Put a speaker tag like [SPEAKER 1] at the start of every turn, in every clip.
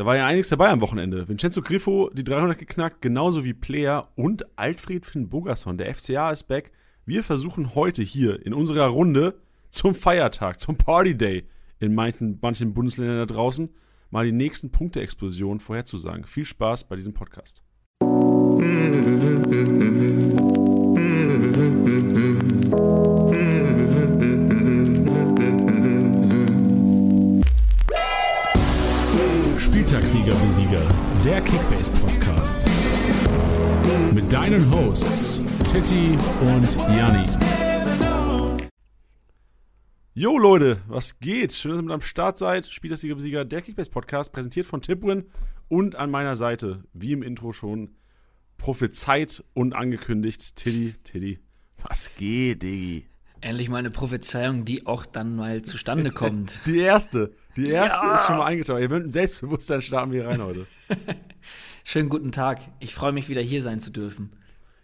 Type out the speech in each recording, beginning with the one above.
[SPEAKER 1] Da war ja einiges dabei am Wochenende. Vincenzo Griffo die 300 geknackt, genauso wie Player und Alfred Finn Bogerson. Der FCA ist back. Wir versuchen heute hier in unserer Runde zum Feiertag, zum Party Day in manchen, manchen Bundesländern da draußen mal die nächsten Punkte-Explosionen vorherzusagen. Viel Spaß bei diesem Podcast.
[SPEAKER 2] Spieltagssieger Besieger, der Kickbase Podcast. Mit deinen Hosts Titti und Janni.
[SPEAKER 1] Jo Leute, was geht? Schön, dass ihr mit am Start seid. Spieltagssieger Besieger, der Kickbase Podcast, präsentiert von Tipwin und an meiner Seite, wie im Intro schon, prophezeit und angekündigt, Tiddy, Tiddy. Was geht, Diggi?
[SPEAKER 3] Endlich mal eine Prophezeiung, die auch dann mal zustande kommt.
[SPEAKER 1] Die erste. Die erste
[SPEAKER 3] Ja.
[SPEAKER 1] ist schon mal eingetragen. Ihr könnt ein Selbstbewusstsein starten wir rein heute.
[SPEAKER 3] Schönen guten Tag. Ich freue mich wieder hier sein zu dürfen.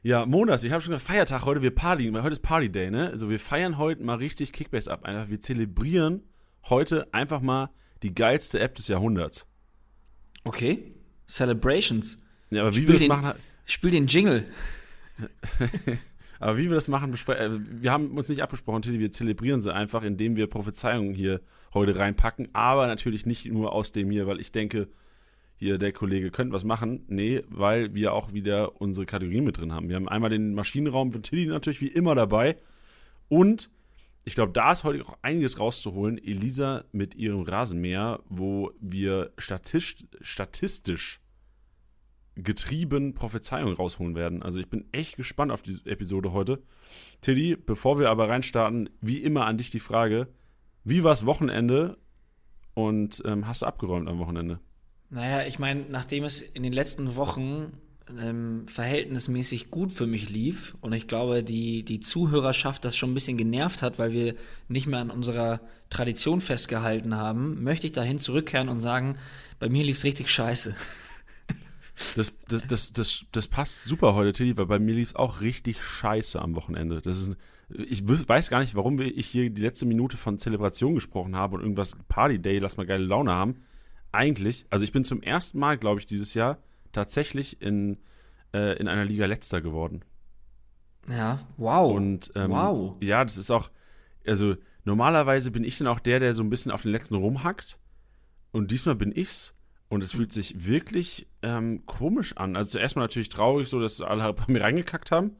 [SPEAKER 1] Ja, Monat, ich habe schon gesagt, Feiertag heute, wir partyen, weil heute ist Party Day, ne? Also wir feiern heute mal richtig Kickbase ab. Einfach, wir zelebrieren heute einfach mal die geilste App des Jahrhunderts.
[SPEAKER 3] Okay? Celebrations.
[SPEAKER 1] Ja, aber wie wir das machen,
[SPEAKER 3] Spiel den Jingle.
[SPEAKER 1] aber wie wir das machen, äh, wir haben uns nicht abgesprochen, Tilly, wir zelebrieren sie einfach, indem wir Prophezeiungen hier heute reinpacken, aber natürlich nicht nur aus dem hier, weil ich denke, hier der Kollege könnte was machen. Nee, weil wir auch wieder unsere Kategorien mit drin haben. Wir haben einmal den Maschinenraum von Tilly natürlich wie immer dabei und ich glaube, da ist heute auch einiges rauszuholen. Elisa mit ihrem Rasenmäher, wo wir statistisch, statistisch getrieben Prophezeiungen rausholen werden. Also ich bin echt gespannt auf diese Episode heute. Tilly, bevor wir aber reinstarten, wie immer an dich die Frage, wie war's Wochenende und ähm, hast du abgeräumt am Wochenende?
[SPEAKER 3] Naja, ich meine, nachdem es in den letzten Wochen ähm, verhältnismäßig gut für mich lief und ich glaube, die, die Zuhörerschaft das schon ein bisschen genervt hat, weil wir nicht mehr an unserer Tradition festgehalten haben, möchte ich dahin zurückkehren und sagen, bei mir lief es richtig scheiße.
[SPEAKER 1] Das, das, das, das, das passt super heute, Tilly, weil bei mir lief es auch richtig scheiße am Wochenende. Das ist, ich weiß gar nicht, warum ich hier die letzte Minute von Zelebration gesprochen habe und irgendwas Party Day, lass mal geile Laune haben. Eigentlich, also ich bin zum ersten Mal, glaube ich, dieses Jahr tatsächlich in, äh, in einer Liga letzter geworden.
[SPEAKER 3] Ja, wow.
[SPEAKER 1] Und ähm,
[SPEAKER 3] wow.
[SPEAKER 1] ja, das ist auch, also normalerweise bin ich dann auch der, der so ein bisschen auf den letzten rumhackt. Und diesmal bin ich's. Und es fühlt sich wirklich ähm, komisch an. Also zuerst mal natürlich traurig, so dass alle bei mir reingekackt haben.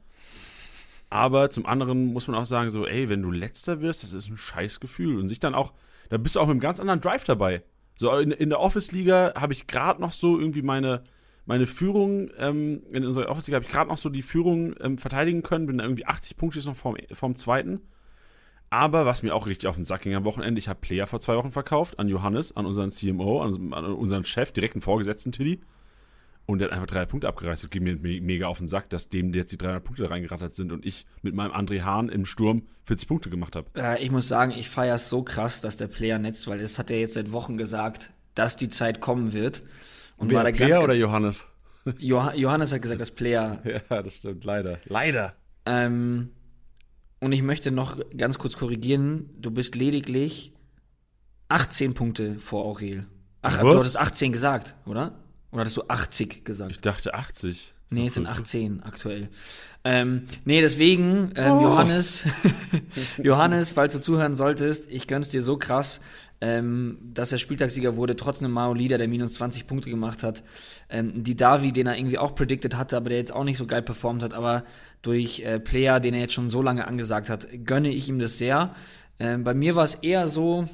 [SPEAKER 1] Aber zum anderen muss man auch sagen, so, ey, wenn du letzter wirst, das ist ein scheiß Gefühl. Und sich dann auch, da bist du auch mit einem ganz anderen Drive dabei. So in, in der Office-Liga habe ich gerade noch so irgendwie meine, meine Führung, ähm, in unserer Office-Liga habe ich gerade noch so die Führung ähm, verteidigen können, bin da irgendwie 80 Punkte jetzt noch vorm, vorm zweiten. Aber was mir auch richtig auf den Sack ging am Wochenende, ich habe Player vor zwei Wochen verkauft an Johannes, an unseren CMO, an, an unseren Chef, direkten Vorgesetzten Tilly. Und der hat einfach drei Punkte abgereißt. Das ging mir me- mega auf den Sack, dass dem jetzt die 300 Punkte reingerattert sind und ich mit meinem André Hahn im Sturm 40 Punkte gemacht habe.
[SPEAKER 3] Äh, ich muss sagen, ich feiere es so krass, dass der Player netzt, weil das hat er jetzt seit Wochen gesagt, dass die Zeit kommen wird. Und
[SPEAKER 1] Wer,
[SPEAKER 3] war da
[SPEAKER 1] Player
[SPEAKER 3] ganz,
[SPEAKER 1] oder Johannes?
[SPEAKER 3] Joh Johannes hat gesagt, dass Player.
[SPEAKER 1] Ja, das stimmt, leider. Leider.
[SPEAKER 3] Ähm, und ich möchte noch ganz kurz korrigieren, du bist lediglich 18 Punkte vor Aurel. Ach,
[SPEAKER 1] Was?
[SPEAKER 3] du hattest 18 gesagt, oder? Oder hattest du 80 gesagt?
[SPEAKER 1] Ich dachte 80.
[SPEAKER 3] Nee, es sind
[SPEAKER 1] cool.
[SPEAKER 3] 18 aktuell. Ähm, nee, deswegen, ähm, Johannes, Johannes, falls du zuhören solltest, ich gönn's dir so krass, ähm, dass er Spieltagssieger wurde, trotz einem Mao Leader, der minus 20 Punkte gemacht hat. Ähm, die Davi, den er irgendwie auch predicted hatte, aber der jetzt auch nicht so geil performt hat, aber durch äh, Player, den er jetzt schon so lange angesagt hat, gönne ich ihm das sehr. Ähm, bei mir war es eher so,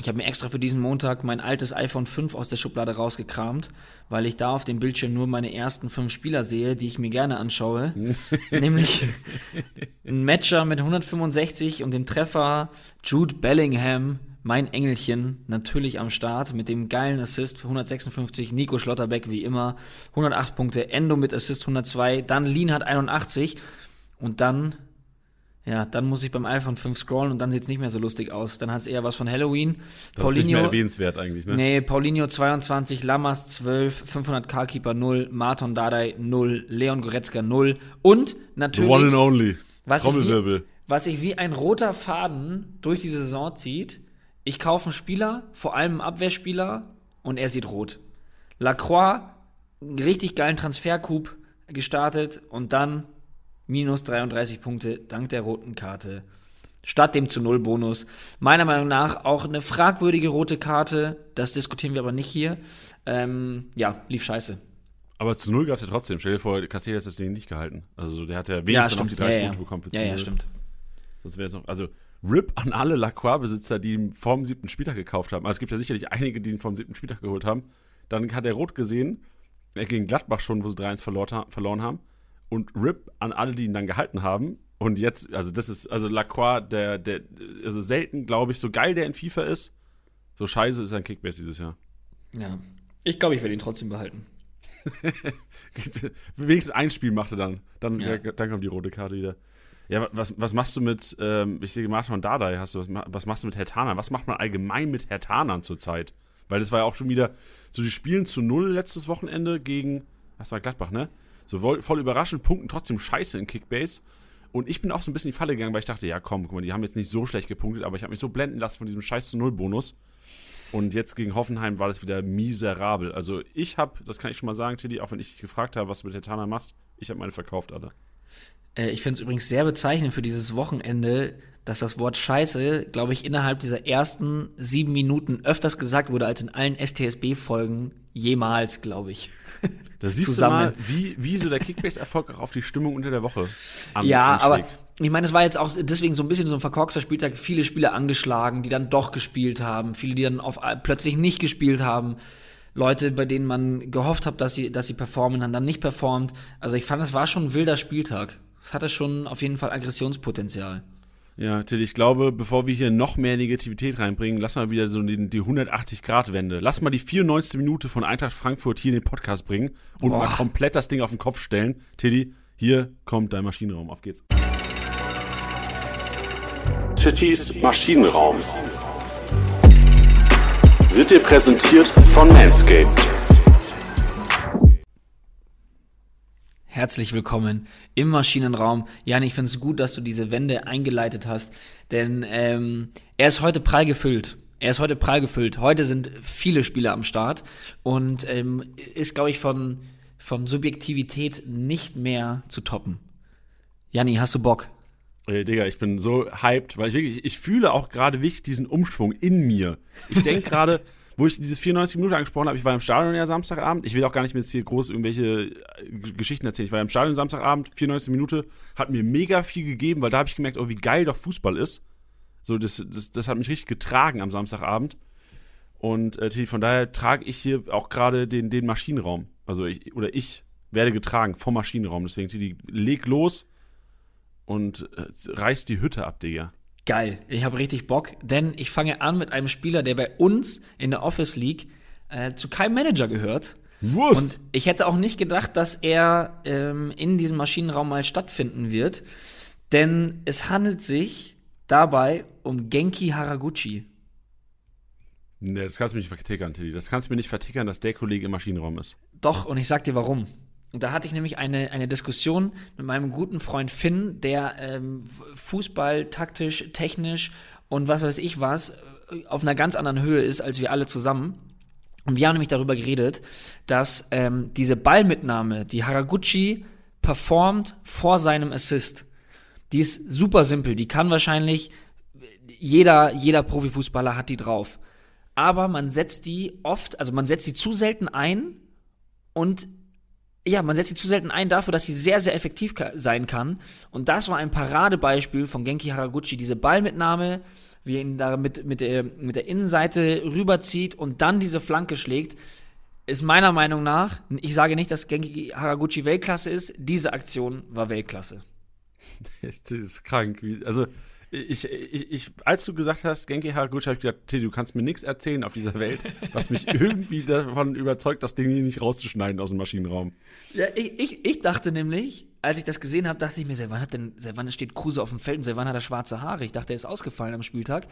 [SPEAKER 3] ich habe mir extra für diesen Montag mein altes iPhone 5 aus der Schublade rausgekramt, weil ich da auf dem Bildschirm nur meine ersten fünf Spieler sehe, die ich mir gerne anschaue. Nämlich ein Matcher mit 165 und dem Treffer Jude Bellingham, mein Engelchen, natürlich am Start mit dem geilen Assist für 156, Nico Schlotterbeck wie immer, 108 Punkte, Endo mit Assist 102, dann Lean hat 81 und dann ja, dann muss ich beim iPhone 5 scrollen und dann sieht's nicht mehr so lustig aus. Dann hat's eher was von Halloween.
[SPEAKER 1] Das ist nicht mehr erwähnenswert eigentlich, ne?
[SPEAKER 3] Nee, Paulinho 22, Lamas 12, 500 Carkeeper 0, Marton Dardai 0, Leon Goretzka 0 und
[SPEAKER 1] The
[SPEAKER 3] natürlich,
[SPEAKER 1] one and only.
[SPEAKER 3] was ich, wie, was sich wie ein roter Faden durch die Saison zieht. Ich kaufe einen Spieler, vor allem einen Abwehrspieler und er sieht rot. Lacroix, einen richtig geilen Transfercoup gestartet und dann minus 33 Punkte dank der roten Karte. Statt dem zu Null Bonus. Meiner Meinung nach auch eine fragwürdige rote Karte. Das diskutieren wir aber nicht hier. Ähm, ja, lief scheiße.
[SPEAKER 1] Aber zu Null gab es ja trotzdem. Stell dir vor, Cassier hat das Ding nicht gehalten. Also der hat ja wenigstens noch die 30
[SPEAKER 3] ja, ja.
[SPEAKER 1] Punkte bekommen für zu
[SPEAKER 3] Ja, ja, stimmt.
[SPEAKER 1] Sonst wäre es noch. Also RIP an alle Lacroix-Besitzer, die ihn vorm siebten Spieltag gekauft haben. Also es gibt ja sicherlich einige, die ihn vom siebten Spieltag geholt haben. Dann hat er rot gesehen, äh, gegen Gladbach schon, wo sie 3-1 verlor- verloren haben. Und RIP an alle, die ihn dann gehalten haben. Und jetzt, also das ist, also Lacroix, der, der, also selten, glaube ich, so geil der in FIFA ist, so scheiße ist er in Kickbase dieses Jahr.
[SPEAKER 3] Ja. Ich glaube, ich werde ihn trotzdem behalten.
[SPEAKER 1] Wenigstens ein Spiel macht er dann. Dann,
[SPEAKER 3] Ja.
[SPEAKER 1] dann kommt die rote Karte wieder. Ja, was, was machst du mit, ähm, ich sehe Martin und Dardai, hast du, was, was machst du mit Hertanern? Was macht man allgemein mit Hertanern zurzeit? Weil das war ja auch schon wieder, so die spielen zu null letztes Wochenende gegen, was war Gladbach, ne? So voll, überraschend, punkten trotzdem scheiße in Kickbase. Und ich bin auch so ein bisschen in die Falle gegangen, weil ich dachte, ja komm, guck mal, die haben jetzt nicht so schlecht gepunktet, aber ich habe mich so blenden lassen von diesem scheiß zu null Bonus. Und jetzt gegen Hoffenheim war das wieder miserabel. Also ich habe, das kann ich schon mal sagen, Tilly, auch wenn ich dich gefragt habe, was du mit Hertanern machst, ich habe meine verkauft, alle.
[SPEAKER 3] Äh, ich finde es übrigens sehr bezeichnend für dieses Wochenende, dass das Wort Scheiße, glaube ich, innerhalb dieser ersten sieben Minuten öfters gesagt wurde als in allen STSB-Folgen jemals, glaube ich.
[SPEAKER 1] Da siehst
[SPEAKER 3] Zusammen.
[SPEAKER 1] du mal, wie, wie so der Kickbase-Erfolg auch auf die Stimmung unter der Woche an,
[SPEAKER 3] Ja, aber
[SPEAKER 1] anschlägt.
[SPEAKER 3] ich meine, es war jetzt auch deswegen so ein bisschen so ein verkorkster Spieltag. Viele Spieler angeschlagen, die dann doch gespielt haben. Viele, die dann auf, plötzlich nicht gespielt haben. Leute, bei denen man gehofft hat, dass sie, dass sie performen, haben dann nicht performt. Also ich fand, es war schon ein wilder Spieltag. Es hatte schon auf jeden Fall Aggressionspotenzial.
[SPEAKER 1] Ja, Tilly, ich glaube, bevor wir hier noch mehr Negativität reinbringen, lass mal wieder so die, die 180-Grad-Wende. Lass mal die 94. Minute von Eintracht Frankfurt hier in den Podcast bringen und
[SPEAKER 3] Boah.
[SPEAKER 1] mal komplett das Ding auf den Kopf stellen. Tilly, hier kommt dein Maschinenraum. Auf geht's.
[SPEAKER 4] Tittys Maschinenraum wird dir präsentiert von Manscaped.
[SPEAKER 3] Herzlich willkommen im Maschinenraum. Jan, ich finde es gut, dass du diese Wende eingeleitet hast, denn ähm, er ist heute prall gefüllt. Er ist heute prall gefüllt. Heute sind viele Spieler am Start und ähm, ist, glaube ich, von, von Subjektivität nicht mehr zu toppen. Janni, hast du Bock?
[SPEAKER 1] Ey, Digga, ich bin so hyped, weil ich wirklich, ich fühle auch gerade wirklich diesen Umschwung in mir. Ich denke gerade, wo ich dieses 94 Minuten angesprochen habe, ich war im Stadion ja Samstagabend. Ich will auch gar nicht mehr jetzt hier groß irgendwelche äh, Geschichten erzählen. Ich war im Stadion Samstagabend, 94 Minute, hat mir mega viel gegeben, weil da habe ich gemerkt, oh, wie geil doch Fußball ist. So, das, das, das hat mich richtig getragen am Samstagabend. Und äh, von daher trage ich hier auch gerade den, den Maschinenraum. Also ich, oder ich werde getragen vom Maschinenraum. Deswegen, Tilly, leg los und äh, reiß die Hütte ab, Digga.
[SPEAKER 3] Geil, ich habe richtig Bock, denn ich fange an mit einem Spieler, der bei uns in der Office League äh, zu keinem Manager gehört.
[SPEAKER 1] Wurst!
[SPEAKER 3] Und ich hätte auch nicht gedacht, dass er ähm, in diesem Maschinenraum mal stattfinden wird. Denn es handelt sich dabei um Genki Haraguchi.
[SPEAKER 1] Nee, das kannst du mir nicht vertickern, Tilly. Das kannst du mir nicht vertickern, dass der Kollege im Maschinenraum ist.
[SPEAKER 3] Doch, und ich sag dir warum. Und da hatte ich nämlich eine, eine Diskussion mit meinem guten Freund Finn, der ähm, Fußball taktisch, technisch und was weiß ich was äh, auf einer ganz anderen Höhe ist als wir alle zusammen. Und wir haben nämlich darüber geredet, dass ähm, diese Ballmitnahme, die Haraguchi performt vor seinem Assist, die ist super simpel. Die kann wahrscheinlich jeder, jeder Profifußballer hat die drauf. Aber man setzt die oft, also man setzt die zu selten ein und ja, man setzt sie zu selten ein dafür, dass sie sehr, sehr effektiv sein kann. Und das war ein Paradebeispiel von Genki Haraguchi. Diese Ballmitnahme, wie er ihn da mit, mit, der, mit der Innenseite rüberzieht und dann diese Flanke schlägt, ist meiner Meinung nach, ich sage nicht, dass Genki Haraguchi Weltklasse ist, diese Aktion war Weltklasse.
[SPEAKER 1] Das ist krank. Also, ich, ich, ich, als du gesagt hast, Genki Haraguchi, habe ich gedacht, Tilly, du kannst mir nichts erzählen auf dieser Welt, was mich irgendwie davon überzeugt, das Ding hier nicht rauszuschneiden aus dem Maschinenraum.
[SPEAKER 3] Ja, ich, ich, ich dachte nämlich, als ich das gesehen habe, dachte ich mir, seit wann hat denn, seit wann steht Kruse auf dem Feld und seit wann hat er schwarze Haare? Ich dachte, er ist ausgefallen am Spieltag.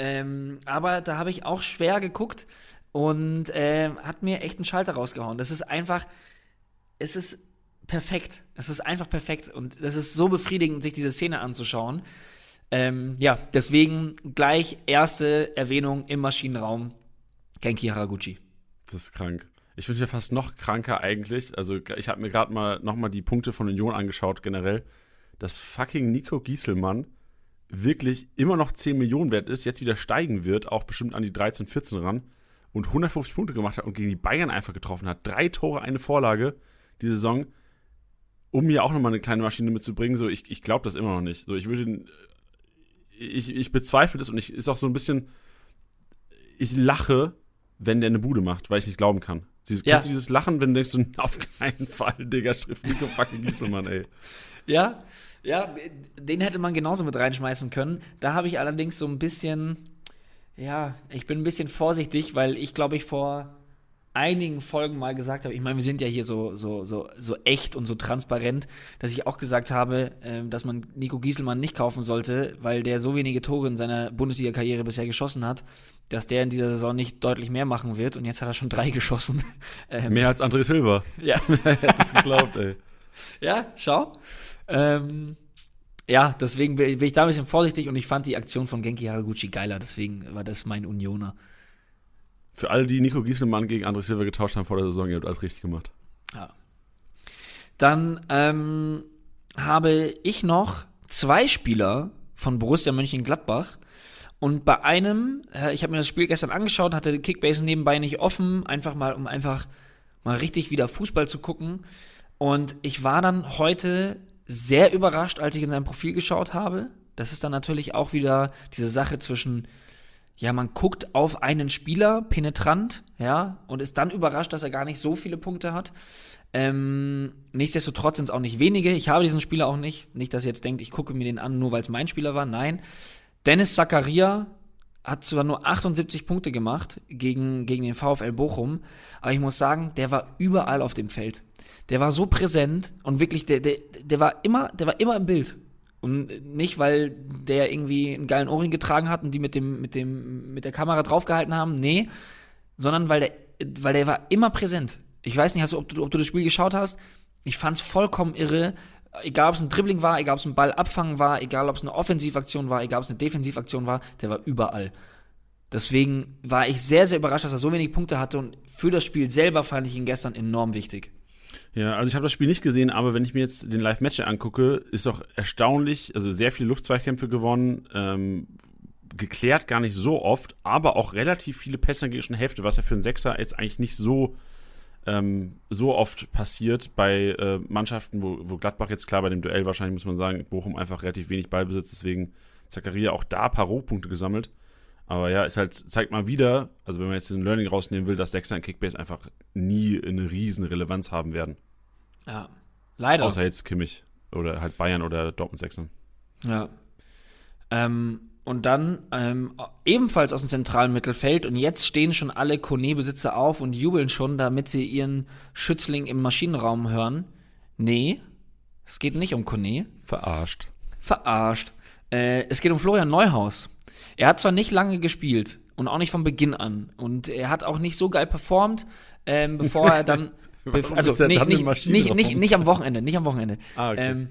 [SPEAKER 3] Ähm, aber da habe ich auch schwer geguckt und ähm, hat mir echt einen Schalter rausgehauen. Das ist einfach, es ist perfekt. Es ist einfach perfekt und das ist so befriedigend, sich diese Szene anzuschauen. Ähm, ja, deswegen gleich erste Erwähnung im Maschinenraum. Genki Haraguchi.
[SPEAKER 1] Das ist krank. Ich finde ja fast noch kranker eigentlich. Also ich habe mir gerade mal nochmal die Punkte von Union angeschaut generell. Dass fucking Nico Gieselmann wirklich immer noch 10 Millionen wert ist, jetzt wieder steigen wird, auch bestimmt an die 13, 14 ran und 150 Punkte gemacht hat und gegen die Bayern einfach getroffen hat. Drei Tore, eine Vorlage die Saison, um mir auch nochmal eine kleine Maschine mitzubringen. So, ich, ich glaube das immer noch nicht. So, ich würde, ich, ich bezweifle das und ich ist auch so ein bisschen, ich lache, wenn der eine Bude macht, weil ich nicht glauben kann. Dieses,
[SPEAKER 3] Ja.
[SPEAKER 1] Kennst du dieses Lachen, wenn du denkst, so, auf keinen Fall, Digga, Schrift Nico fucking Gieselmann, ey.
[SPEAKER 3] Ja, ja, den hätte man genauso mit reinschmeißen können. Da habe ich allerdings so ein bisschen, ja, ich bin ein bisschen vorsichtig, weil ich glaube ich vor einigen Folgen mal gesagt habe, ich meine, wir sind ja hier so, so, so, so echt und so transparent, dass ich auch gesagt habe, ähm, dass man Nico Gieselmann nicht kaufen sollte, weil der so wenige Tore in seiner Bundesliga-Karriere bisher geschossen hat, dass der in dieser Saison nicht deutlich mehr machen wird und jetzt hat er schon drei geschossen. ähm,
[SPEAKER 1] Mehr als André Silva.
[SPEAKER 3] ja.
[SPEAKER 1] Hätte das geglaubt, ey.
[SPEAKER 3] Ja, schau. Ähm, ja, deswegen bin bin ich da ein bisschen vorsichtig und ich fand die Aktion von Genki Haraguchi geiler, deswegen war das mein Unioner.
[SPEAKER 1] Für alle, die Nico Gieselmann gegen André Silva getauscht haben vor der Saison, ihr habt alles richtig gemacht.
[SPEAKER 3] Ja. Dann ähm, habe ich noch zwei Spieler von Borussia Mönchengladbach. Und bei einem, äh, ich habe mir das Spiel gestern angeschaut, hatte Kickbase nebenbei nicht offen, einfach mal, um einfach mal richtig wieder Fußball zu gucken. Und ich war dann heute sehr überrascht, als ich in sein Profil geschaut habe. Das ist dann natürlich auch wieder diese Sache zwischen, ja, man guckt auf einen Spieler penetrant, ja, und ist dann überrascht, dass er gar nicht so viele Punkte hat. Ähm, nichtsdestotrotz sind es auch nicht wenige. Ich habe diesen Spieler auch nicht. Nicht, dass ihr jetzt denkt, ich gucke mir den an, nur weil es mein Spieler war. Nein. Dennis Zakaria hat zwar nur 78 Punkte gemacht gegen, gegen den VfL Bochum, aber ich muss sagen, der war überall auf dem Feld. Der war so präsent und wirklich, der, der, der war immer, der war immer im Bild. Und nicht, weil der irgendwie einen geilen Ohrring getragen hat und die mit dem, mit dem, mit der Kamera draufgehalten haben, nee, sondern weil der, weil der war immer präsent. Ich weiß nicht, du, ob, du, ob du das Spiel geschaut hast. Ich fand's vollkommen irre. Egal, ob es ein Dribbling war, egal, ob es ein Ball abfangen war, egal, ob es eine Offensivaktion war, egal, ob es eine Defensivaktion war, der war überall. Deswegen war ich sehr, sehr überrascht, dass er so wenig Punkte hatte und für das Spiel selber fand ich ihn gestern enorm wichtig.
[SPEAKER 1] Ja, also ich habe das Spiel nicht gesehen, aber wenn ich mir jetzt den Live-Match angucke, ist doch erstaunlich, also sehr viele Luftzweikämpfe gewonnen, ähm, geklärt gar nicht so oft, aber auch relativ viele Pässe in der Hälfte, was ja für einen Sechser jetzt eigentlich nicht so, ähm, so oft passiert bei äh, Mannschaften, wo, wo Gladbach jetzt klar bei dem Duell wahrscheinlich muss man sagen, Bochum einfach relativ wenig Ballbesitz, deswegen Zakaria auch da ein paar Rohpunkte gesammelt. Aber ja, ist halt, zeigt mal wieder, also wenn man jetzt ein Learning rausnehmen will, dass Sechser in Kickbase einfach nie eine riesen Relevanz haben werden.
[SPEAKER 3] Ja. Leider.
[SPEAKER 1] Außer jetzt Kimmich oder halt Bayern oder Dortmund Sechser.
[SPEAKER 3] Ja. Ähm, und dann ähm, ebenfalls aus dem zentralen Mittelfeld und jetzt stehen schon alle Kone-Besitzer auf und jubeln schon, damit sie ihren Schützling im Maschinenraum hören. Nee, es geht nicht um Kone.
[SPEAKER 1] Verarscht.
[SPEAKER 3] Verarscht. Äh, es geht um Florian Neuhaus. Er hat zwar nicht lange gespielt und auch nicht von Beginn an und er hat auch nicht so geil performt, ähm, bevor er dann
[SPEAKER 1] Warum
[SPEAKER 3] also
[SPEAKER 1] er
[SPEAKER 3] nicht, nicht, nicht, nicht am Wochenende, nicht am Wochenende.
[SPEAKER 1] Ah, okay.
[SPEAKER 3] Ähm,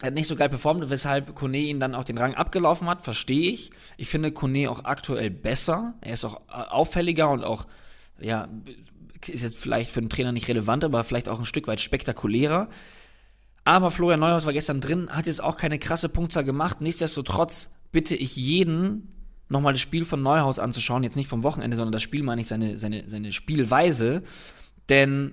[SPEAKER 3] er hat nicht so geil performt, weshalb Kone ihn dann auch den Rang abgelaufen hat, verstehe ich. Ich finde Kone auch aktuell besser. Er ist auch äh, auffälliger und auch, ja, ist jetzt vielleicht für den Trainer nicht relevant, aber vielleicht auch ein Stück weit spektakulärer. Aber Florian Neuhaus war gestern drin, hat jetzt auch keine krasse Punktzahl gemacht. Nichtsdestotrotz bitte ich jeden, nochmal das Spiel von Neuhaus anzuschauen. Jetzt nicht vom Wochenende, sondern das Spiel meine ich seine, seine, seine Spielweise. Denn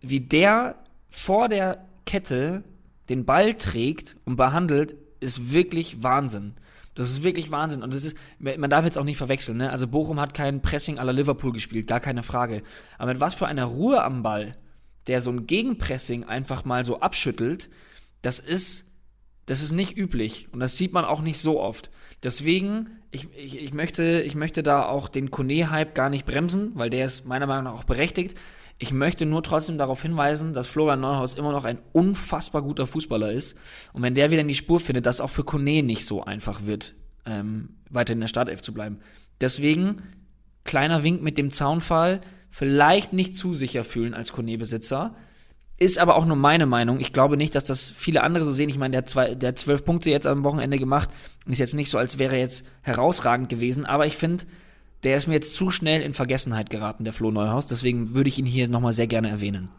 [SPEAKER 3] wie der vor der Kette den Ball trägt und behandelt, ist wirklich Wahnsinn. Das ist wirklich Wahnsinn. Und das ist, man darf jetzt auch nicht verwechseln, ne? Also Bochum hat kein Pressing à la Liverpool gespielt, gar keine Frage. Aber mit was für einer Ruhe am Ball, der so ein Gegenpressing einfach mal so abschüttelt, das ist, das ist nicht üblich. Und das sieht man auch nicht so oft. Deswegen, ich, ich, ich möchte, ich möchte da auch den Kone-Hype gar nicht bremsen, weil der ist meiner Meinung nach auch berechtigt. Ich möchte nur trotzdem darauf hinweisen, dass Florian Neuhaus immer noch ein unfassbar guter Fußballer ist. Und wenn der wieder in die Spur findet, dass auch für Kone nicht so einfach wird, ähm, weiter in der Startelf zu bleiben. Deswegen, kleiner Wink mit dem Zaunfall, vielleicht nicht zu sicher fühlen als Kone-Besitzer. Ist aber auch nur meine Meinung. Ich glaube nicht, dass das viele andere so sehen. Ich meine, der, zwei, der zwölf Punkte jetzt am Wochenende gemacht. Ist jetzt nicht so, als wäre er jetzt herausragend gewesen. Aber ich finde, der ist mir jetzt zu schnell in Vergessenheit geraten, der Flo Neuhaus. Deswegen würde ich ihn hier nochmal sehr gerne erwähnen.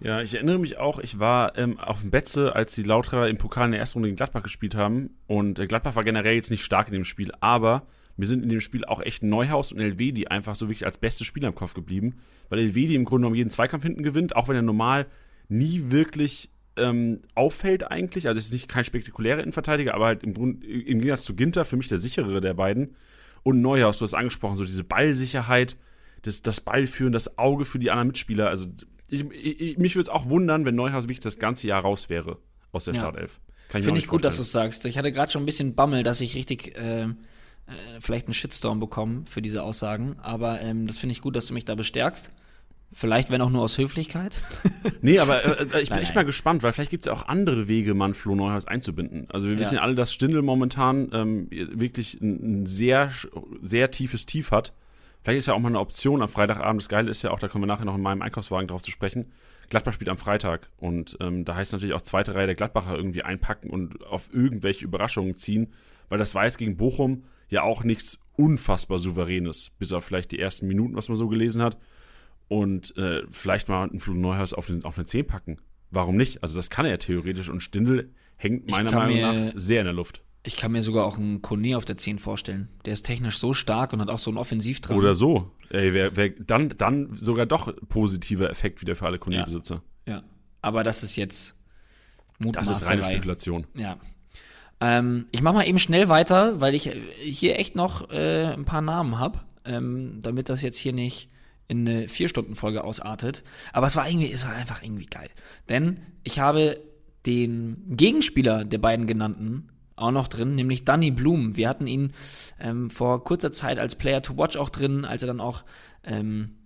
[SPEAKER 1] Ja, ich erinnere mich auch, ich war ähm, auf dem Betze, als die Lauterer im Pokal in der ersten Runde gegen Gladbach gespielt haben. Und äh, Gladbach war generell jetzt nicht stark in dem Spiel, aber mir sind in dem Spiel auch echt Neuhaus und Elvedi einfach so wirklich als beste Spieler im Kopf geblieben. Weil Elvedi im Grunde genommen jeden Zweikampf hinten gewinnt, auch wenn er normal nie wirklich ähm, auffällt eigentlich. Also es ist nicht kein spektakulärer Innenverteidiger, aber halt im, Grund, im Gegensatz zu Ginter für mich der sicherere der beiden. Und Neuhaus, du hast angesprochen, so diese Ballsicherheit, das, das Ballführen, das Auge für die anderen Mitspieler. Also ich, ich, mich würde es auch wundern, wenn Neuhaus wirklich das ganze Jahr raus wäre aus der
[SPEAKER 3] Ja.
[SPEAKER 1] Startelf.
[SPEAKER 3] Finde ich
[SPEAKER 1] nicht
[SPEAKER 3] gut, dass du es sagst. Ich hatte gerade schon ein bisschen Bammel, dass ich richtig äh, äh, vielleicht einen Shitstorm bekomme für diese Aussagen. Aber ähm, das finde ich gut, dass du mich da bestärkst. Vielleicht, wenn auch nur aus Höflichkeit.
[SPEAKER 1] Nee, aber äh, äh, ich bin
[SPEAKER 3] Nein,
[SPEAKER 1] echt
[SPEAKER 3] nein.
[SPEAKER 1] mal gespannt, weil vielleicht gibt es ja auch andere Wege, man Flo Neuhaus einzubinden. Also wir wissen
[SPEAKER 3] Ja.
[SPEAKER 1] ja alle, dass Stindl momentan ähm, wirklich ein, ein sehr, sehr tiefes Tief hat. Vielleicht ist ja auch mal eine Option am Freitagabend. Das Geile ist ja auch, da kommen wir nachher noch in meinem Einkaufswagen drauf zu sprechen. Gladbach spielt am Freitag und ähm, da heißt natürlich auch zweite Reihe der Gladbacher irgendwie einpacken und auf irgendwelche Überraschungen ziehen, weil das jetzt gegen Bochum ja auch nichts unfassbar Souveränes, bis auf vielleicht die ersten Minuten, was man so gelesen hat und äh, vielleicht mal einen Flo Neuhaus auf, den, auf eine 10 packen. Warum nicht? Also das kann er theoretisch und Stindl hängt meiner Meinung
[SPEAKER 3] mir-
[SPEAKER 1] nach sehr in der Luft.
[SPEAKER 3] Ich kann mir sogar auch einen Kone auf der 10 vorstellen. Der ist technisch so stark und hat auch so einen Offensivdrang.
[SPEAKER 1] Oder so. Ey, wer, wer, dann, dann sogar doch positiver Effekt wieder für alle Kone-Besitzer.
[SPEAKER 3] Ja. Aber das ist jetzt
[SPEAKER 1] Das
[SPEAKER 3] Mutmaßerei.
[SPEAKER 1] ist reine Spekulation.
[SPEAKER 3] Ja. Ähm, ich mache mal eben schnell weiter, weil ich hier echt noch äh, ein paar Namen habe, ähm, damit das jetzt hier nicht in eine Vier-Stunden-Folge ausartet. Aber es war irgendwie, es war einfach irgendwie geil. Denn ich habe den Gegenspieler der beiden genannten auch noch drin, nämlich Danny Blum. Wir hatten ihn ähm, vor kurzer Zeit als Player to Watch auch drin, als er dann auch ähm,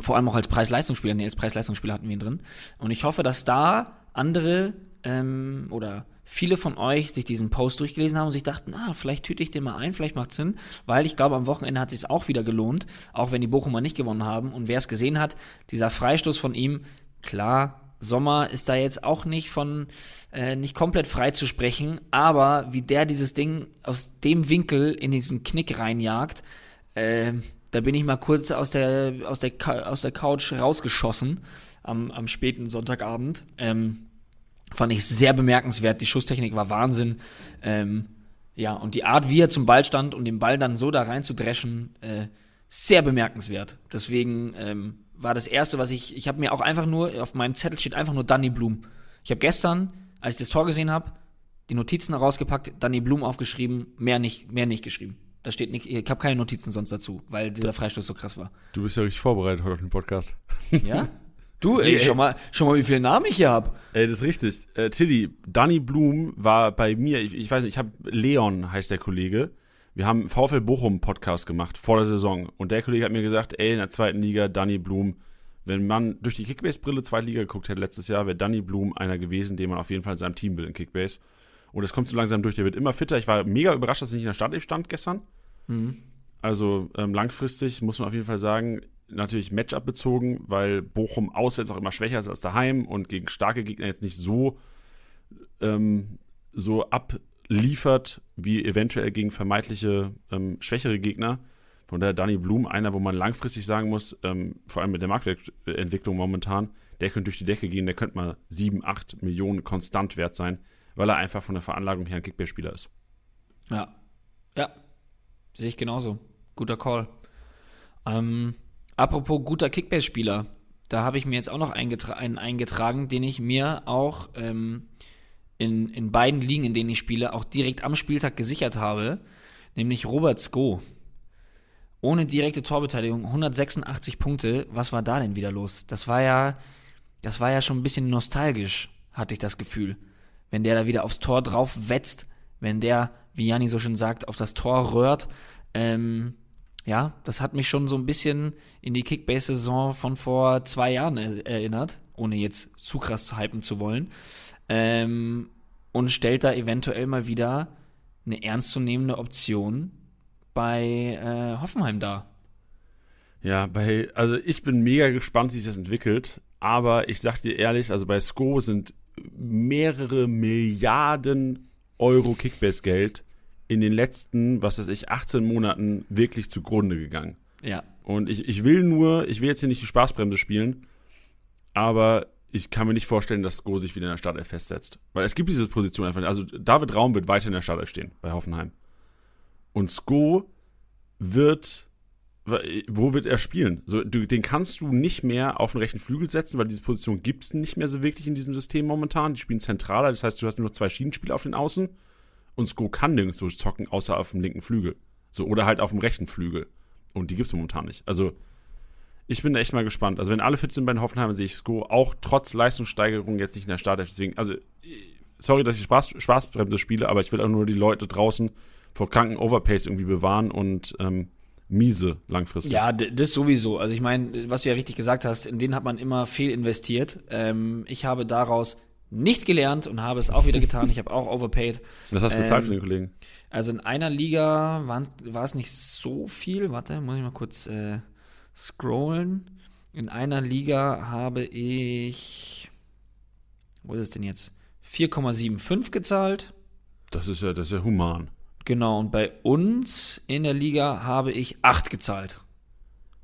[SPEAKER 3] vor allem auch als Preis-Leistungsspieler, nee, als Preis-Leistungsspieler hatten wir ihn drin. Und ich hoffe, dass da andere ähm, oder viele von euch sich diesen Post durchgelesen haben und sich dachten, ah, vielleicht tüte ich den mal ein, vielleicht macht Sinn, weil ich glaube, am Wochenende hat es sich auch wieder gelohnt, auch wenn die Bochumer nicht gewonnen haben. Und wer es gesehen hat, dieser Freistoß von ihm, klar, Sommer ist da jetzt auch nicht von äh, nicht komplett frei zu sprechen, aber wie der dieses Ding aus dem Winkel in diesen Knick reinjagt, äh, da bin ich mal kurz aus der, aus der, aus der Couch rausgeschossen am, am späten Sonntagabend. Ähm, fand ich sehr bemerkenswert. Die Schusstechnik war Wahnsinn. Ähm, ja, und die Art, wie er zum Ball stand und den Ball dann so da rein zu dreschen, äh, sehr bemerkenswert. Deswegen ähm, war das erste, was ich, ich habe mir auch einfach nur, auf meinem Zettel steht einfach nur Danny Blum. Ich habe gestern, als ich das Tor gesehen habe, die Notizen rausgepackt, Danny Blum aufgeschrieben, mehr nicht, mehr nicht geschrieben. Da steht nicht, ich habe keine Notizen sonst dazu, weil dieser Freistoß so krass war.
[SPEAKER 1] Du bist ja richtig vorbereitet heute auf den Podcast.
[SPEAKER 3] Ja? Du, ey,
[SPEAKER 1] ey.
[SPEAKER 3] schau mal, schau mal, wie viele Namen ich hier hab.
[SPEAKER 1] Ey, das ist richtig. Äh, Tilly, Danny Blum war bei mir, ich, ich weiß nicht, ich habe Leon heißt der Kollege. Wir haben einen VfL Bochum Podcast gemacht vor der Saison und der Kollege hat mir gesagt, ey, in der zweiten Liga Danny Blum, wenn man durch die Kickbase-Brille zweite Liga geguckt hätte letztes Jahr, wäre Danny Blum einer gewesen, den man auf jeden Fall in seinem Team will in Kickbase. Und das kommt so langsam durch, der wird immer fitter. Ich war mega überrascht, dass er nicht in der Startelf stand gestern. Also ähm, langfristig muss man auf jeden Fall sagen, natürlich Matchup bezogen, weil Bochum auswärts auch immer schwächer ist als daheim und gegen starke Gegner jetzt nicht so, ähm, so abliefert wie eventuell gegen vermeintliche ähm, schwächere Gegner. Von daher Danny Blum, einer, wo man langfristig sagen muss, ähm, vor allem mit der Marktwertentwicklung momentan, der könnte durch die Decke gehen, der könnte mal 7, 8 Millionen konstant wert sein, weil er einfach von der Veranlagung her ein Kickbase-Spieler ist.
[SPEAKER 3] Ja. Ja. Sehe ich genauso. Guter Call. Ähm, apropos guter Kickbase-Spieler. Da habe ich mir jetzt auch noch eingetra einen eingetragen, den ich mir auch ähm, in, in beiden Ligen, in denen ich spiele, auch direkt am Spieltag gesichert habe. Nämlich Robert Sko. Ohne direkte Torbeteiligung, 186 Punkte. Was war da denn wieder los? Das war ja, das war ja schon ein bisschen nostalgisch, hatte ich das Gefühl. Wenn der da wieder aufs Tor drauf wetzt, wenn der, wie Janni so schön sagt, auf das Tor röhrt. Ähm, ja, das hat mich schon so ein bisschen in die Kickbase-Saison von vor zwei Jahren er erinnert, ohne jetzt zu krass zu hypen zu wollen. Ähm, und stellt da eventuell mal wieder eine ernstzunehmende Option bei äh, Hoffenheim dar.
[SPEAKER 1] Ja, bei, also ich bin mega gespannt, wie sich das entwickelt. Aber ich sag dir ehrlich, also bei SCO sind mehrere Milliarden Euro Kickbase-Geld in den letzten, was weiß ich, 18 Monaten wirklich zugrunde gegangen.
[SPEAKER 3] Ja.
[SPEAKER 1] Und ich, ich will nur, ich will jetzt hier nicht die Spaßbremse spielen, aber ich kann mir nicht vorstellen, dass Go sich wieder in der Startelf festsetzt. Weil es gibt diese Position einfach nicht. Also David Raum wird weiter in der Startelf stehen bei Hoffenheim. Und Sko wird. Wo wird er spielen? So, du, den kannst du nicht mehr auf den rechten Flügel setzen, weil diese Position gibt es nicht mehr so wirklich in diesem System momentan. Die spielen zentraler, das heißt, du hast nur noch zwei Schienenspieler auf den Außen und Sko kann nirgendwo zocken, außer auf dem linken Flügel. So, oder halt auf dem rechten Flügel. Und die gibt es momentan nicht. Also, ich bin echt mal gespannt. Also, wenn alle fit sind bei den Hoffenheim, sehe ich Sko auch trotz Leistungssteigerung jetzt nicht in der Startelf. Deswegen, also, sorry, dass ich Spaß, Spaßbremse spiele, aber ich will auch nur die Leute draußen vor kranken Overpace irgendwie bewahren und ähm, miese langfristig.
[SPEAKER 3] Ja, das sowieso. Also ich meine, was du ja richtig gesagt hast, in den hat man immer viel investiert. Ähm, ich habe daraus nicht gelernt und habe es auch wieder getan. Ich habe auch overpaid.
[SPEAKER 1] Was hast du bezahlt
[SPEAKER 3] Ähm,
[SPEAKER 1] für den Kollegen?
[SPEAKER 3] Also in einer Liga waren, war es nicht so viel. Warte, muss ich mal kurz äh, scrollen. In einer Liga habe ich, wo ist es denn jetzt? 4,75 gezahlt.
[SPEAKER 1] Das ist ja, das ist ja human.
[SPEAKER 3] Genau, und bei uns in der Liga habe ich 8 gezahlt.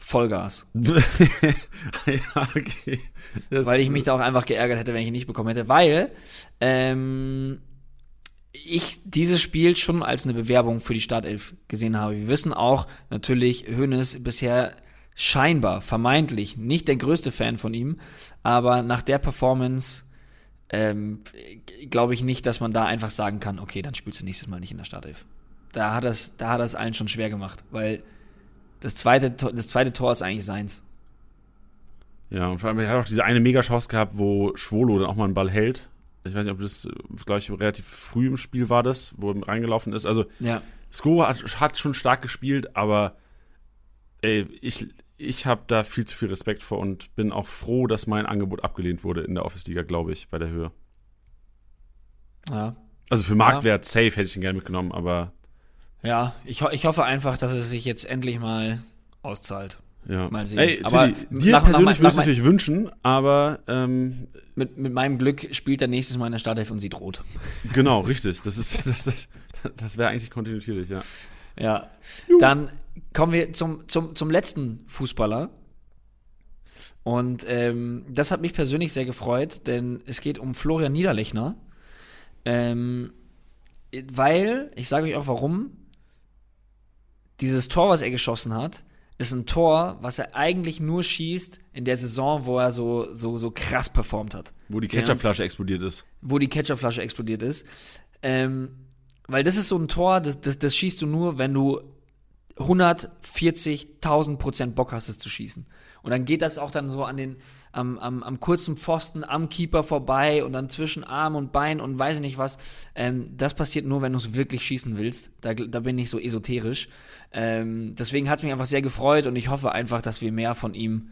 [SPEAKER 3] Vollgas.
[SPEAKER 1] ja, okay. Das,
[SPEAKER 3] Weil ich mich da auch einfach geärgert hätte, wenn ich ihn nicht bekommen hätte. Weil ähm, ich dieses Spiel schon als eine Bewerbung für die Startelf gesehen habe. Wir wissen auch natürlich, Hönes bisher scheinbar, vermeintlich nicht der größte Fan von ihm, aber nach der Performance ähm, glaube ich nicht, dass man da einfach sagen kann, okay, dann spielst du nächstes Mal nicht in der Startelf. Da hat es, da hat es allen schon schwer gemacht, weil das zweite, Tor- das zweite Tor ist eigentlich seins.
[SPEAKER 1] Ja, und vor allem, er hat auch diese eine Mega-Chance gehabt, wo Schwolo dann auch mal einen Ball hält. Ich weiß nicht, ob das, glaube ich, relativ früh im Spiel war das, wo er reingelaufen ist. Also,
[SPEAKER 3] Ja.
[SPEAKER 1] Sko hat, hat schon stark gespielt, aber ey, ich, ich habe da viel zu viel Respekt vor und bin auch froh, dass mein Angebot abgelehnt wurde in der Office-Liga, glaube ich, bei der Höhe.
[SPEAKER 3] Ja,
[SPEAKER 1] Also für Marktwert safe hätte ich ihn gerne mitgenommen, aber
[SPEAKER 3] Ja, ich, ich hoffe einfach, dass es sich jetzt endlich mal auszahlt.
[SPEAKER 1] ja.
[SPEAKER 3] Mal sehen.
[SPEAKER 1] Ey,
[SPEAKER 3] Aber
[SPEAKER 1] Tilly, dir
[SPEAKER 3] nach-
[SPEAKER 1] persönlich würde ich natürlich wünschen, aber ähm,
[SPEAKER 3] Mit, mit meinem Glück spielt er nächstes Mal in der Startelf und sieht rot.
[SPEAKER 1] genau, richtig. Das ist das, das, das wäre eigentlich kontinuierlich, ja.
[SPEAKER 3] Ja. Dann kommen wir zum, zum, zum letzten Fußballer. Und ähm, das hat mich persönlich sehr gefreut, denn es geht um Florian Niederlechner. Ähm, weil, ich sage euch auch warum, dieses Tor, was er geschossen hat, ist ein Tor, was er eigentlich nur schießt in der Saison, wo er so, so, so krass performt hat.
[SPEAKER 1] Wo die
[SPEAKER 3] Ja.
[SPEAKER 1] Ketchupflasche explodiert ist.
[SPEAKER 3] wo die Ketchupflasche explodiert ist. Ähm, weil das ist so ein Tor, das, das, das schießt du nur, wenn du 140.000 Prozent Bock hast, es zu schießen. Und dann geht das auch dann so an den, am, am, am kurzen Pfosten, am Keeper vorbei und dann zwischen Arm und Bein und weiß ich nicht was. Ähm, das passiert nur, wenn du es wirklich schießen willst. Da, da bin ich so esoterisch. Ähm, deswegen hat es mich einfach sehr gefreut und ich hoffe einfach, dass wir mehr von ihm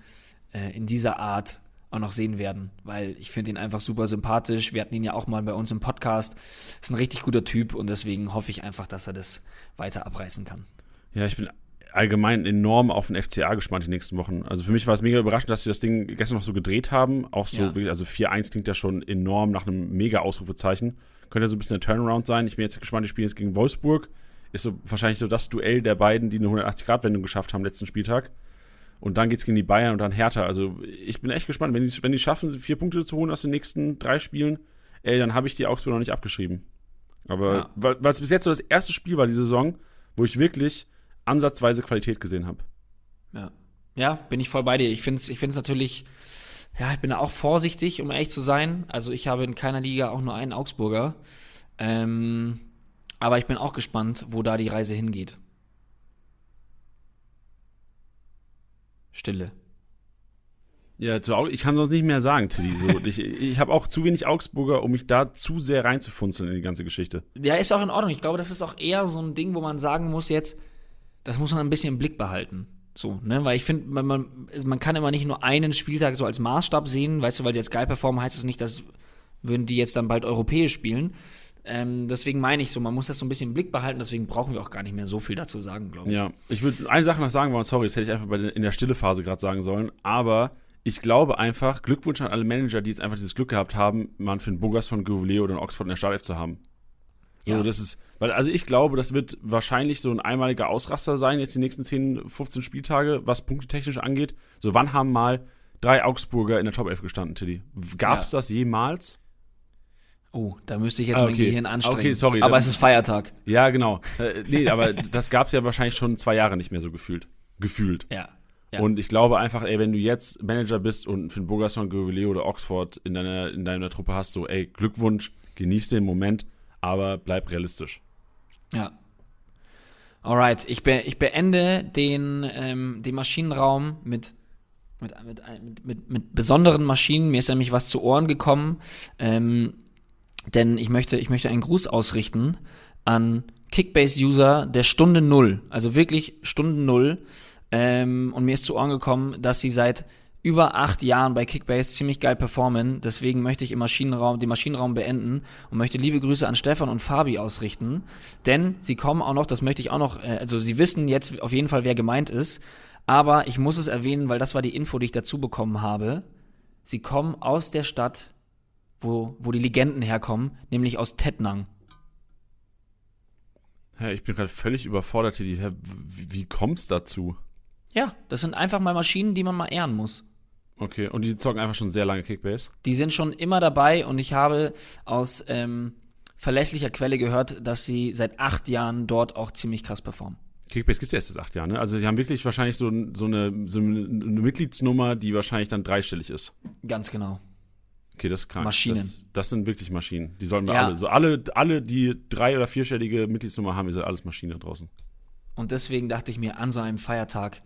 [SPEAKER 3] äh, in dieser Art auch noch sehen werden, weil ich finde ihn einfach super sympathisch. Wir hatten ihn ja auch mal bei uns im Podcast. Ist ein richtig guter Typ und deswegen hoffe ich einfach, dass er das weiter abreißen kann.
[SPEAKER 1] Ja, ich bin allgemein enorm auf den FCA gespannt die nächsten Wochen. Also für mich war es mega überraschend, dass sie das Ding gestern noch so gedreht haben. Auch so,
[SPEAKER 3] Ja.
[SPEAKER 1] also 4-1 klingt ja schon enorm nach einem mega Ausrufezeichen. Könnte ja so ein bisschen der Turnaround sein. Ich bin jetzt gespannt, die spielen jetzt gegen Wolfsburg. Ist so wahrscheinlich so das Duell der beiden, die eine 180-Grad-Wendung geschafft haben letzten Spieltag. Und dann geht's gegen die Bayern und dann Hertha. Also ich bin echt gespannt. Wenn die, wenn die schaffen, vier Punkte zu holen aus den nächsten drei Spielen, ey, dann habe ich die Augsburg noch nicht abgeschrieben. Aber
[SPEAKER 3] Ja.
[SPEAKER 1] weil weil es bis jetzt so das erste Spiel war, die Saison, wo ich wirklich ansatzweise Qualität gesehen habe.
[SPEAKER 3] Ja. Ja, bin ich voll bei dir. Ich finde es ich find's natürlich, ja, ich bin da auch vorsichtig, um ehrlich zu sein. Also ich habe in keiner Liga auch nur einen Augsburger. Ähm, aber ich bin auch gespannt, wo da die Reise hingeht. Stille.
[SPEAKER 1] Ja, ich kann sonst nicht mehr sagen, Tilly. So, ich ich habe auch zu wenig Augsburger, um mich da zu sehr reinzufunzeln in die ganze Geschichte.
[SPEAKER 3] Ja, ist auch in Ordnung. Ich glaube, das ist auch eher so ein Ding, wo man sagen muss jetzt, das muss man ein bisschen im Blick behalten. So, ne, weil ich finde, man, man, man kann immer nicht nur einen Spieltag so als Maßstab sehen, weißt du, weil sie jetzt geil performen, heißt es nicht, dass würden die jetzt dann bald europäisch spielen. Ähm, deswegen meine ich so, man muss das so ein bisschen im Blick behalten, deswegen brauchen wir auch gar nicht mehr so viel dazu sagen, glaube ich.
[SPEAKER 1] Ja, ich würde eine Sache noch sagen wollen, sorry, das hätte ich einfach der, in der stille Phase gerade sagen sollen, aber ich glaube einfach, Glückwunsch an alle Manager, die jetzt einfach dieses Glück gehabt haben, Manfred Burgers von Gouvelet oder in Oxford in der Startelf zu haben. So,
[SPEAKER 3] Ja.
[SPEAKER 1] das ist, weil, also ich glaube, das wird wahrscheinlich so ein einmaliger Ausraster sein, jetzt die nächsten 10, 15 Spieltage, was punktetechnisch angeht. So, wann haben mal drei Augsburger in der Top 11 gestanden, Tilly? Gab es
[SPEAKER 3] Ja.
[SPEAKER 1] das jemals?
[SPEAKER 3] Oh, da müsste ich jetzt
[SPEAKER 1] Ah,
[SPEAKER 3] mein
[SPEAKER 1] okay.
[SPEAKER 3] Gehirn anstrengen.
[SPEAKER 1] Okay, sorry,
[SPEAKER 3] Aber
[SPEAKER 1] dann-
[SPEAKER 3] es ist Feiertag.
[SPEAKER 1] Ja, genau. Äh, nee, aber das gab es ja wahrscheinlich schon zwei Jahre nicht mehr so gefühlt. Gefühlt.
[SPEAKER 3] Ja. Ja.
[SPEAKER 1] Und ich glaube einfach, ey, wenn du jetzt Manager bist und Finn Bogerson, Goveleo oder Oxford in deiner, in deiner Truppe hast, so, ey, Glückwunsch, genieß den Moment, aber bleib realistisch.
[SPEAKER 3] Ja. Alright, ich, be ich beende den, ähm, den Maschinenraum mit, mit, mit, mit, mit, besonderen Maschinen. Mir ist nämlich was zu Ohren gekommen, ähm, denn ich möchte, ich möchte einen Gruß ausrichten an Kickbase-User der Stunde Null, also wirklich Stunde Null. Ähm, und mir ist zu Ohren gekommen, dass sie seit über acht Jahren bei Kickbase ziemlich geil performen. Deswegen möchte ich im Maschinenraum, den Maschinenraum beenden und möchte liebe Grüße an Stefan und Fabi ausrichten. Denn sie kommen auch noch, das möchte ich auch noch, äh, also sie wissen jetzt auf jeden Fall, wer gemeint ist. Aber ich muss es erwähnen, weil das war die Info, die ich dazu bekommen habe. Sie kommen aus der Stadt, wo, wo die Legenden herkommen, nämlich aus Tettnang.
[SPEAKER 1] Ich bin gerade völlig überfordert hier. Wie, wie kommt's dazu?
[SPEAKER 3] Ja, das sind einfach mal Maschinen, die man mal ehren muss.
[SPEAKER 1] Okay, und die zocken einfach schon sehr lange Kickbase.
[SPEAKER 3] Die sind schon immer dabei und ich habe aus ähm, verlässlicher Quelle gehört, dass sie seit acht Jahren dort auch ziemlich krass performen.
[SPEAKER 1] Kickbase gibt's ja erst seit acht Jahren, ne? Also die haben wirklich wahrscheinlich so, so, eine, so eine Mitgliedsnummer, die wahrscheinlich dann dreistellig ist.
[SPEAKER 3] Ganz genau.
[SPEAKER 1] Okay, das ist krank.
[SPEAKER 3] Maschinen.
[SPEAKER 1] Das, das sind wirklich Maschinen. Die sollen wir
[SPEAKER 3] Ja.
[SPEAKER 1] alle. So alle, alle, die drei- oder vierstellige Mitgliedsnummer haben, ihr seid alles Maschinen da draußen.
[SPEAKER 3] Und deswegen dachte ich mir, an so einem Feiertag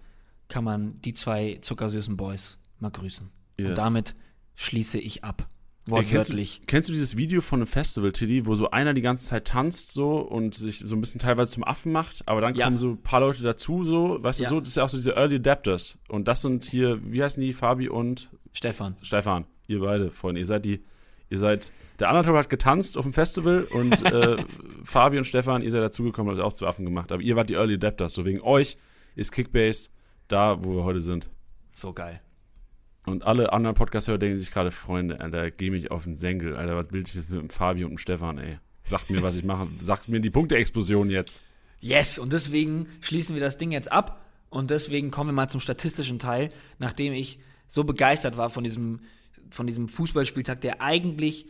[SPEAKER 3] kann man die zwei zuckersüßen Boys mal grüßen.
[SPEAKER 1] Yes.
[SPEAKER 3] Und damit schließe ich ab.
[SPEAKER 1] Ey, kennst, du,
[SPEAKER 3] Wortwörtlich.
[SPEAKER 1] kennst du dieses Video von einem Festival, Tiddy, wo so einer die ganze Zeit tanzt so und sich so ein bisschen teilweise zum Affen macht, aber dann
[SPEAKER 3] Ja.
[SPEAKER 1] kommen so ein paar Leute dazu, so, weißt
[SPEAKER 3] Ja.
[SPEAKER 1] du, so, das ist ja auch so diese Early Adapters. Und das sind hier, wie heißen die, Fabi und
[SPEAKER 3] Stefan.
[SPEAKER 1] Stefan, ihr beide, Freunde, ihr seid die, ihr seid, der Anderthalb hat getanzt auf dem Festival und äh, Fabi und Stefan, ihr seid dazugekommen und habt auch zu Affen gemacht, aber ihr wart die Early Adapters, so wegen euch ist Kickbase da, wo wir heute sind.
[SPEAKER 3] So geil.
[SPEAKER 1] Und alle anderen Podcast-Hörer denken sich gerade, Freunde, Alter, geh mich auf den Senkel, Alter, was will ich mit dem Fabi und dem Stefan, ey? Sagt mir, was ich mache. Sagt mir die Punkteexplosion jetzt.
[SPEAKER 3] Yes, und deswegen schließen wir das Ding jetzt ab und deswegen kommen wir mal zum statistischen Teil, nachdem ich so begeistert war von diesem, von diesem Fußballspieltag, der eigentlich,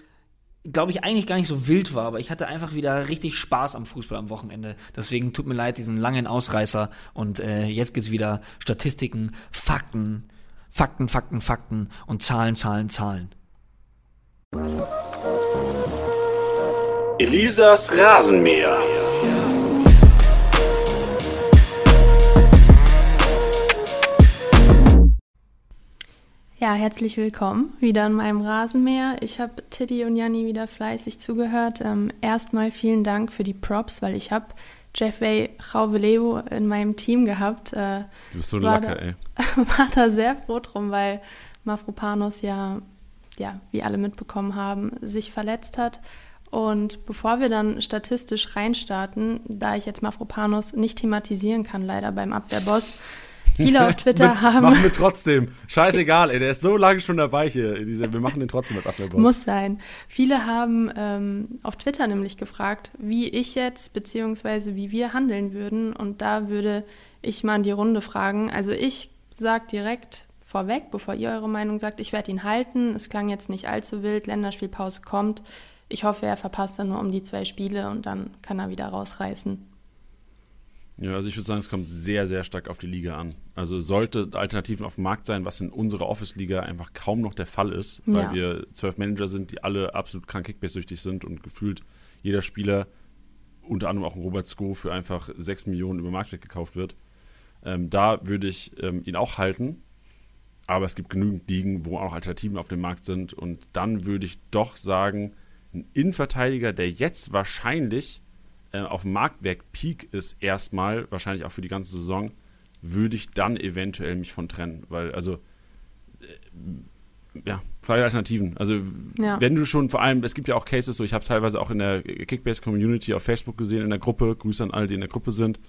[SPEAKER 3] glaube ich, eigentlich gar nicht so wild war, aber ich hatte einfach wieder richtig Spaß am Fußball am Wochenende. Deswegen tut mir leid, diesen langen Ausreißer und äh, jetzt geht's wieder Statistiken, Fakten, Fakten, Fakten, Fakten und Zahlen, Zahlen, Zahlen.
[SPEAKER 4] Elisas Rasenmäher.
[SPEAKER 5] Ja, herzlich willkommen wieder in meinem Rasenmäher. Ich habe Tiddy und Janni wieder fleißig zugehört. Ähm, erstmal vielen Dank für die Props, weil ich habe Jeffrey Rauveleo in meinem Team gehabt. Äh,
[SPEAKER 1] Du bist so ein Lacker,
[SPEAKER 5] da-
[SPEAKER 1] ey.
[SPEAKER 5] war da sehr froh drum, weil Mafropanos ja, ja, wie alle mitbekommen haben, sich verletzt hat. Und bevor wir dann statistisch reinstarten, da ich jetzt Mafropanos nicht thematisieren kann, leider beim Abwehrboss, viele auf Twitter haben...
[SPEAKER 1] Machen wir trotzdem. Scheißegal, ey, der ist so lange schon dabei hier. dieser- Wir machen den trotzdem als Abwehrboss.
[SPEAKER 5] Muss sein. Viele haben ähm, auf Twitter nämlich gefragt, wie ich jetzt beziehungsweise wie wir handeln würden. Und da würde ich mal in die Runde fragen. Also ich sage direkt vorweg, bevor ihr eure Meinung sagt, ich werde ihn halten. Es klang jetzt nicht allzu wild. Länderspielpause kommt. Ich hoffe, er verpasst dann nur um die zwei Spiele und dann kann er wieder rausreißen.
[SPEAKER 1] Ja, also ich würde sagen, es kommt sehr, sehr stark auf die Liga an. Also sollte Alternativen auf dem Markt sein, was in unserer Office-Liga einfach kaum noch der Fall ist, weil
[SPEAKER 5] Ja.
[SPEAKER 1] wir zwölf Manager sind, die alle absolut krank Kickbase-süchtig sind und gefühlt jeder Spieler, unter anderem auch ein Robert Sko, für einfach sechs Millionen über Marktwert gekauft wird. Ähm, da würde ich ähm, ihn auch halten. Aber es gibt genügend Ligen, wo auch Alternativen auf dem Markt sind. Und dann würde ich doch sagen, ein Innenverteidiger, der jetzt wahrscheinlich äh, auf dem Marktwert Peak ist, erstmal, wahrscheinlich auch für die ganze Saison, würde ich dann eventuell mich von trennen. Weil, also, äh, ja, freie Alternativen. Also,
[SPEAKER 5] Ja.
[SPEAKER 1] wenn du schon vor allem, es gibt ja auch Cases, so ich habe teilweise auch in der Kickbase-Community auf Facebook gesehen, in der Gruppe, Grüße an alle, die in der Gruppe sind,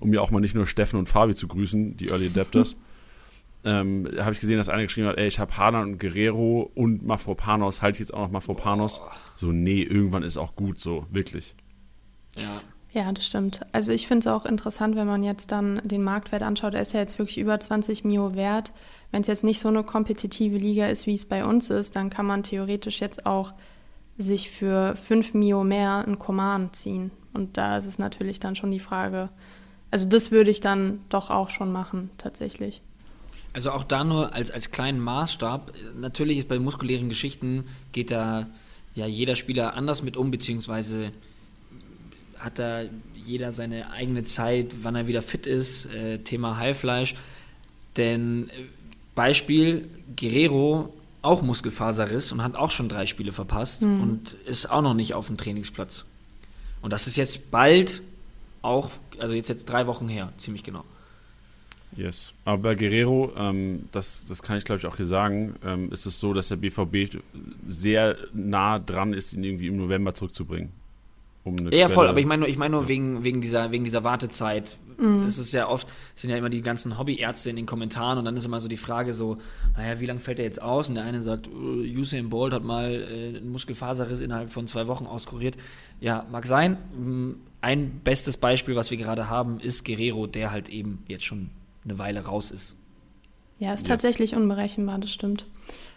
[SPEAKER 1] um mir auch mal nicht nur Steffen und Fabi zu grüßen, die Early Adapters. ähm, habe ich gesehen, dass einer geschrieben hat, ey, ich habe Haaland und Guerrero und Mafropanos, halte ich jetzt auch noch Mafropanos. So, nee, irgendwann ist auch gut, so, wirklich.
[SPEAKER 3] Ja.
[SPEAKER 5] Ja, das stimmt. Also ich finde es auch interessant, wenn man jetzt dann den Marktwert anschaut. Er ist ja jetzt wirklich über 20 Mio wert. Wenn es jetzt nicht so eine kompetitive Liga ist, wie es bei uns ist, dann kann man theoretisch jetzt auch sich für 5 Mio mehr ein Command ziehen. Und da ist es natürlich dann schon die Frage. Also das würde ich dann doch auch schon machen, tatsächlich.
[SPEAKER 3] Also auch da nur als, als kleinen Maßstab. Natürlich ist bei muskulären Geschichten geht da ja jeder Spieler anders mit um, beziehungsweise hat da jeder seine eigene Zeit, wann er wieder fit ist. Äh, Thema Heilfleisch. Denn äh, Beispiel Guerrero auch Muskelfaserriss und hat auch schon drei Spiele verpasst
[SPEAKER 5] Mhm.
[SPEAKER 3] und ist auch noch nicht auf dem Trainingsplatz. Und das ist jetzt bald auch, also jetzt jetzt drei Wochen her, ziemlich genau.
[SPEAKER 1] Yes. Aber bei Guerrero, ähm, das, das kann ich glaube ich auch hier sagen, ähm, ist es so, dass der BVB sehr nah dran ist, ihn irgendwie im November zurückzubringen. Um eine
[SPEAKER 3] Ja, voll,
[SPEAKER 1] Quelle-
[SPEAKER 3] aber ich meine nur, ich meine nur wegen, wegen, dieser, wegen dieser Wartezeit. Das ist ja oft, sind ja immer die ganzen Hobbyärzte in den Kommentaren und dann ist immer so die Frage so, naja, wie lange fällt er jetzt aus? Und der eine sagt, äh, Usain Bolt hat mal äh, einen Muskelfaserriss innerhalb von zwei Wochen auskuriert. Ja, mag sein. Mm, Ein bestes Beispiel, was wir gerade haben, ist Guerrero, der halt eben jetzt schon eine Weile raus ist.
[SPEAKER 5] Ja, ist
[SPEAKER 1] Yes.
[SPEAKER 5] tatsächlich unberechenbar, das stimmt.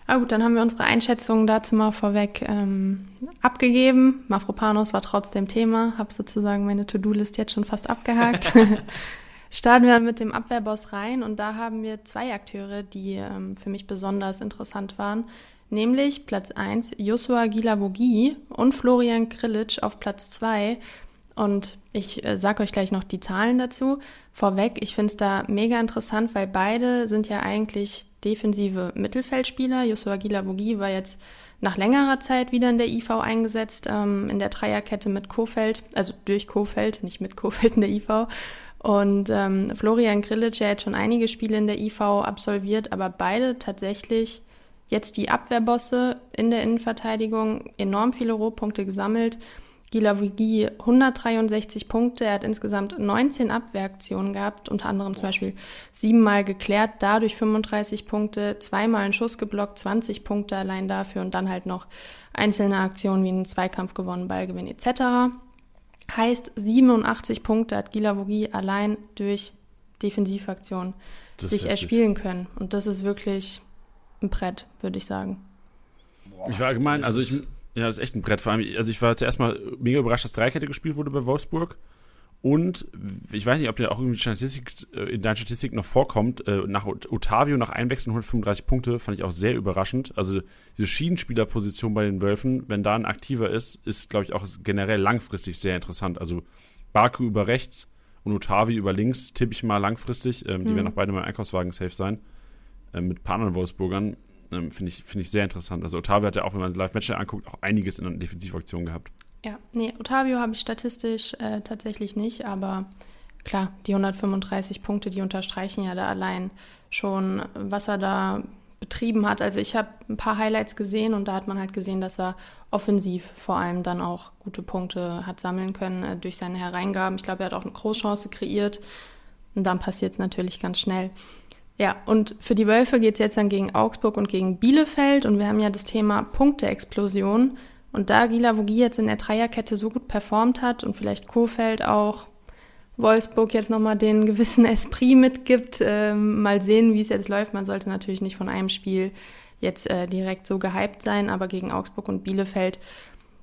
[SPEAKER 5] Aber gut, dann haben wir unsere Einschätzungen dazu mal vorweg ähm, abgegeben. Mafropanos war trotzdem Thema, habe sozusagen meine To-Do-List jetzt schon fast abgehakt. Starten wir mit dem Abwehrboss rein und da haben wir zwei Akteure, die ähm, für mich besonders interessant waren. Nämlich Platz 1 Joshua Gilavogi und Florian Krilic auf Platz 2. Und ich äh, sage euch gleich noch die Zahlen dazu. Vorweg, ich finde es da mega interessant, weil beide sind ja eigentlich defensive Mittelfeldspieler. Joshua Gilavogi war jetzt nach längerer Zeit wieder in der IV eingesetzt, ähm, in der Dreierkette mit Kofeld, also durch Kofeld, nicht mit Kofeld in der IV. Und ähm, Florian Grillitsch ja jetzt schon einige Spiele in der IV absolviert, aber beide tatsächlich jetzt die Abwehrbosse in der Innenverteidigung, enorm viele Rohpunkte gesammelt. Gilavogi 163 Punkte, er hat insgesamt 19 Abwehraktionen gehabt, unter anderem zum Beispiel siebenmal geklärt, dadurch 35 Punkte, zweimal einen Schuss geblockt, 20 Punkte allein dafür und dann halt noch einzelne Aktionen wie einen Zweikampf gewonnen, Ballgewinn etc. Heißt 87 Punkte hat Gilavogi allein durch Defensivaktionen sich erspielen können und das ist wirklich ein Brett, würde ich sagen.
[SPEAKER 1] Ich war allgemein,
[SPEAKER 3] Das
[SPEAKER 1] also ich, ja, das ist echt ein Brett. Vor allem, also ich war zuerst mal mega überrascht, dass Dreikette gespielt wurde bei Wolfsburg. Und ich weiß nicht, ob dir auch irgendwie Statistik, äh, in deiner Statistik noch vorkommt, äh, nach Ot- Otavio nach Einwechseln 135 Punkte, fand ich auch sehr überraschend. Also diese Schienenspielerposition bei den Wölfen, wenn da ein aktiver ist, ist, glaube ich, auch generell langfristig sehr interessant. Also Baku über rechts und Otavio über links, tippe ich mal langfristig. Ähm, die
[SPEAKER 5] Mhm.
[SPEAKER 1] werden auch beide mal im Einkaufswagen safe sein. Ähm, mit ein paar anderen Wolfsburgern. Ähm, Finde ich, find ich sehr interessant. Also Otavio hat ja auch, wenn man das Live-Match anguckt, auch einiges in der Defensivaktion gehabt.
[SPEAKER 5] Ja, nee, Otavio habe ich statistisch äh, tatsächlich nicht, aber klar, die 135 Punkte, die unterstreichen ja da allein schon, was er da betrieben hat. Also ich habe ein paar Highlights gesehen und da hat man halt gesehen, dass er offensiv vor allem dann auch gute Punkte hat sammeln können äh, durch seine Hereingaben. Ich glaube, er hat auch eine Großchance kreiert und dann passiert es natürlich ganz schnell. Ja, und für die Wölfe geht es jetzt dann gegen Augsburg und gegen Bielefeld und wir haben ja das Thema Punkteexplosion. Und da Gilavogi jetzt in der Dreierkette so gut performt hat und vielleicht Kofeld auch Wolfsburg jetzt nochmal den gewissen Esprit mitgibt, ähm, mal sehen, wie es jetzt läuft. Man sollte natürlich nicht von einem Spiel jetzt äh, direkt so gehypt sein, aber gegen Augsburg und Bielefeld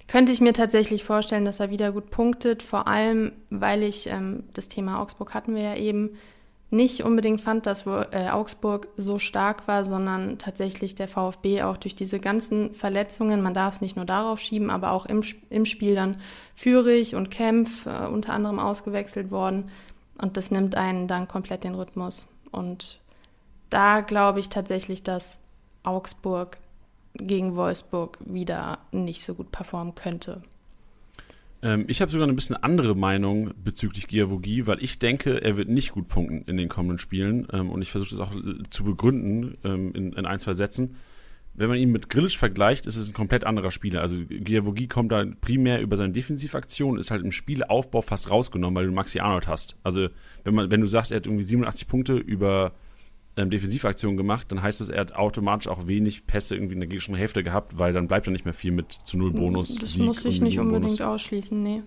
[SPEAKER 5] könnte ich mir tatsächlich vorstellen, dass er wieder gut punktet, vor allem weil ich, ähm, das Thema Augsburg hatten wir ja eben, nicht unbedingt fand, dass äh, Augsburg so stark war, sondern tatsächlich der VfB auch durch diese ganzen Verletzungen, man darf es nicht nur darauf schieben, aber auch im, im Spiel dann Führig und Kempf äh, unter anderem ausgewechselt worden und das nimmt einen dann komplett den Rhythmus und da glaube ich tatsächlich, dass Augsburg gegen Wolfsburg wieder nicht so gut performen könnte.
[SPEAKER 1] Ähm, ich habe sogar eine bisschen andere Meinung bezüglich Giavogi, weil ich denke, er wird nicht gut punkten in den kommenden Spielen. Ähm, und ich versuche das auch äh, zu begründen ähm, in, in ein, zwei Sätzen. Wenn man ihn mit Grillic vergleicht, ist es ein komplett anderer Spieler. Also Giavogi kommt da primär über seine Defensivaktion, ist halt im Spielaufbau fast rausgenommen, weil du Maxi Arnold hast. Also wenn man, wenn du sagst, er hat irgendwie 87 Punkte über ähm, Defensivaktionen gemacht, dann heißt das, er hat automatisch auch wenig Pässe irgendwie in der gegnerischen Hälfte gehabt, weil dann bleibt da nicht mehr viel mit zu null Bonus.
[SPEAKER 5] Das
[SPEAKER 1] Sieg
[SPEAKER 5] muss ich nicht unbedingt
[SPEAKER 1] Bonus.
[SPEAKER 5] ausschließen, nee.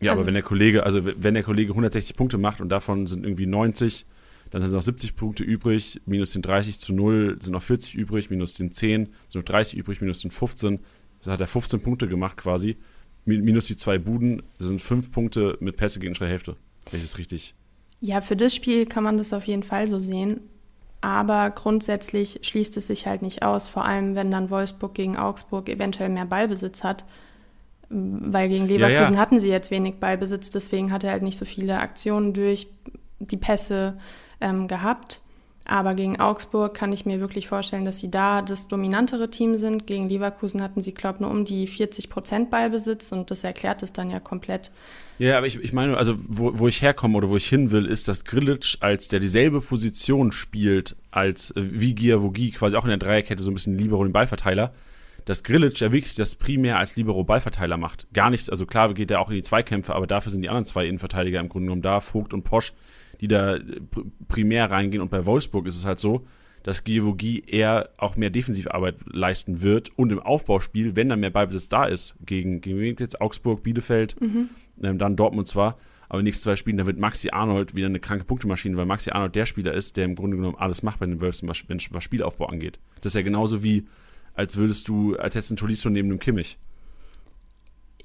[SPEAKER 1] Ja,
[SPEAKER 5] Also-
[SPEAKER 1] aber wenn der Kollege, also wenn der Kollege 160 Punkte macht und davon sind irgendwie 90, dann sind noch 70 Punkte übrig, minus den 30 zu 0 sind noch 40 übrig, minus den 10 sind noch 30 übrig, minus den 15. Da hat er 15 Punkte gemacht quasi. Mi- Minus die zwei Buden das sind 5 Punkte mit Pässe gegen unsere Hälfte. Das richtig.
[SPEAKER 5] Ja, für das Spiel kann man das auf jeden Fall so sehen. Aber grundsätzlich schließt es sich halt nicht aus, vor allem wenn dann Wolfsburg gegen Augsburg eventuell mehr Ballbesitz hat. Weil gegen
[SPEAKER 1] Ja,
[SPEAKER 5] Leverkusen
[SPEAKER 1] ja.
[SPEAKER 5] hatten sie jetzt wenig Ballbesitz, deswegen hat er halt nicht so viele Aktionen durch die Pässe ähm, gehabt. Aber gegen Augsburg kann ich mir wirklich vorstellen, dass sie da das dominantere Team sind. Gegen Leverkusen hatten sie, glaube ich, nur um die 40 Prozent Ballbesitz und das erklärt es dann ja komplett.
[SPEAKER 1] Ja, aber ich, ich meine, also wo, wo ich herkomme oder wo ich hin will, ist, dass Grilic als der dieselbe Position spielt als äh, wie Giavogi, quasi auch in der Dreierkette so ein bisschen Libero den Ballverteiler, dass Grilic ja wirklich das primär als Libero Ballverteiler macht. Gar nichts, also klar geht er auch in die Zweikämpfe, aber dafür sind die anderen zwei Innenverteidiger im Grunde genommen da, Vogt und Posch, die da pr- primär reingehen und bei Wolfsburg ist es halt so, dass Giavogi eher auch mehr Defensivarbeit leisten wird und im Aufbauspiel, wenn dann mehr Ballbesitz da ist, gegen, gegen jetzt Augsburg, Bielefeld, ähm, dann Dortmund zwar, aber in den nächsten zwei Spielen, da wird Maxi Arnold wieder eine kranke Punktemaschine, weil Maxi Arnold der Spieler ist, der im Grunde genommen alles macht bei den Wölfen, was, was Spielaufbau angeht. Das ist ja genauso wie, als würdest du, als hättest du einen Tolisso neben dem Kimmich.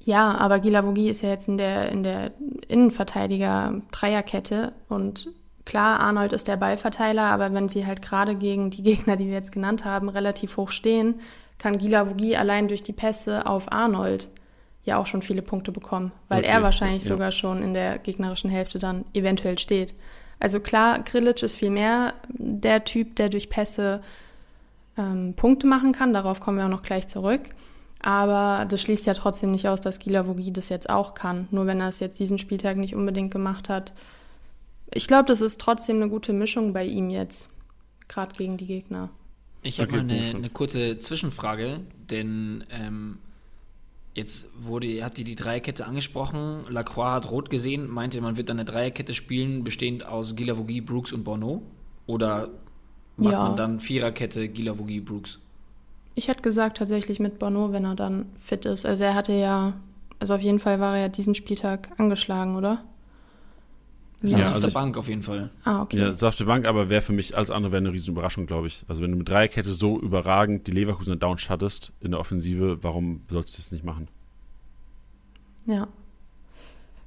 [SPEAKER 5] Ja, aber Gilavogi ist ja jetzt in der, in der Innenverteidiger-Dreierkette und klar, Arnold ist der Ballverteiler, aber wenn sie halt gerade gegen die Gegner, die wir jetzt genannt haben, relativ hoch stehen, kann Gilavogi allein durch die Pässe auf Arnold ja auch schon viele Punkte bekommen, weil
[SPEAKER 1] Okay,
[SPEAKER 5] er wahrscheinlich
[SPEAKER 1] ja.
[SPEAKER 5] sogar schon in der gegnerischen Hälfte dann eventuell steht. Also klar, Grilic ist viel mehr der Typ, der durch Pässe ähm, Punkte machen kann. Darauf kommen wir auch noch gleich zurück. Aber das schließt ja trotzdem nicht aus, dass Gilavogi das jetzt auch kann. Nur wenn er es jetzt diesen Spieltag nicht unbedingt gemacht hat. Ich glaube, das ist trotzdem eine gute Mischung bei ihm jetzt. Gerade gegen die Gegner.
[SPEAKER 3] Ich habe
[SPEAKER 1] Okay,
[SPEAKER 3] mal eine, eine kurze Zwischenfrage, denn ähm, jetzt wurde, habt ihr die Dreierkette angesprochen. Lacroix hat rot gesehen, meinte, man wird dann eine Dreierkette spielen, bestehend aus Gilavogi, Brooks und Bono. Oder macht
[SPEAKER 5] Ja.
[SPEAKER 3] man dann Viererkette Gilavogi, Brooks?
[SPEAKER 5] Ich hätte gesagt, tatsächlich mit Bono, wenn er dann fit ist. Also er hatte ja, also auf jeden Fall war er ja diesen Spieltag angeschlagen, oder?
[SPEAKER 3] Ist
[SPEAKER 1] Ja,
[SPEAKER 3] auf
[SPEAKER 1] also
[SPEAKER 3] der Bank auf jeden Fall.
[SPEAKER 5] Ah, okay.
[SPEAKER 1] Ja, das ist auf der Bank, aber wäre für mich alles andere wäre eine riesen Überraschung, glaube ich. Also wenn du mit Dreierkette so überragend die Leverkusener Downs hattest in der Offensive, warum sollst du das nicht machen?
[SPEAKER 5] Ja.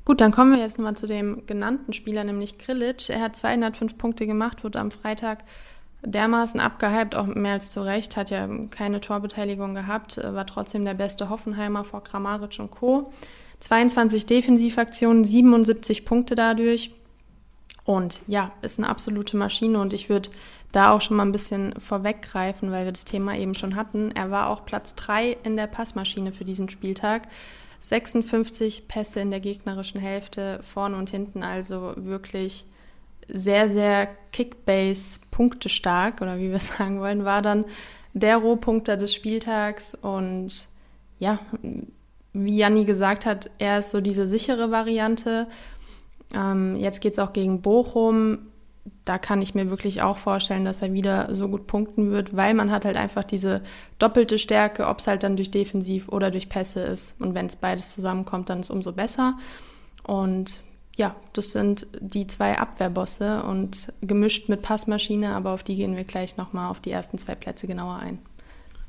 [SPEAKER 5] Gut, dann kommen wir jetzt nochmal zu dem genannten Spieler, nämlich Krilic. Er hat 205 Punkte gemacht, wurde am Freitag dermaßen abgehypt, auch mehr als zu Recht, hat ja keine Torbeteiligung gehabt, äh, war trotzdem der beste Hoffenheimer vor Kramaric und Co. 22 Defensivaktionen, 77 Punkte dadurch. Und ja, ist eine absolute Maschine und ich würde da auch schon mal ein bisschen vorweggreifen, weil wir das Thema eben schon hatten. Er war auch Platz 3 in der Passmaschine für diesen Spieltag. 56 Pässe in der gegnerischen Hälfte, vorne und hinten, also wirklich sehr, sehr Kickbase-Punkte stark, oder wie wir sagen wollen, war dann der Rohpunkter des Spieltags und ja, wie Janni gesagt hat, er ist so diese sichere Variante. Ähm, jetzt geht es auch gegen Bochum. Da kann ich mir wirklich auch vorstellen, dass er wieder so gut punkten wird, weil man hat halt einfach diese doppelte Stärke, ob es halt dann durch Defensiv oder durch Pässe ist. Und wenn es beides zusammenkommt, dann ist umso besser. Und ja, das sind die zwei Abwehrbosse und gemischt mit Passmaschine, aber auf die gehen wir gleich nochmal auf die ersten zwei Plätze genauer ein.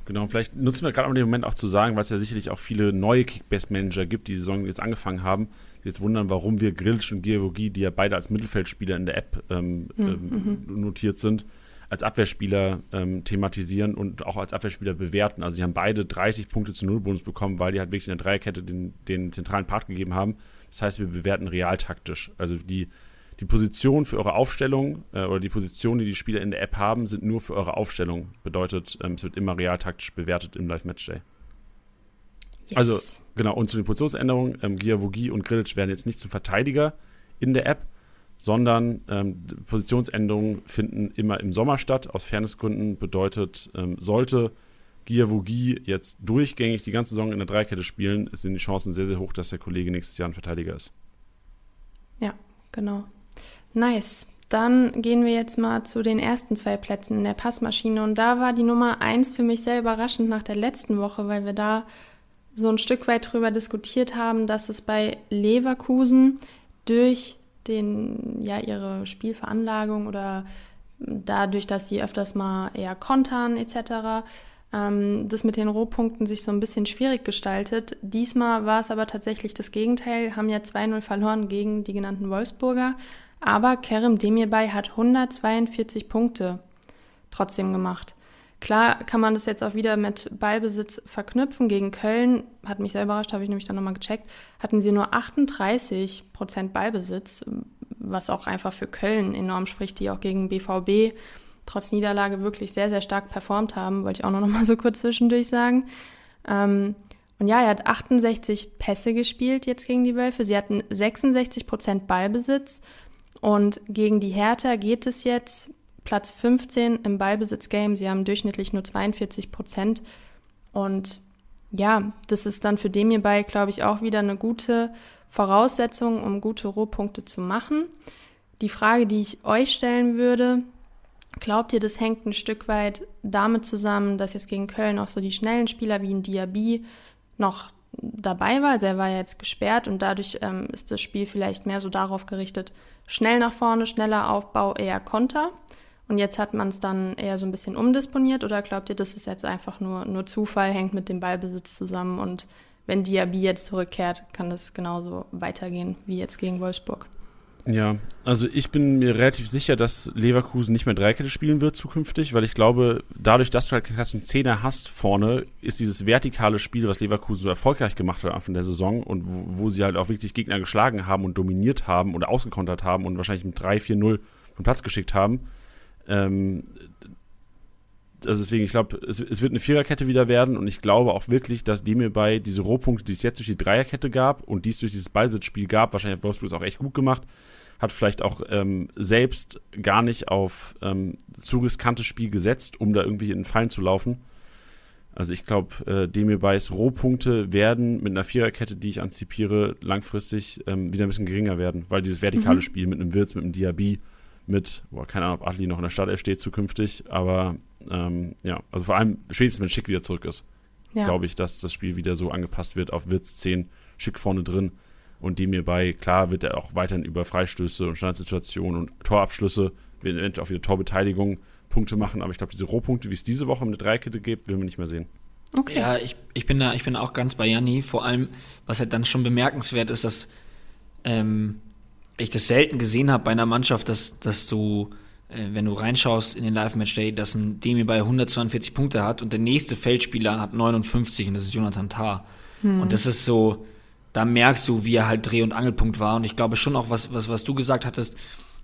[SPEAKER 1] Genau, vielleicht nutzen wir gerade mal den Moment auch zu sagen, weil es ja sicherlich auch viele neue Kickbase-Manager gibt, die die Saison jetzt angefangen haben, die jetzt wundern, warum wir Grillsch und Giavogi, die ja beide als Mittelfeldspieler in der App ähm, ähm, notiert sind, als Abwehrspieler ähm, thematisieren und auch als Abwehrspieler bewerten. Also die haben beide 30 Punkte zu Nullbonus bekommen, weil die halt wirklich in der Dreierkette den, den zentralen Part gegeben haben. Das heißt, wir bewerten realtaktisch. Also die, die Position für eure Aufstellung äh, oder die Position, die die Spieler in der App haben, sind nur für eure Aufstellung. Bedeutet, ähm, es wird immer realtaktisch bewertet im Live-Matchday.
[SPEAKER 5] Yes.
[SPEAKER 1] Also, genau, und zu den Positionsänderungen, ähm, Giavogi und Grilic werden jetzt nicht zum Verteidiger in der App, sondern ähm, Positionsänderungen finden immer im Sommer statt. Aus Fairnessgründen bedeutet, ähm, sollte Giavogi jetzt durchgängig die ganze Saison in der Dreikette spielen, sind die Chancen sehr, sehr hoch, dass der Kollege nächstes Jahr ein Verteidiger ist.
[SPEAKER 5] Ja, genau. Nice. Dann gehen wir jetzt mal zu den ersten zwei Plätzen in der Passmaschine. Und da war die Nummer eins für mich sehr überraschend nach der letzten Woche, weil wir da so ein Stück weit darüber diskutiert haben, dass es bei Leverkusen durch den, ja, ihre Spielveranlagung oder dadurch, dass sie öfters mal eher kontern etc., ähm, das mit den Rohpunkten sich so ein bisschen schwierig gestaltet. Diesmal war es aber tatsächlich das Gegenteil, haben ja 2-0 verloren gegen die genannten Wolfsburger, aber Kerem Demirbay hat 142 Punkte trotzdem gemacht. Klar kann man das jetzt auch wieder mit Ballbesitz verknüpfen. Gegen Köln, hat mich sehr überrascht, habe ich nämlich dann nochmal gecheckt, hatten sie nur 38 Prozent Ballbesitz, was auch einfach für Köln enorm spricht, die auch gegen BVB trotz Niederlage wirklich sehr, sehr stark performt haben, wollte ich auch noch mal so kurz zwischendurch sagen. Ähm, und ja, er hat 68 Pässe gespielt jetzt gegen die Wölfe. Sie hatten 66 Prozent Ballbesitz. Und gegen die Hertha geht es jetzt Platz 15 im Ballbesitz-Game. Sie haben durchschnittlich nur 42 Prozent. Und ja, das ist dann für den hierbei, glaube ich, auch wieder eine gute Voraussetzung, um gute Rohpunkte zu machen. Die Frage, die ich euch stellen würde, glaubt ihr, das hängt ein Stück weit damit zusammen, dass jetzt gegen Köln auch so die schnellen Spieler wie ein Diaby noch dabei war? Also er war ja jetzt gesperrt und dadurch ähm, ist das Spiel vielleicht mehr so darauf gerichtet, schnell nach vorne, schneller Aufbau, eher Konter. Und jetzt hat man es dann eher so ein bisschen umdisponiert oder glaubt ihr, das ist jetzt einfach nur, nur Zufall, hängt mit dem Ballbesitz zusammen und wenn Diaby jetzt zurückkehrt, kann das genauso weitergehen wie jetzt gegen Wolfsburg?
[SPEAKER 1] Ja, also ich bin mir relativ sicher, dass Leverkusen nicht mehr Dreikette spielen wird zukünftig, weil ich glaube, dadurch, dass du halt einen Zehner hast vorne, ist dieses vertikale Spiel, was Leverkusen so erfolgreich gemacht hat Anfang der Saison und wo, wo sie halt auch wirklich Gegner geschlagen haben und dominiert haben und ausgekontert haben und wahrscheinlich mit 3-4-0 vom Platz geschickt haben, ähm, also deswegen, ich glaube, es, es, wird eine Viererkette wieder werden und ich glaube auch wirklich, dass die mir bei diese Rohpunkte, die es jetzt durch die Dreierkette gab und die es durch dieses Ballsitzspiel gab, wahrscheinlich hat Wolfsburg es auch echt gut gemacht, hat vielleicht auch ähm, selbst gar nicht auf ähm, zu riskantes Spiel gesetzt, um da irgendwie in den Fallen zu laufen. Also ich glaube, äh, Demir Beis Rohpunkte werden mit einer Viererkette, die ich antizipiere, langfristig ähm, wieder ein bisschen geringer werden, weil dieses vertikale mhm. Spiel mit einem Wirtz, mit einem Diaby, mit, boah, keine Ahnung, ob Adli noch in der Startelf steht zukünftig, aber ähm, ja, also vor allem spätestens, wenn Schick wieder zurück ist, ja. glaube ich, dass das Spiel wieder so angepasst wird auf Witz 10, Schick vorne drin und dem hierbei, klar, wird er auch weiterhin über Freistöße und Standardsituationen und Torabschlüsse, eventuell auch wieder Torbeteiligung Punkte machen, aber ich glaube, diese Rohpunkte, wie es diese Woche mit der Dreikette gibt, will man nicht mehr sehen.
[SPEAKER 3] Okay. Ja, ich, ich bin da, ich bin auch ganz bei Janni. Vor allem, was halt dann schon bemerkenswert ist, dass ähm, ich das selten gesehen habe bei einer Mannschaft, dass, dass du, äh, wenn du reinschaust in den Live-Match-Day, dass ein Demi bei 142 Punkte hat und der nächste Feldspieler hat 59 und das ist Jonathan Tah. Hm. Und das ist so, da merkst du, wie er halt Dreh- und Angelpunkt war. Und ich glaube schon auch, was, was, was du gesagt hattest,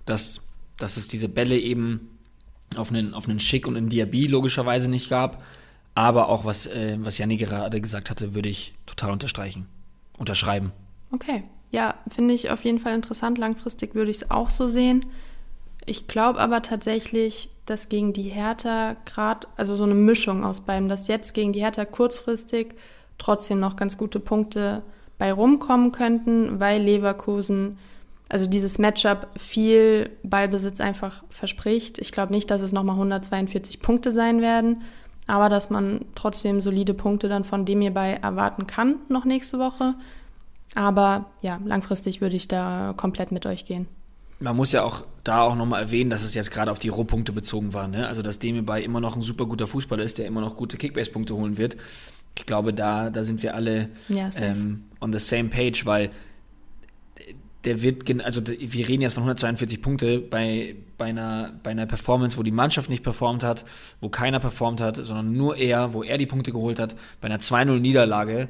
[SPEAKER 3] dass, dass es diese Bälle eben auf einen, auf einen Schick und einen Diaby logischerweise nicht gab. Aber auch was, äh, was Janni gerade gesagt hatte, würde ich total unterstreichen, unterschreiben.
[SPEAKER 5] Okay. Ja, finde ich auf jeden Fall interessant. Langfristig würde ich es auch so sehen. Ich glaube aber tatsächlich, dass gegen die Hertha gerade, also so eine Mischung aus beiden, dass jetzt gegen die Hertha kurzfristig trotzdem noch ganz gute Punkte bei rumkommen könnten, weil Leverkusen, also dieses Matchup viel Ballbesitz einfach verspricht. Ich glaube nicht, dass es nochmal 142 Punkte sein werden, aber dass man trotzdem solide Punkte dann von dem hierbei erwarten kann noch nächste Woche. Aber ja, langfristig würde ich da komplett mit euch gehen.
[SPEAKER 3] Man muss ja auch da auch nochmal erwähnen, dass es jetzt gerade auf die Rohpunkte bezogen war. Ne? Also, dass Demi immer noch ein super guter Fußballer ist, der immer noch gute Kickbase-Punkte holen wird. Ich glaube, da, da sind wir alle ja, ähm, on the same page, weil der wird, also wir reden jetzt von 142 Punkte bei, bei, einer, bei einer Performance, wo die Mannschaft nicht performt hat, wo keiner performt hat, sondern nur er, wo er die Punkte geholt hat, bei einer 2-0-Niederlage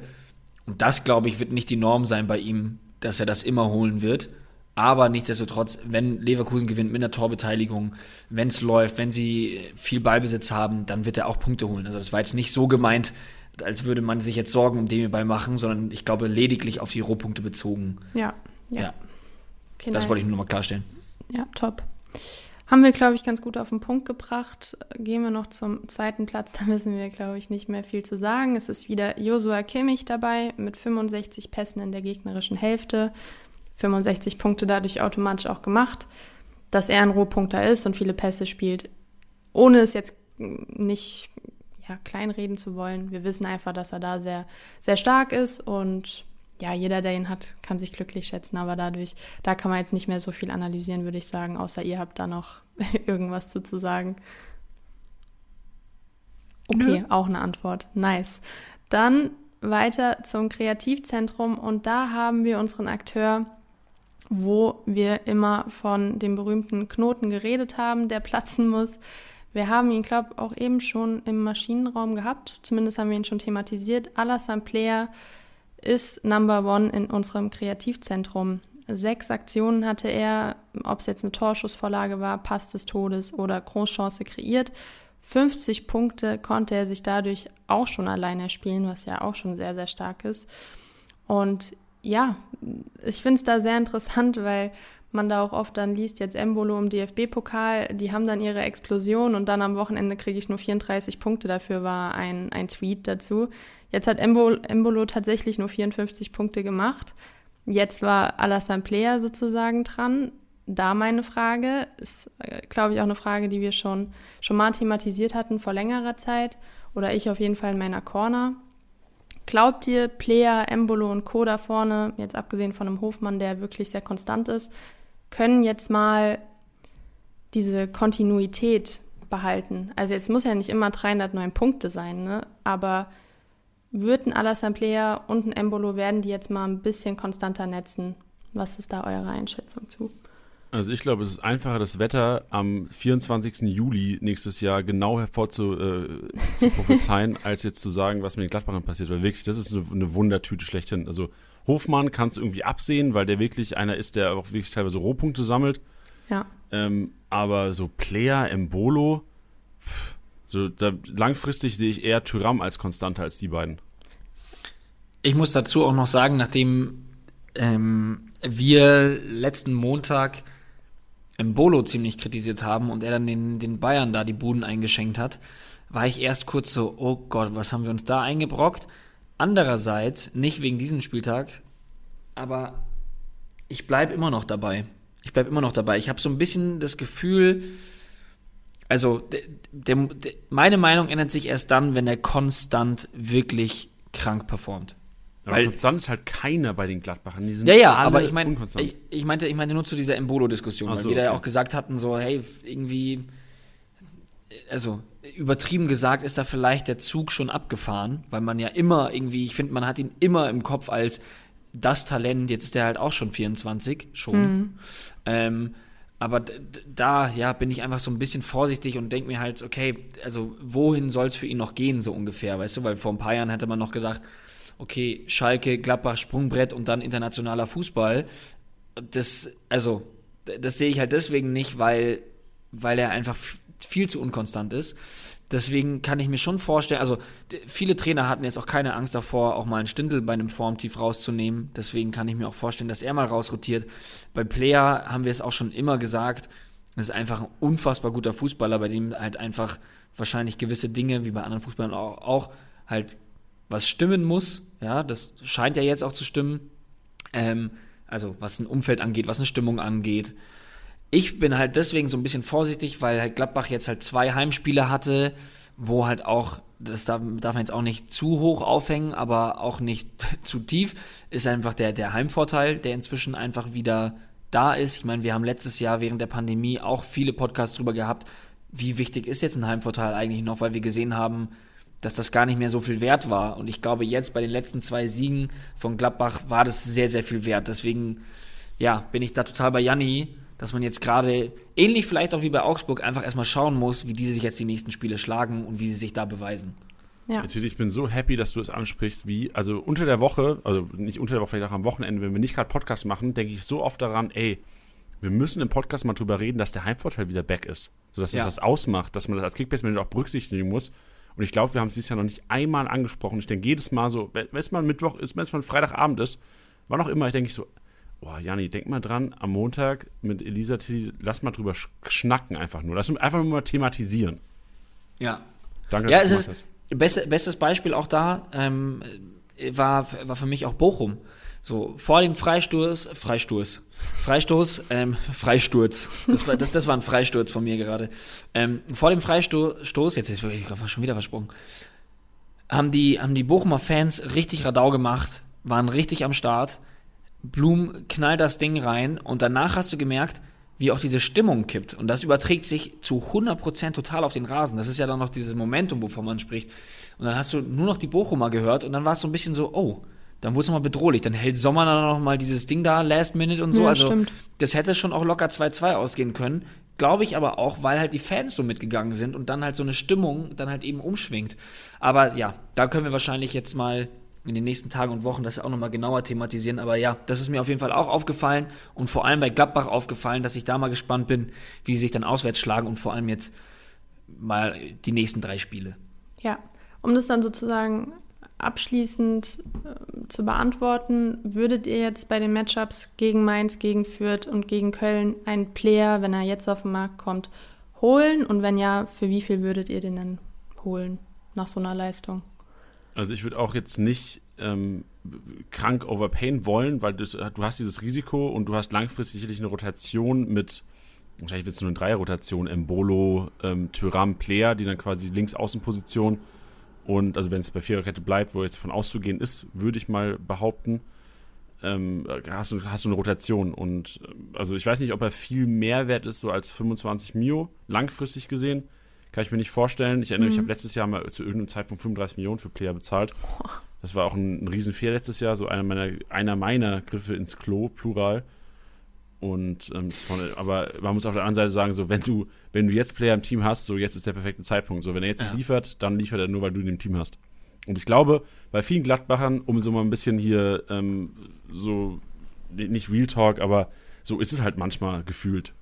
[SPEAKER 3] und das, glaube ich, wird nicht die Norm sein bei ihm, dass er das immer holen wird. Aber nichtsdestotrotz, wenn Leverkusen gewinnt mit einer Torbeteiligung, wenn es läuft, wenn sie viel Ballbesitz haben, dann wird er auch Punkte holen. Also das war jetzt nicht so gemeint, als würde man sich jetzt Sorgen um den bei machen, sondern ich glaube lediglich auf die Rohpunkte bezogen.
[SPEAKER 5] Ja, ja. ja.
[SPEAKER 3] Okay, das nice. wollte ich nur mal klarstellen.
[SPEAKER 5] Ja, top. Haben wir, glaube ich, ganz gut auf den Punkt gebracht. Gehen wir noch zum zweiten Platz. Da müssen wir, glaube ich, nicht mehr viel zu sagen. Es ist wieder Josua Kimmich dabei mit 65 Pässen in der gegnerischen Hälfte. 65 Punkte dadurch automatisch auch gemacht. Dass er ein Rohpunkter ist und viele Pässe spielt, ohne es jetzt nicht ja, kleinreden zu wollen. Wir wissen einfach, dass er da sehr, sehr stark ist und ja, jeder, der ihn hat, kann sich glücklich schätzen, aber dadurch, da kann man jetzt nicht mehr so viel analysieren, würde ich sagen, außer ihr habt da noch irgendwas zu, zu sagen. Okay, ja. auch eine Antwort. Nice. Dann weiter zum Kreativzentrum und da haben wir unseren Akteur, wo wir immer von dem berühmten Knoten geredet haben, der platzen muss. Wir haben ihn, glaube ich, auch eben schon im Maschinenraum gehabt. Zumindest haben wir ihn schon thematisiert. Alassane Player ist Number One in unserem Kreativzentrum. Sechs Aktionen hatte er, ob es jetzt eine Torschussvorlage war, Pass des Todes oder Großchance kreiert. 50 Punkte konnte er sich dadurch auch schon alleine spielen, was ja auch schon sehr, sehr stark ist. Und ja, ich finde es da sehr interessant, weil man da auch oft dann liest, jetzt Embolo im DFB-Pokal, die haben dann ihre Explosion und dann am Wochenende kriege ich nur 34 Punkte. Dafür war ein, ein Tweet dazu. Jetzt hat Embolo, tatsächlich nur 54 Punkte gemacht. Jetzt war Alassane Player sozusagen dran da meine Frage, ist, äh, glaube ich, auch eine Frage, die wir schon, schon mal thematisiert hatten vor längerer Zeit oder ich auf jeden Fall in meiner Corner. Glaubt ihr, Player, Embolo und Co. da vorne, jetzt abgesehen von einem Hofmann, der wirklich sehr konstant ist, können jetzt mal diese Kontinuität behalten? Also jetzt muss ja nicht immer 309 Punkte sein, ne? aber würden Alassane Player und ein Embolo, werden die jetzt mal ein bisschen konstanter netzen? Was ist da eure Einschätzung zu?
[SPEAKER 1] Also ich glaube, es ist einfacher, das Wetter am 24. Juli nächstes Jahr genau hervorzu äh, zu prophezeien, als jetzt zu sagen, was mit den Gladbachern passiert. Weil wirklich, das ist eine, eine Wundertüte schlechthin. Also Hofmann kannst du irgendwie absehen, weil der wirklich einer ist, der auch wirklich teilweise Rohpunkte sammelt.
[SPEAKER 5] Ja.
[SPEAKER 1] Ähm, aber so Player, Embolo, pff, so da, langfristig sehe ich eher Tyram als konstanter als die beiden.
[SPEAKER 3] Ich muss dazu auch noch sagen, nachdem ähm, wir letzten Montag Mbolo ziemlich kritisiert haben und er dann den, den Bayern da die Buden eingeschenkt hat, war ich erst kurz so, oh Gott, was haben wir uns da eingebrockt? Andererseits, nicht wegen diesem Spieltag, aber ich bleibe immer noch dabei. Ich bleibe immer noch dabei. Ich habe so ein bisschen das Gefühl, also der, der, der, meine Meinung ändert sich erst dann, wenn er konstant wirklich krank performt.
[SPEAKER 1] Aber Weil, konstant ist halt keiner bei den Gladbachern. Die sind
[SPEAKER 3] ja, ja, aber ich meine, ich, ich, meinte, ich meinte nur zu dieser Embolo-Diskussion, weil so, wir okay. da ja auch gesagt hatten, so, hey, irgendwie, also übertrieben gesagt, ist da vielleicht der Zug schon abgefahren, weil man ja immer irgendwie, ich finde, man hat ihn immer im Kopf als das Talent, jetzt ist er halt auch schon 24, schon. Mhm. Ähm, aber da, ja, bin ich einfach so ein bisschen vorsichtig und denke mir halt, okay, also wohin soll es für ihn noch gehen, so ungefähr, weißt du, weil vor ein paar Jahren hätte man noch gedacht, okay, Schalke, Gladbach, Sprungbrett und dann internationaler Fußball. Das, also, das sehe ich halt deswegen nicht, weil, weil er einfach viel zu unkonstant ist. Deswegen kann ich mir schon vorstellen, also viele Trainer hatten jetzt auch keine Angst davor, auch mal einen Stindel bei einem Formtief rauszunehmen. Deswegen kann ich mir auch vorstellen, dass er mal rausrotiert. Bei Player haben wir es auch schon immer gesagt, das ist einfach ein unfassbar guter Fußballer, bei dem halt einfach wahrscheinlich gewisse Dinge, wie bei anderen Fußballern auch, auch halt was stimmen muss. Ja, das scheint ja jetzt auch zu stimmen. Ähm, also was ein Umfeld angeht, was eine Stimmung angeht. Ich bin halt deswegen so ein bisschen vorsichtig, weil halt Gladbach jetzt halt zwei Heimspiele hatte, wo halt auch, das darf, darf man jetzt auch nicht zu hoch aufhängen, aber auch nicht zu tief, ist einfach der, der Heimvorteil, der inzwischen einfach wieder da ist. Ich meine, wir haben letztes Jahr während der Pandemie auch viele Podcasts drüber gehabt, wie wichtig ist jetzt ein Heimvorteil eigentlich noch, weil wir gesehen haben, dass das gar nicht mehr so viel wert war. Und ich glaube, jetzt bei den letzten zwei Siegen von Gladbach war das sehr, sehr viel wert. Deswegen, ja, bin ich da total bei Janni, dass man jetzt gerade, ähnlich vielleicht auch wie bei Augsburg, einfach erstmal schauen muss, wie diese sich jetzt die nächsten Spiele schlagen und wie sie sich da beweisen.
[SPEAKER 1] Ja. Natürlich, ich bin so happy, dass du es ansprichst, wie, also unter der Woche, also nicht unter der Woche, vielleicht auch am Wochenende, wenn wir nicht gerade Podcast machen, denke ich so oft daran, ey, wir müssen im Podcast mal drüber reden, dass der Heimvorteil wieder back ist. So dass das ja. was ausmacht, dass man das als Kickbase-Manager auch berücksichtigen muss. Und ich glaube, wir haben es dieses Jahr noch nicht einmal angesprochen. Ich denke jedes Mal so, wenn es mal Mittwoch ist, wenn es mal Freitagabend ist, wann auch immer, ich denke ich so, boah, Jani, denk mal dran, am Montag mit Elisa Tilly, lass mal drüber schnacken einfach nur. Lass uns einfach nur mal thematisieren.
[SPEAKER 3] Ja. Danke, dass ja, du es ist beste, Bestes Beispiel auch da ähm, war, war für mich auch Bochum. So, vor dem Freistoß, Freistoß, Freistoß, ähm, Freisturz. Das war, das, das war ein Freisturz von mir gerade. Ähm, vor dem Freistoß, jetzt ist ich schon wieder versprungen, haben die, haben die Bochumer Fans richtig Radau gemacht, waren richtig am Start. Blum knallt das Ding rein und danach hast du gemerkt, wie auch diese Stimmung kippt. Und das überträgt sich zu 100% total auf den Rasen. Das ist ja dann noch dieses Momentum, wovon man spricht. Und dann hast du nur noch die Bochumer gehört und dann war es so ein bisschen so, oh, dann wurde es nochmal bedrohlich. Dann hält Sommer dann noch mal dieses Ding da, Last Minute und so.
[SPEAKER 5] Ja,
[SPEAKER 3] also
[SPEAKER 5] stimmt.
[SPEAKER 3] das hätte schon auch locker 2-2 ausgehen können. Glaube ich aber auch, weil halt die Fans so mitgegangen sind und dann halt so eine Stimmung dann halt eben umschwingt. Aber ja, da können wir wahrscheinlich jetzt mal in den nächsten Tagen und Wochen das auch nochmal genauer thematisieren. Aber ja, das ist mir auf jeden Fall auch aufgefallen und vor allem bei Gladbach aufgefallen, dass ich da mal gespannt bin, wie sie sich dann auswärts schlagen und vor allem jetzt mal die nächsten drei Spiele.
[SPEAKER 5] Ja, um das dann sozusagen abschließend äh, zu beantworten, würdet ihr jetzt bei den Matchups gegen Mainz, gegen Fürth und gegen Köln einen Player, wenn er jetzt auf den Markt kommt, holen? Und wenn ja, für wie viel würdet ihr den dann holen nach so einer Leistung?
[SPEAKER 1] Also ich würde auch jetzt nicht ähm, krank overpayen wollen, weil das, du hast dieses Risiko und du hast langfristig sicherlich eine Rotation mit, wahrscheinlich wird es nur eine Dreierrotation, Embolo, ähm, Tyram, Player, die dann quasi links Außenposition und also wenn es bei Viererkette bleibt, wo jetzt von auszugehen ist, würde ich mal behaupten, ähm, hast, du, hast du eine Rotation und äh, also ich weiß nicht, ob er viel mehr wert ist, so als 25 Mio, langfristig gesehen. Kann ich mir nicht vorstellen. Ich erinnere mich, ich habe letztes Jahr mal zu irgendeinem Zeitpunkt 35 Millionen für Player bezahlt. Das war auch ein, ein Riesenfehler letztes Jahr, so einer meiner, einer meiner Griffe ins Klo, plural. Und ähm, von, aber man muss auf der anderen Seite sagen, so wenn du, wenn du jetzt Player im Team hast, so jetzt ist der perfekte Zeitpunkt. So, wenn er jetzt nicht
[SPEAKER 3] Ja.
[SPEAKER 1] liefert, dann liefert er nur, weil du ihn im Team hast. Und ich glaube, bei vielen Gladbachern, um so mal ein bisschen hier ähm, so, nicht Real Talk, aber so ist es halt manchmal gefühlt.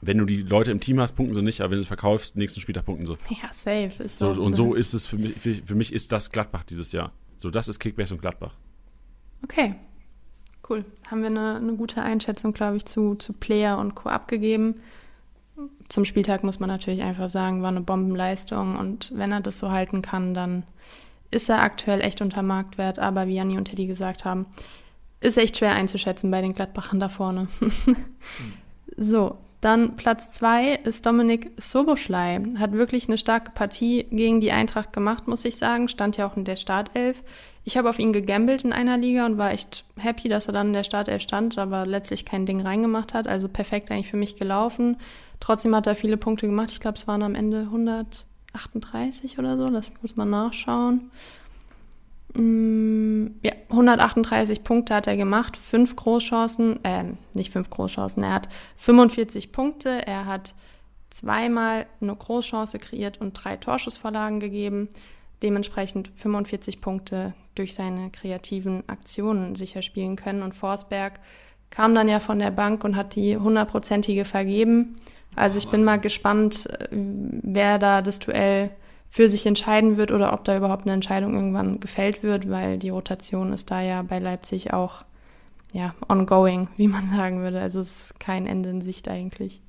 [SPEAKER 1] Wenn du die Leute im Team hast, punkten sie nicht, aber wenn du verkaufst, nächsten Spieltag punkten sie.
[SPEAKER 5] Ja, safe. Ist
[SPEAKER 1] So, und so ist es für mich, für, für mich ist das Gladbach dieses Jahr. So, das ist Kickbase und Gladbach.
[SPEAKER 5] Okay, cool. Haben wir eine, eine gute Einschätzung, glaube ich, zu, zu Player und Co. abgegeben. Zum Spieltag muss man natürlich einfach sagen, war eine Bombenleistung und wenn er das so halten kann, dann ist er aktuell echt unter Marktwert. Aber wie Janni und Teddy gesagt haben, ist echt schwer einzuschätzen bei den Gladbachern da vorne. so, dann Platz zwei ist Dominik Soboschlei. Hat wirklich eine starke Partie gegen die Eintracht gemacht, muss ich sagen. Stand ja auch in der Startelf. Ich habe auf ihn gegambelt in einer Liga und war echt happy, dass er dann in der Startelf stand, aber letztlich kein Ding reingemacht hat. Also perfekt eigentlich für mich gelaufen. Trotzdem hat er viele Punkte gemacht. Ich glaube, es waren am Ende 138 oder so. Das muss man nachschauen. Mm, Ja, 138 Punkte hat er gemacht, fünf Großchancen, ähm, nicht fünf Großchancen, er hat 45 Punkte, er hat zweimal eine Großchance kreiert und drei Torschussvorlagen gegeben, dementsprechend 45 Punkte durch seine kreativen Aktionen sicher spielen können und Forsberg kam dann ja von der Bank und hat die hundertprozentige vergeben. Also ich bin mal gespannt, äh, wer da das Duell für sich entscheiden wird oder ob da überhaupt eine Entscheidung irgendwann gefällt wird, weil die Rotation ist da ja bei Leipzig auch ja, ongoing, wie man sagen würde. Also es ist kein Ende in Sicht eigentlich.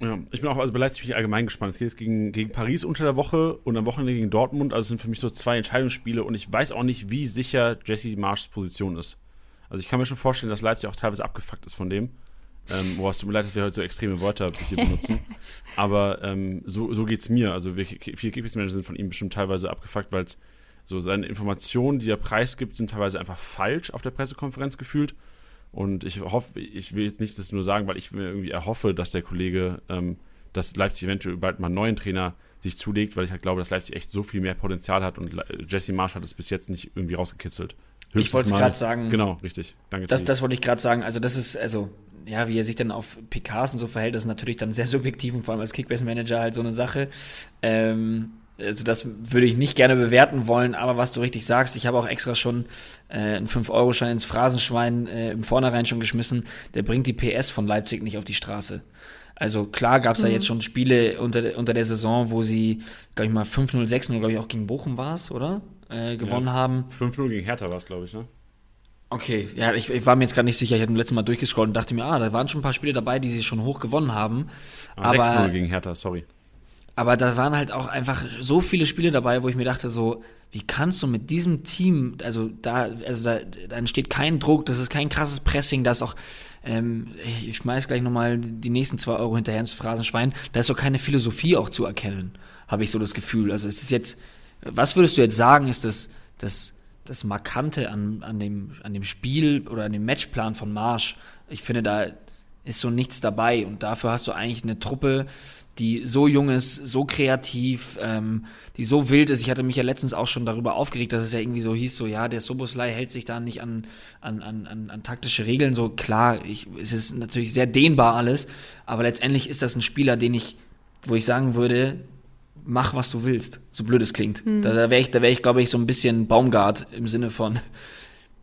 [SPEAKER 1] Ja, ich bin auch, also bei Leipzig allgemein gespannt. Es geht jetzt gegen, gegen Paris unter der Woche und am Wochenende gegen Dortmund. Also es sind für mich so zwei Entscheidungsspiele und ich weiß auch nicht, wie sicher Jesse Marschs Position ist. Also ich kann mir schon vorstellen, dass Leipzig auch teilweise abgefuckt ist von dem. Ähm, boah, es tut mir leid, dass wir heute so extreme Wörter hier benutzen. Aber ähm, so, so geht's mir. Also wir, viele Kickbase-Manager sind von ihm bestimmt teilweise abgefuckt, weil es so seine Informationen, die er preisgibt, sind teilweise einfach falsch auf der Pressekonferenz gefühlt. Und ich hoffe, ich will jetzt nicht das nur sagen, weil ich mir irgendwie erhoffe, dass der Kollege, ähm, dass Leipzig eventuell bald mal einen neuen Trainer sich zulegt, weil ich halt glaube, dass Leipzig echt so viel mehr Potenzial hat und Jesse Marsch hat es bis jetzt nicht irgendwie rausgekitzelt.
[SPEAKER 3] Ich wollte es gerade sagen.
[SPEAKER 1] Genau, richtig. Danke.
[SPEAKER 3] Das, das wollte ich gerade sagen. Also das ist, also, ja, wie er sich dann auf PKs und so verhält, das ist natürlich dann sehr subjektiv und vor allem als Kickbase-Manager halt so eine Sache. Ähm, also das würde ich nicht gerne bewerten wollen, aber was du richtig sagst, ich habe auch extra schon äh, einen 5-Euro-Schein ins Phrasenschwein äh, im Vornherein schon geschmissen, der bringt die PS von Leipzig nicht auf die Straße. Also klar gab es da jetzt schon Spiele unter, unter der Saison, wo sie, glaube ich mal, 5-0, 6-0, glaube ich, auch gegen Bochum war es, oder? Äh, gewonnen
[SPEAKER 1] Ja.
[SPEAKER 3] haben.
[SPEAKER 1] 5-0 gegen Hertha war es, glaube ich, ne?
[SPEAKER 3] Okay, ja, ich, ich war mir jetzt gerade nicht sicher. Ich habe letztes Mal durchgescrollt und dachte mir, ah, da waren schon ein paar Spiele dabei, die sie schon hoch gewonnen haben.
[SPEAKER 1] Ah, 6-0
[SPEAKER 3] Aber,
[SPEAKER 1] gegen Hertha, sorry.
[SPEAKER 3] aber da waren halt auch einfach so viele Spiele dabei, wo ich mir dachte, so, wie kannst du mit diesem Team, also da, also da, da entsteht kein Druck, das ist kein krasses Pressing, da ist auch, ähm, ich schmeiß gleich nochmal die nächsten zwei Euro hinterher ins Phrasenschwein, da ist auch keine Philosophie auch zu erkennen, habe ich so das Gefühl. Also es ist jetzt, was würdest du jetzt sagen, ist das, das, das Markante an, an, dem, an dem Spiel oder an dem Matchplan von Marsch? Ich finde, da ist so nichts dabei und dafür hast du eigentlich eine Truppe, die so jung ist, so kreativ, ähm, die so wild ist. Ich hatte mich ja letztens auch schon darüber aufgeregt, dass es ja irgendwie so hieß, so ja, der Soboslai hält sich da nicht an, an, an, an, an taktische Regeln. So klar, ich, es ist natürlich sehr dehnbar alles, aber letztendlich ist das ein Spieler, den ich, wo ich sagen würde, mach was du willst, so blöd es klingt. Mhm. Da, da wäre ich, da wäre ich, glaube ich, so ein bisschen Baumgart im Sinne von,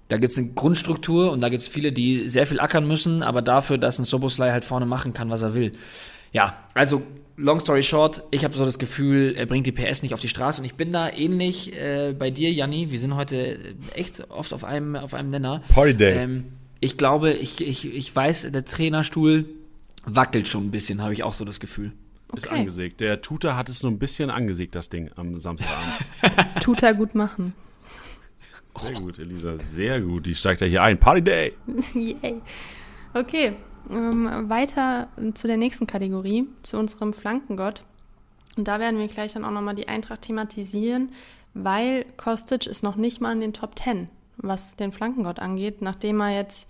[SPEAKER 3] da gibt's eine Grundstruktur und da gibt's viele, die sehr viel ackern müssen, aber dafür, dass ein Soboslai halt vorne machen kann, was er will. Ja, also long story short, ich habe so das Gefühl, er bringt die PS nicht auf die Straße und ich bin da ähnlich äh, bei dir, Janni. Wir sind heute echt oft auf einem, auf einem Nenner.
[SPEAKER 1] Party Day.
[SPEAKER 3] Ähm, ich glaube, ich, ich, ich weiß, der Trainerstuhl wackelt schon ein bisschen, habe ich auch so das Gefühl.
[SPEAKER 1] Okay. Ist angesägt. Der Tutor hat es so ein bisschen angesägt, das Ding am Samstagabend.
[SPEAKER 5] Tutor gut machen.
[SPEAKER 1] Sehr gut, Elisa, sehr gut. Die steigt ja hier ein. Party Day!
[SPEAKER 5] Yay. Okay, ähm, weiter zu der nächsten Kategorie, zu unserem Flankengott. Und da werden wir gleich dann auch nochmal die Eintracht thematisieren, weil Kostic ist noch nicht mal in den Top 10, was den Flankengott angeht, nachdem er jetzt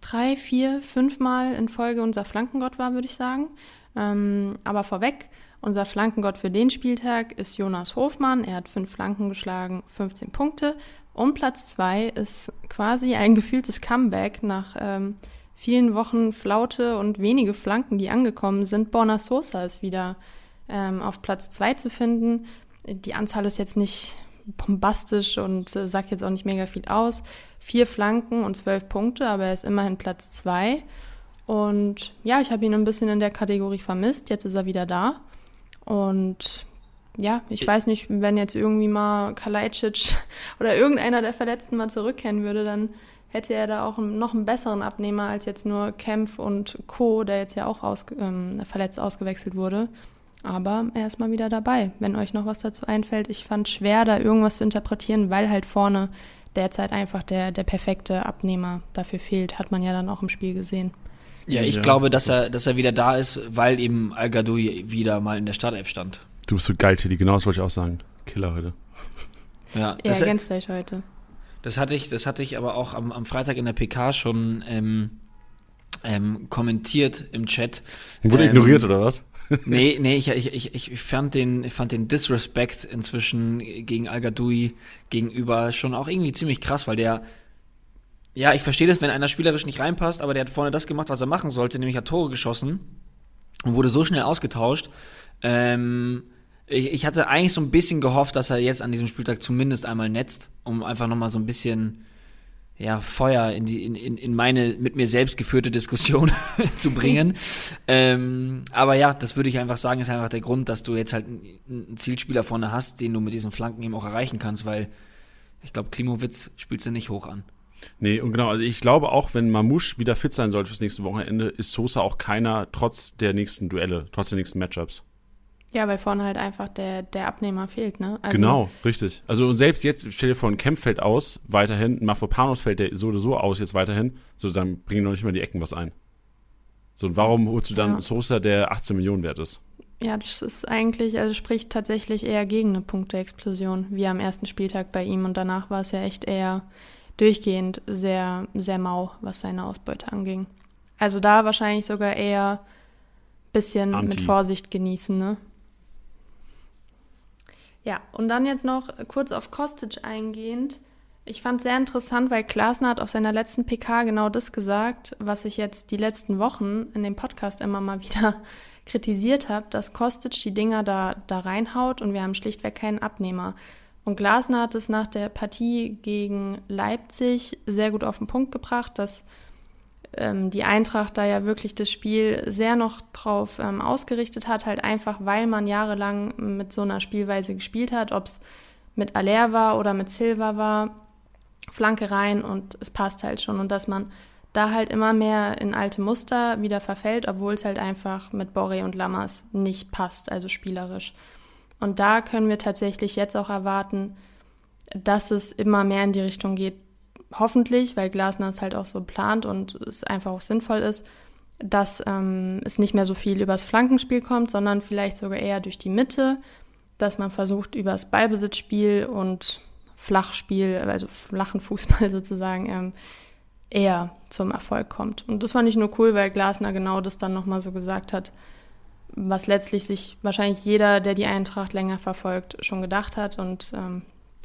[SPEAKER 5] drei, vier, fünf Mal in Folge unser Flankengott war, würde ich sagen. Ähm, aber vorweg, unser Flankengott für den Spieltag ist Jonas Hofmann. Er hat fünf Flanken geschlagen, 15 Punkte. Und Platz zwei ist quasi ein gefühltes Comeback nach ähm, vielen Wochen Flaute und wenige Flanken, die angekommen sind. Borna Sosa ist wieder ähm, auf Platz 2 zu finden. Die Anzahl ist jetzt nicht bombastisch und äh, sagt jetzt auch nicht mega viel aus. Vier Flanken und zwölf Punkte, aber er ist immerhin Platz 2. Und ja, ich habe ihn ein bisschen in der Kategorie vermisst. Jetzt ist er wieder da. Und ja, ich weiß nicht, wenn jetzt irgendwie mal Kalajdzic oder irgendeiner der Verletzten mal zurückkehren würde, dann hätte er da auch noch einen besseren Abnehmer als jetzt nur Kempf und Co., der jetzt ja auch aus, ähm, verletzt ausgewechselt wurde. Aber er ist mal wieder dabei, wenn euch noch was dazu einfällt. Ich fand schwer, da irgendwas zu interpretieren, weil halt vorne derzeit einfach der, der perfekte Abnehmer dafür fehlt, hat man ja dann auch im Spiel gesehen.
[SPEAKER 3] Ja, ich ja. glaube, dass er, dass er wieder da ist, weil eben Al Gadoui wieder mal in der Startelf stand.
[SPEAKER 1] Du bist so geil, Teddy, genau das wollte ich auch sagen. Killer heute.
[SPEAKER 5] Ja, er ergänzt euch heute.
[SPEAKER 3] Das hatte ich, das hatte ich aber auch am, am Freitag in der PK schon ähm, ähm, kommentiert im Chat.
[SPEAKER 1] Wurde
[SPEAKER 3] ähm,
[SPEAKER 1] ignoriert oder was?
[SPEAKER 3] nee, nee, ich, ich, ich, ich fand den, ich fand den Disrespect inzwischen gegen Al gegenüber schon auch irgendwie ziemlich krass, weil der, ja, ich verstehe das, wenn einer spielerisch nicht reinpasst, aber der hat vorne das gemacht, was er machen sollte, nämlich hat Tore geschossen und wurde so schnell ausgetauscht. Ähm, ich, ich hatte eigentlich so ein bisschen gehofft, dass er jetzt an diesem Spieltag zumindest einmal netzt, um einfach nochmal so ein bisschen ja, Feuer in, die, in, in meine mit mir selbst geführte Diskussion zu bringen. ähm, aber ja, das würde ich einfach sagen, ist einfach der Grund, dass du jetzt halt einen Zielspieler vorne hast, den du mit diesen Flanken eben auch erreichen kannst, weil ich glaube, Klimowitz spielst du nicht hoch an.
[SPEAKER 1] Nee, und genau, also ich glaube auch, wenn Mamouche wieder fit sein sollte fürs nächste Wochenende, ist Sosa auch keiner, trotz der nächsten Duelle, trotz der nächsten Matchups.
[SPEAKER 5] Ja, weil vorne halt einfach der, der Abnehmer fehlt, ne?
[SPEAKER 1] Also genau, richtig. Also und selbst jetzt, stell dir vor, ein Kempf fällt aus, weiterhin, Mafropanos fällt der so oder so aus jetzt weiterhin, so dann bringen noch nicht mal die Ecken was ein. So, und warum holst du dann ja. Sosa, der 18 Millionen wert ist?
[SPEAKER 5] Ja, das ist eigentlich, also spricht tatsächlich eher gegen eine Punkteexplosion, wie am ersten Spieltag bei ihm. Und danach war es ja echt eher durchgehend sehr, sehr mau, was seine Ausbeute anging. Also da wahrscheinlich sogar eher bisschen Anti. mit Vorsicht genießen, ne? Ja, und dann jetzt noch kurz auf Kostic eingehend. Ich fand es sehr interessant, weil Glasner hat auf seiner letzten PK genau das gesagt, was ich jetzt die letzten Wochen in dem Podcast immer mal wieder kritisiert habe, dass Kostic die Dinger da, da reinhaut und wir haben schlichtweg keinen Abnehmer. Und Glasner hat es nach der Partie gegen Leipzig sehr gut auf den Punkt gebracht, dass ähm, die Eintracht da ja wirklich das Spiel sehr noch drauf ähm, ausgerichtet hat, halt einfach, weil man jahrelang mit so einer Spielweise gespielt hat, ob es mit Aller war oder mit Silva war, Flanke rein und es passt halt schon und dass man da halt immer mehr in alte Muster wieder verfällt, obwohl es halt einfach mit Borre und Lammers nicht passt, also spielerisch. Und da können wir tatsächlich jetzt auch erwarten, dass es immer mehr in die Richtung geht, hoffentlich, weil Glasner es halt auch so plant und es einfach auch sinnvoll ist, dass ähm, es nicht mehr so viel übers Flankenspiel kommt, sondern vielleicht sogar eher durch die Mitte, dass man versucht, übers Ballbesitzspiel und Flachspiel, also flachen Fußball sozusagen, ähm, eher zum Erfolg kommt. Und das war nicht nur cool, weil Glasner genau das dann nochmal so gesagt hat, was letztlich sich wahrscheinlich jeder, der die Eintracht länger verfolgt, schon gedacht hat und ähm,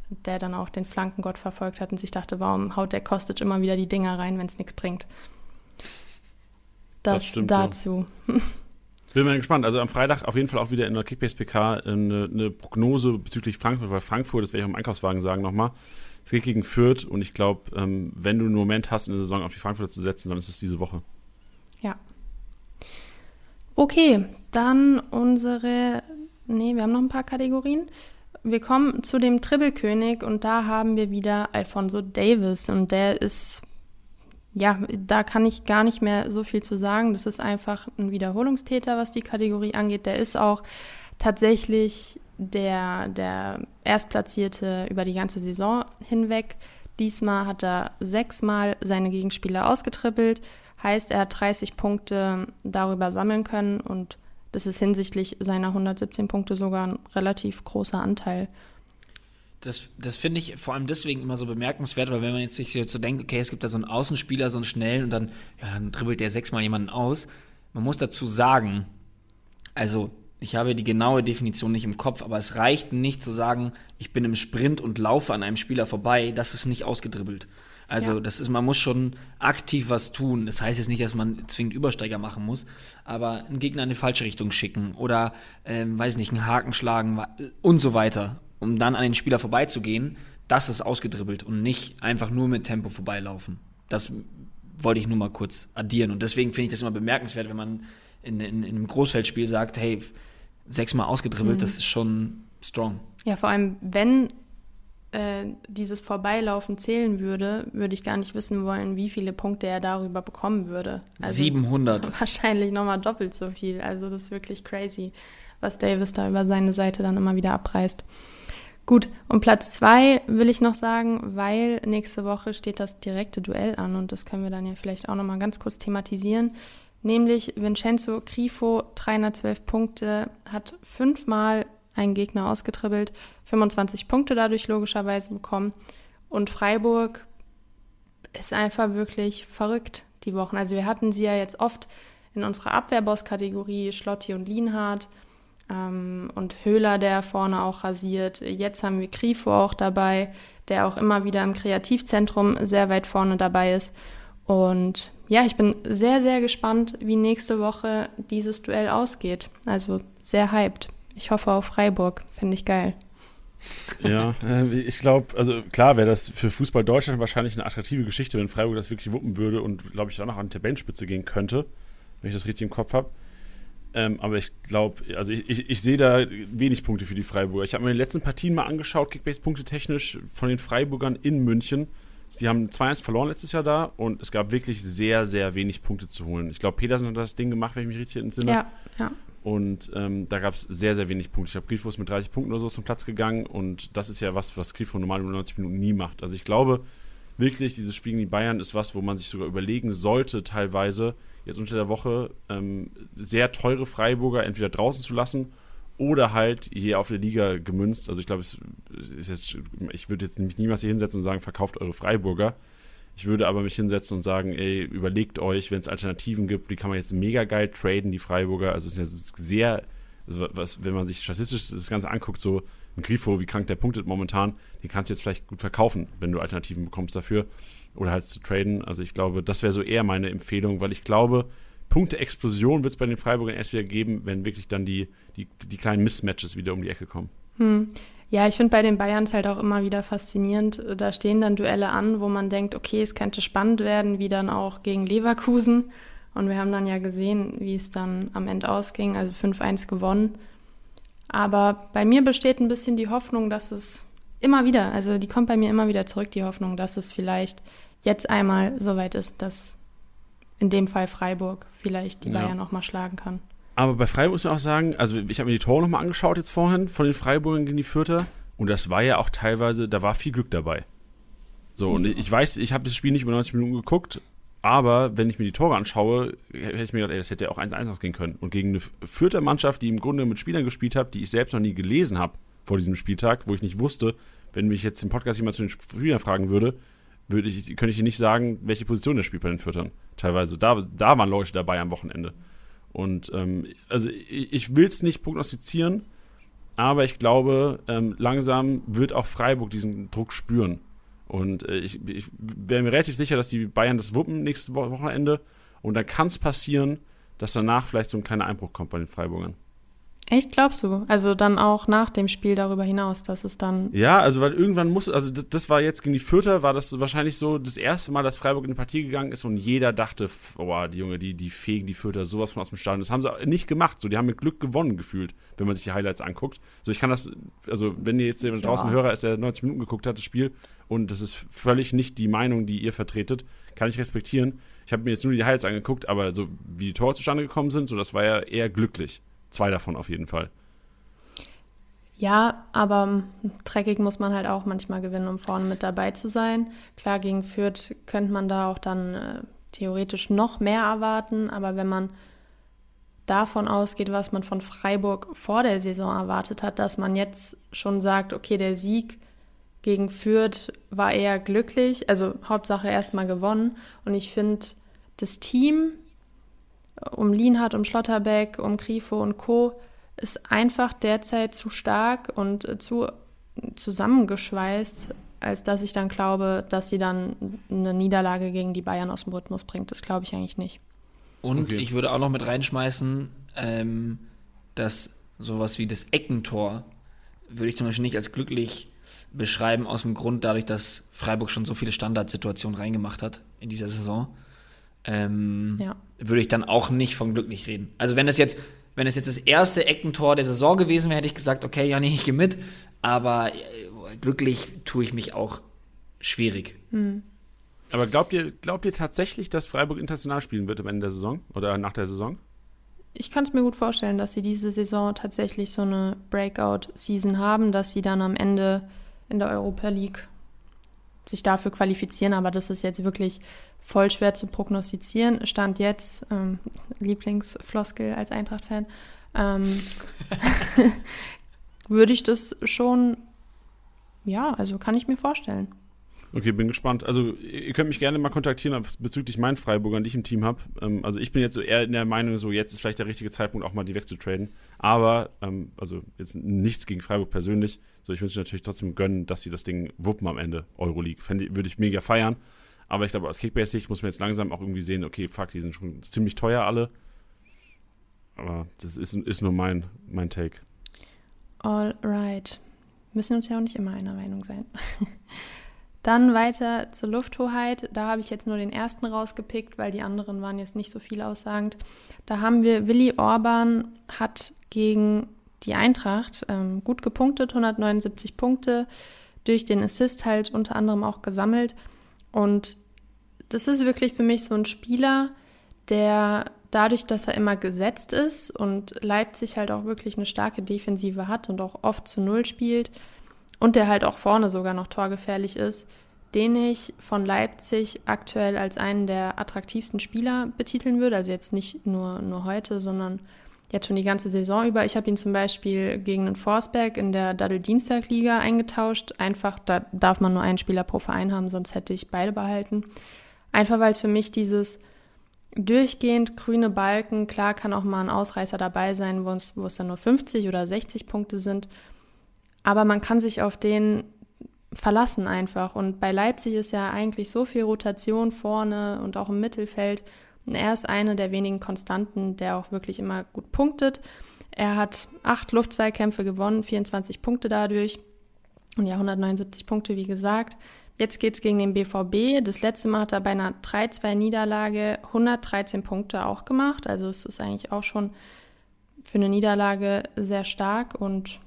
[SPEAKER 5] der dann auch den Flankengott verfolgt hat und sich dachte, warum haut der Kostic immer wieder die Dinger rein, wenn es nichts bringt. Das, das stimmt, dazu. Ja.
[SPEAKER 1] Bin mal gespannt. Also am Freitag auf jeden Fall auch wieder in der Kickbase PK äh, eine, eine Prognose bezüglich Frankfurt, weil Frankfurt, das werde ich auch im Einkaufswagen sagen nochmal, es geht gegen Fürth und ich glaube, ähm, wenn du einen Moment hast, in der Saison auf die Frankfurter zu setzen, dann ist es diese Woche.
[SPEAKER 5] Ja. Okay, dann unsere. Nee, wir haben noch ein paar Kategorien. Wir kommen zu dem Tribbelkönig und da haben wir wieder Alfonso Davis und der ist ja, da kann ich gar nicht mehr so viel zu sagen. Das ist einfach ein Wiederholungstäter, was die Kategorie angeht. Der ist auch tatsächlich der, der Erstplatzierte über die ganze Saison hinweg. Diesmal hat er sechsmal seine Gegenspieler ausgetrippelt. Heißt, er hat 30 Punkte darüber sammeln können und das ist hinsichtlich seiner 117 Punkte sogar ein relativ großer Anteil.
[SPEAKER 3] Das, das finde ich vor allem deswegen immer so bemerkenswert, weil wenn man jetzt sich so denkt, okay, es gibt da so einen Außenspieler, so einen schnellen und dann, ja, dann dribbelt der sechsmal jemanden aus. Man muss dazu sagen, also ich habe die genaue Definition nicht im Kopf, aber es reicht nicht zu sagen, ich bin im Sprint und laufe an einem Spieler vorbei, das ist nicht ausgedribbelt. Also ja. das ist, man muss schon aktiv was tun. Das heißt jetzt nicht, dass man zwingend Übersteiger machen muss, aber einen Gegner in die falsche Richtung schicken oder, ähm, weiß nicht, einen Haken schlagen und so weiter um dann an den Spieler vorbeizugehen, das ist ausgedribbelt und nicht einfach nur mit Tempo vorbeilaufen. Das wollte ich nur mal kurz addieren. Und deswegen finde ich das immer bemerkenswert, wenn man in, in, in einem Großfeldspiel sagt, hey, sechsmal ausgedribbelt, mhm. das ist schon strong.
[SPEAKER 5] Ja, vor allem, wenn äh, dieses Vorbeilaufen zählen würde, würde ich gar nicht wissen wollen, wie viele Punkte er darüber bekommen würde.
[SPEAKER 3] Also 700.
[SPEAKER 5] Wahrscheinlich nochmal doppelt so viel. Also das ist wirklich crazy, was Davis da über seine Seite dann immer wieder abreißt. Gut, und Platz zwei will ich noch sagen, weil nächste Woche steht das direkte Duell an und das können wir dann ja vielleicht auch nochmal ganz kurz thematisieren. Nämlich Vincenzo Grifo, 312 Punkte, hat fünfmal einen Gegner ausgetribbelt, 25 Punkte dadurch logischerweise bekommen. Und Freiburg ist einfach wirklich verrückt die Wochen. Also wir hatten sie ja jetzt oft in unserer Abwehrboss-Kategorie, Schlotti und Lienhardt. Ähm, und Höhler, der vorne auch rasiert. Jetzt haben wir Grifo auch dabei, der auch immer wieder im Kreativzentrum sehr weit vorne dabei ist. Und ja, ich bin sehr, sehr gespannt, wie nächste Woche dieses Duell ausgeht. Also sehr hyped. Ich hoffe auf Freiburg. Finde ich geil.
[SPEAKER 1] Ja, äh, ich glaube, also klar wäre das für Fußball Deutschland wahrscheinlich eine attraktive Geschichte, wenn Freiburg das wirklich wuppen würde und, glaube ich, auch noch an die Tabellenspitze gehen könnte, wenn ich das richtig im Kopf habe. Ähm, aber ich glaube, also ich, ich, ich sehe da wenig Punkte für die Freiburger. Ich habe mir die letzten Partien mal angeschaut, Kickbase-Punkte technisch von den Freiburgern in München. Die haben 2-1 verloren letztes Jahr da und es gab wirklich sehr, sehr wenig Punkte zu holen. Ich glaube, Petersen hat das Ding gemacht, wenn ich mich richtig entsinne.
[SPEAKER 5] Ja, ja.
[SPEAKER 1] Und ähm, da gab es sehr, sehr wenig Punkte. Ich glaube, Grifo ist mit 30 Punkten oder so zum Platz gegangen und das ist ja was, was Grifo normal in 90 Minuten nie macht. Also ich glaube wirklich, dieses Spiel gegen die Bayern ist was, wo man sich sogar überlegen sollte, teilweise, jetzt unter der Woche ähm, sehr teure Freiburger entweder draußen zu lassen oder halt hier auf der Liga gemünzt. Also ich glaube, es ist jetzt, ich würde jetzt mich niemals hier hinsetzen und sagen, verkauft eure Freiburger. Ich würde aber mich hinsetzen und sagen, ey, überlegt euch, wenn es Alternativen gibt, die kann man jetzt mega geil traden, die Freiburger. Also es ist sehr, also was, wenn man sich statistisch das Ganze anguckt, so ein Grifo, wie krank der punktet momentan, den kannst du jetzt vielleicht gut verkaufen, wenn du Alternativen bekommst dafür oder halt zu traden. Also ich glaube, das wäre so eher meine Empfehlung, weil ich glaube, Punkte-Explosion wird es bei den Freiburgern erst wieder geben, wenn wirklich dann die, die, die kleinen Missmatches wieder um die Ecke kommen.
[SPEAKER 5] Hm. Ja, ich finde bei den Bayerns halt auch immer wieder faszinierend. Da stehen dann Duelle an, wo man denkt, okay, es könnte spannend werden, wie dann auch gegen Leverkusen. Und wir haben dann ja gesehen, wie es dann am Ende ausging, also 5-1 gewonnen. Aber bei mir besteht ein bisschen die Hoffnung, dass es immer wieder, also die kommt bei mir immer wieder zurück, die Hoffnung, dass es vielleicht jetzt einmal soweit ist, dass in dem Fall Freiburg vielleicht die
[SPEAKER 1] Ja.
[SPEAKER 5] Bayern noch mal schlagen kann.
[SPEAKER 1] Aber bei Freiburg muss man auch sagen, also ich habe mir die Tore nochmal angeschaut jetzt vorhin von den Freiburgern gegen die Fürther und das war ja auch teilweise, da war viel Glück dabei. So, und ich weiß, ich habe das Spiel nicht über 90 Minuten geguckt, aber wenn ich mir die Tore anschaue, hätte ich mir gedacht, ey, das hätte ja auch 1-1 ausgehen können. Und gegen eine Fürther Mannschaft, die im Grunde mit Spielern gespielt hat, die ich selbst noch nie gelesen habe vor diesem Spieltag, wo ich nicht wusste, wenn mich jetzt im Podcast jemand zu den Spielern fragen würde, würde ich, könnte ich dir nicht sagen, welche Position der spielt bei den Fürtern. Teilweise. Da, da waren Leute dabei am Wochenende. Und ähm, also ich, ich will es nicht prognostizieren, aber ich glaube, ähm, langsam wird auch Freiburg diesen Druck spüren. Und äh, ich, ich wäre mir relativ sicher, dass die Bayern das wuppen nächstes Wo- Wochenende. Und dann kann es passieren, dass danach vielleicht so ein kleiner Einbruch kommt bei den Freiburgern.
[SPEAKER 5] Echt, glaubst du? Also dann auch nach dem Spiel darüber hinaus, dass es dann.
[SPEAKER 1] Ja, also weil irgendwann muss, also das, das war jetzt gegen die Fürther, war das wahrscheinlich so das erste Mal, dass Freiburg in die Partie gegangen ist und jeder dachte, oh, die Junge, die, die fegen die Fürther sowas von aus dem Stadion. Das haben sie nicht gemacht. So, die haben mit Glück gewonnen gefühlt, wenn man sich die Highlights anguckt. So, ich kann das, also wenn ihr jetzt jemand
[SPEAKER 5] Ja.
[SPEAKER 1] draußen Hörer ist, der 90 Minuten geguckt hat, das Spiel, und das ist völlig nicht die Meinung, die ihr vertretet, kann ich respektieren. Ich habe mir jetzt nur die Highlights angeguckt, aber so wie die Tore zustande gekommen sind, so das war ja eher glücklich. Zwei davon auf jeden Fall.
[SPEAKER 5] Ja, aber dreckig muss man halt auch manchmal gewinnen, um vorne mit dabei zu sein. Klar, gegen Fürth könnte man da auch dann äh, theoretisch noch mehr erwarten, aber wenn man davon ausgeht, was man von Freiburg vor der Saison erwartet hat, dass man jetzt schon sagt, okay, der Sieg gegen Fürth war eher glücklich, also Hauptsache erstmal gewonnen. Und ich finde, das Team um Lienhardt, um Schlotterbeck, um Grifo und Co. ist einfach derzeit zu stark und äh, zu zusammengeschweißt, als dass ich dann glaube, dass sie dann eine Niederlage gegen die Bayern aus dem Rhythmus bringt. Das glaube ich eigentlich nicht.
[SPEAKER 3] Und
[SPEAKER 1] Okay.
[SPEAKER 3] ich würde auch noch mit reinschmeißen, ähm, dass sowas wie das Eckentor würde ich zum Beispiel nicht als glücklich beschreiben, aus dem Grund dadurch, dass Freiburg schon so viele Standardsituationen reingemacht hat in dieser Saison. Ähm,
[SPEAKER 5] Ja.
[SPEAKER 3] Würde ich dann auch nicht von glücklich reden. Also wenn es jetzt, wenn es jetzt das erste Eckentor der Saison gewesen wäre, hätte ich gesagt, okay, ja, nee, ich gehe mit. Aber äh, glücklich tue ich mich auch schwierig.
[SPEAKER 1] Aber glaubt ihr, glaubt ihr tatsächlich, dass Freiburg international spielen wird am Ende der Saison oder nach der Saison?
[SPEAKER 5] Ich kann es mir gut vorstellen, dass sie diese Saison tatsächlich so eine Breakout-Season haben, dass sie dann am Ende in der Europa League sich dafür qualifizieren, aber das ist jetzt wirklich voll schwer zu prognostizieren. Stand jetzt, ähm, Lieblingsfloskel als Eintracht-Fan, ähm, würde ich das schon, ja, also kann ich mir vorstellen.
[SPEAKER 1] Okay, bin gespannt. Also ihr könnt mich gerne mal kontaktieren bezüglich meinen Freiburgern, die ich im Team habe. Ähm, also ich bin jetzt so eher in der Meinung, so jetzt ist vielleicht der richtige Zeitpunkt, auch mal die wegzutraden. Aber, ähm, also jetzt nichts gegen Freiburg persönlich. So, ich wünsche natürlich trotzdem gönnen, dass sie das Ding wuppen am Ende, Euroleague. Würde ich mega feiern. Aber ich glaube, aus Kickbase-Sicht muss man jetzt langsam auch irgendwie sehen, okay, fuck, die sind schon ziemlich teuer alle. Aber das ist, ist nur mein, mein Take.
[SPEAKER 5] All right. Müssen uns ja auch nicht immer einer Meinung sein. Dann weiter zur Lufthoheit. Da habe ich jetzt nur den ersten rausgepickt, weil die anderen waren jetzt nicht so viel aussagend. Da haben wir Willi Orban hat gegen die Eintracht ähm, gut gepunktet, 179 Punkte, durch den Assist halt unter anderem auch gesammelt. Und das ist wirklich für mich so ein Spieler, der dadurch, dass er immer gesetzt ist und Leipzig halt auch wirklich eine starke Defensive hat und auch oft zu Null spielt und der halt auch vorne sogar noch torgefährlich ist, den ich von Leipzig aktuell als einen der attraktivsten Spieler betiteln würde. Also jetzt nicht nur, nur heute, sondern jetzt schon die ganze Saison über. Ich habe ihn zum Beispiel gegen den Forsberg in der Daddel-Dienstag-Liga eingetauscht. Einfach, da darf man nur einen Spieler pro Verein haben, sonst hätte ich beide behalten. Einfach weil es für mich dieses durchgehend grüne Balken, klar kann auch mal ein Ausreißer dabei sein, wo es, wo es dann nur 50 oder 60 Punkte sind. Aber man kann sich auf den verlassen einfach. Und bei Leipzig ist ja eigentlich so viel Rotation vorne und auch im Mittelfeld. Und er ist eine der wenigen Konstanten, der auch wirklich immer gut punktet. Er hat acht Luftzweikämpfe gewonnen, 24 Punkte dadurch. Und ja, 179 Punkte, wie gesagt. Jetzt geht's gegen den BVB. Das letzte Mal hat er bei einer 3-2-Niederlage 113 Punkte auch gemacht. Also es ist eigentlich auch schon für eine Niederlage sehr stark. Und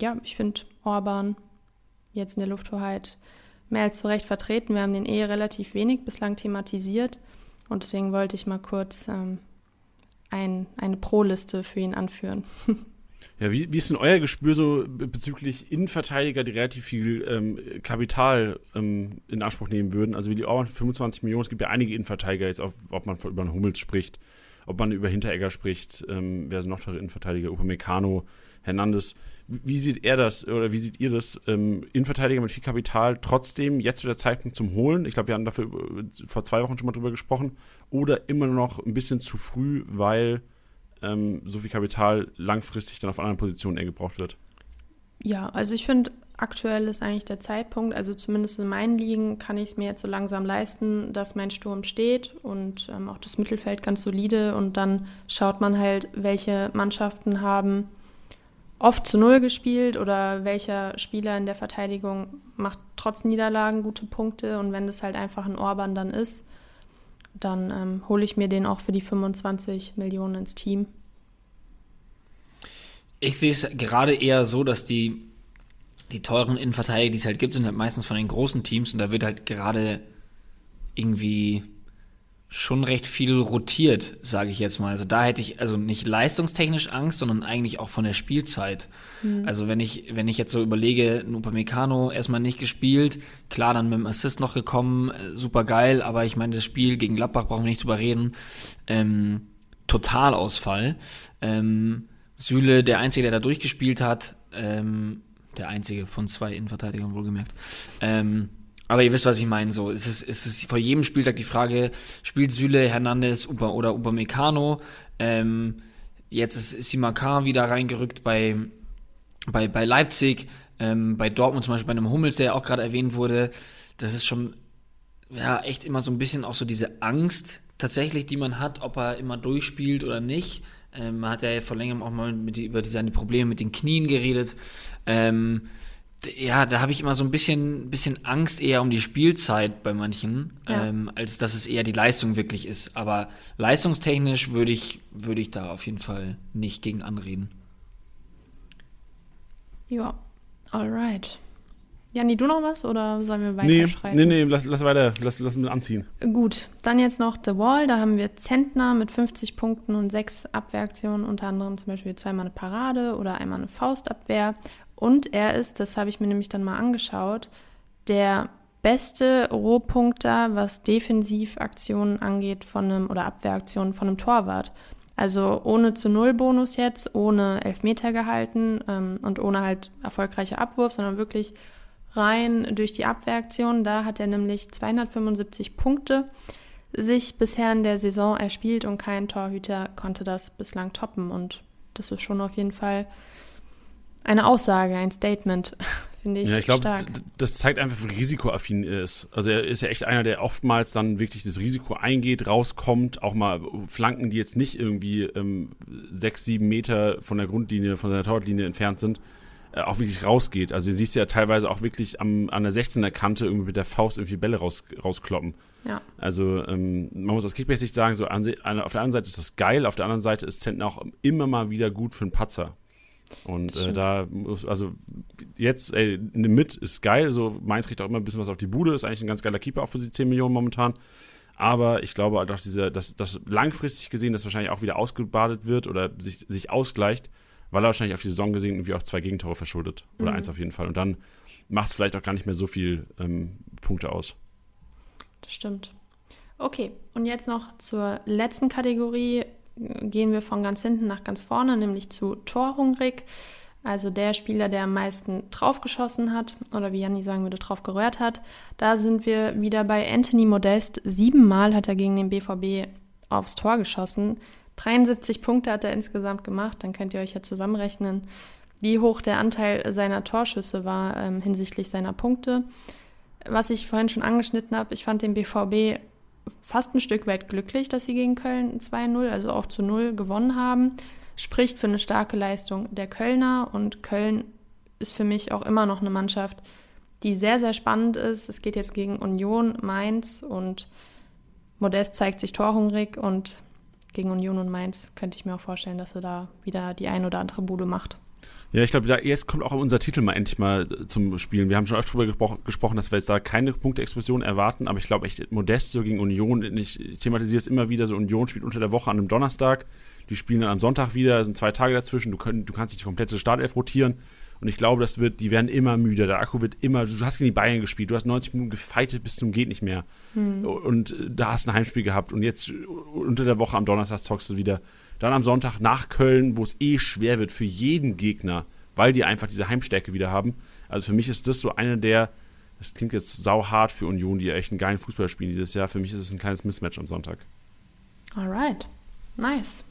[SPEAKER 5] ja, ich finde Orban jetzt in der Lufthoheit mehr als zu Recht vertreten. Wir haben den eh relativ wenig bislang thematisiert. Und deswegen wollte ich mal kurz ähm, ein, eine Pro-Liste für ihn anführen.
[SPEAKER 1] Ja, wie, wie ist denn euer Gespür so bezüglich Innenverteidiger, die relativ viel ähm, Kapital ähm, in Anspruch nehmen würden? Also wie die Orban 25 Millionen, es gibt ja einige Innenverteidiger, jetzt auch, ob man über einen Hummels spricht, ob man über Hinteregger spricht, ähm, wer sind noch teure Innenverteidiger, Upamecano, Hernandez. Wie sieht er das oder wie seht ihr das? Ähm, Innenverteidiger mit viel Kapital trotzdem jetzt zu der Zeitpunkt zum Holen? Ich glaube, wir hatten dafür äh, vor zwei Wochen schon mal drüber gesprochen. Oder immer noch ein bisschen zu früh, weil ähm, so viel Kapital langfristig dann auf anderen Positionen eher gebraucht wird?
[SPEAKER 5] Ja, also ich finde, aktuell ist eigentlich der Zeitpunkt, also zumindest in meinen Ligen kann ich es mir jetzt so langsam leisten, dass mein Sturm steht und ähm, auch das Mittelfeld ganz solide und dann schaut man halt, welche Mannschaften haben oft zu Null gespielt oder welcher Spieler in der Verteidigung macht trotz Niederlagen gute Punkte und wenn das halt einfach ein Orban dann ist, dann ähm, hole ich mir den auch für die 25 Millionen ins Team.
[SPEAKER 3] Ich sehe es gerade eher so, dass die, die teuren Innenverteidiger, die es halt gibt, sind halt meistens von den großen Teams und da wird halt gerade irgendwie schon recht viel rotiert, sage ich jetzt mal. Also da hätte ich also nicht leistungstechnisch Angst, sondern eigentlich auch von der Spielzeit. Mhm. Also wenn ich wenn ich jetzt so überlege, Upamecano erstmal nicht gespielt, klar dann mit dem Assist noch gekommen, äh, super geil, aber ich meine das Spiel gegen Gladbach brauchen wir nicht drüber reden. Ähm, Totalausfall. Ähm, Süle, der einzige, der da durchgespielt hat, ähm, der einzige von zwei Innenverteidigern wohlgemerkt. Ähm, aber ihr wisst, was ich meine. So, es ist, es ist vor jedem Spieltag die Frage, spielt Süle, Hernandez Upa oder Upamecano? Ähm, jetzt ist Simakar wieder reingerückt bei, bei, bei Leipzig, ähm, bei Dortmund zum Beispiel, bei einem Hummels, der ja auch gerade erwähnt wurde. Das ist schon, ja, echt immer so ein bisschen auch so diese Angst tatsächlich, die man hat, ob er immer durchspielt oder nicht. Ähm, man hat ja vor längerem auch mal mit, über seine Probleme mit den Knien geredet. Ähm, ja, da habe ich immer so ein bisschen, bisschen Angst eher um die Spielzeit bei manchen, ja. ähm, als dass es eher die Leistung wirklich ist. Aber leistungstechnisch würde ich, würde ich da auf jeden Fall nicht gegen anreden.
[SPEAKER 5] Ja, alright. Janni, du noch was oder sollen wir weiterschreiben?
[SPEAKER 1] Nee, nee, nee, lass, lass weiter, lass, lass mit anziehen.
[SPEAKER 5] Gut, dann jetzt noch The Wall. Da haben wir Zentner mit 50 Punkten und sechs Abwehraktionen, unter anderem zum Beispiel zweimal eine Parade oder einmal eine Faustabwehr. Und er ist, das habe ich mir nämlich dann mal angeschaut, der beste Rohpunkter, was Defensivaktionen angeht von einem oder Abwehraktionen von einem Torwart. Also ohne zu Null Bonus jetzt, ohne Elfmeter gehalten ähm, und ohne halt erfolgreicher Abwurf, sondern wirklich rein durch die Abwehraktion. Da hat er nämlich 275 Punkte sich bisher in der Saison erspielt und kein Torhüter konnte das bislang toppen. Und das ist schon auf jeden Fall eine Aussage, ein Statement, finde ich. Ja, ich glaube,
[SPEAKER 1] das zeigt einfach, wie risikoaffin er ist. Also er ist ja echt einer, der oftmals dann wirklich das Risiko eingeht, rauskommt, auch mal Flanken, die jetzt nicht irgendwie ähm, sechs, sieben Meter von der Grundlinie, von seiner Torlinie entfernt sind, äh, auch wirklich rausgeht. Also du siehst ja teilweise auch wirklich am, an der 16er Kante irgendwie mit der Faust irgendwie Bälle raus, rauskloppen.
[SPEAKER 5] Ja.
[SPEAKER 1] Also ähm, man muss aus Kickbase sagen, so an, an, auf der einen Seite ist das geil, auf der anderen Seite ist Zentner auch immer mal wieder gut für einen Patzer. Und äh, da muss, also jetzt, ey, mit ist geil. So, Mainz kriegt auch immer ein bisschen was auf die Bude, ist eigentlich ein ganz geiler Keeper, auch für die 10 Millionen momentan. Aber ich glaube halt auch, diese, dass, dass langfristig gesehen das wahrscheinlich auch wieder ausgebadet wird oder sich, sich ausgleicht, weil er wahrscheinlich auf die Saison gesehen irgendwie auch zwei Gegentore verschuldet. Oder mhm. eins auf jeden Fall. Und dann macht es vielleicht auch gar nicht mehr so viel ähm, Punkte aus.
[SPEAKER 5] Das stimmt. Okay, und jetzt noch zur letzten Kategorie gehen wir von ganz hinten nach ganz vorne, nämlich zu Torhungrig. Also der Spieler, der am meisten draufgeschossen hat oder wie Janni sagen würde, drauf gerührt hat. Da sind wir wieder bei Anthony Modest. Siebenmal hat er gegen den BVB aufs Tor geschossen. 73 Punkte hat er insgesamt gemacht. Dann könnt ihr euch ja zusammenrechnen, wie hoch der Anteil seiner Torschüsse war ähm, hinsichtlich seiner Punkte. Was ich vorhin schon angeschnitten habe, ich fand den BVB fast ein Stück weit glücklich, dass sie gegen Köln 2-0, also auch zu 0 gewonnen haben. Spricht für eine starke Leistung der Kölner und Köln ist für mich auch immer noch eine Mannschaft, die sehr, sehr spannend ist. Es geht jetzt gegen Union, Mainz und Modest zeigt sich torhungrig und gegen Union und Mainz könnte ich mir auch vorstellen, dass er da wieder die ein oder andere Bude macht.
[SPEAKER 1] Ja, ich glaube, jetzt kommt auch unser Titel mal endlich mal zum Spielen. Wir haben schon oft darüber gespro gesprochen, dass wir jetzt da keine Punkte-Explosion erwarten, aber ich glaube echt, Modest so gegen Union, ich thematisiere es immer wieder, so Union spielt unter der Woche an einem Donnerstag, die spielen dann am Sonntag wieder, sind zwei Tage dazwischen, du, können, du kannst nicht die komplette Startelf rotieren. Und ich glaube, das wird, die werden immer müder, der Akku wird immer, du hast gegen die Bayern gespielt, du hast 90 Minuten gefeitet bis zum geht nicht mehr. Hm. und da hast ein Heimspiel gehabt. Und jetzt unter der Woche am Donnerstag zockst du wieder dann am Sonntag nach Köln, wo es eh schwer wird für jeden Gegner, weil die einfach diese Heimstärke wieder haben. Also für mich ist das so eine der, das klingt jetzt sauhart für Union, die echt einen geilen Fußball spielen dieses Jahr. Für mich ist es ein kleines Mismatch am Sonntag.
[SPEAKER 5] Alright, nice.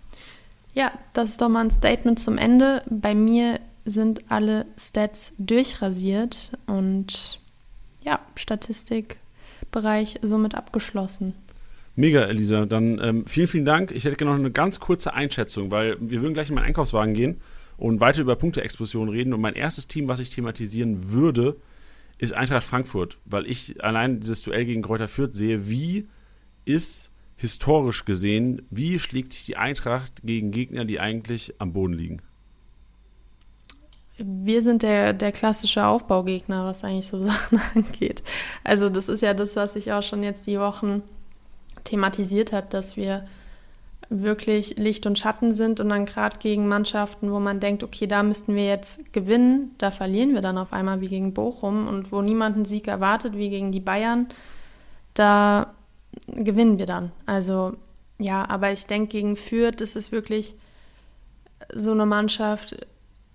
[SPEAKER 5] Ja, das ist doch mal ein Statement zum Ende. Bei mir sind alle Stats durchrasiert und ja, Statistikbereich somit abgeschlossen.
[SPEAKER 1] Mega, Elisa. Dann ähm, vielen, vielen Dank. Ich hätte gerne noch eine ganz kurze Einschätzung, weil wir würden gleich in meinen Einkaufswagen gehen und weiter über Punkteexplosion reden. Und mein erstes Team, was ich thematisieren würde, ist Eintracht Frankfurt, weil ich allein dieses Duell gegen Kräuter Fürth sehe, wie ist historisch gesehen, wie schlägt sich die Eintracht gegen Gegner, die eigentlich am Boden liegen?
[SPEAKER 5] Wir sind der, der klassische Aufbaugegner, was eigentlich so Sachen angeht. Also das ist ja das, was ich auch schon jetzt die Wochen thematisiert habe, dass wir wirklich Licht und Schatten sind und dann gerade gegen Mannschaften, wo man denkt, okay, da müssten wir jetzt gewinnen, da verlieren wir dann auf einmal wie gegen Bochum und wo niemand einen Sieg erwartet wie gegen die Bayern, da gewinnen wir dann. Also ja, aber ich denke, gegen Fürth ist es wirklich so eine Mannschaft,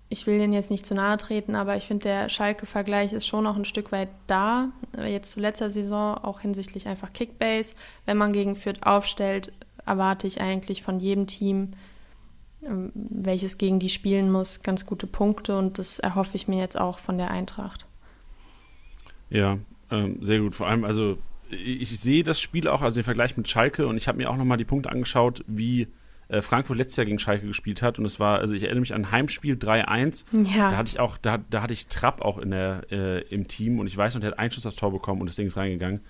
[SPEAKER 5] ich will denen jetzt nicht zu nahe treten, aber ich finde, der Schalke-Vergleich ist schon noch ein Stück weit da. Jetzt zu letzter Saison auch hinsichtlich einfach Kickbase. Wenn man gegen Fürth aufstellt, erwarte ich eigentlich von jedem Team, ähm, welches gegen die spielen muss, ganz gute Punkte und das erhoffe ich mir jetzt auch von der Eintracht.
[SPEAKER 1] Ja, ähm, sehr gut. Vor allem, also ich, ich sehe das Spiel auch, also den Vergleich mit Schalke und ich habe mir auch nochmal die Punkte angeschaut, wie äh, Frankfurt letztes Jahr gegen Schalke gespielt hat. Und es war, also ich erinnere mich an ein Heimspiel 3-1. Ja. Da hatte ich auch, da, da hatte ich Trapp auch in der, äh, im Team und ich weiß noch, der hat einen Schuss aufs Tor bekommen und das Ding ist reingegangen.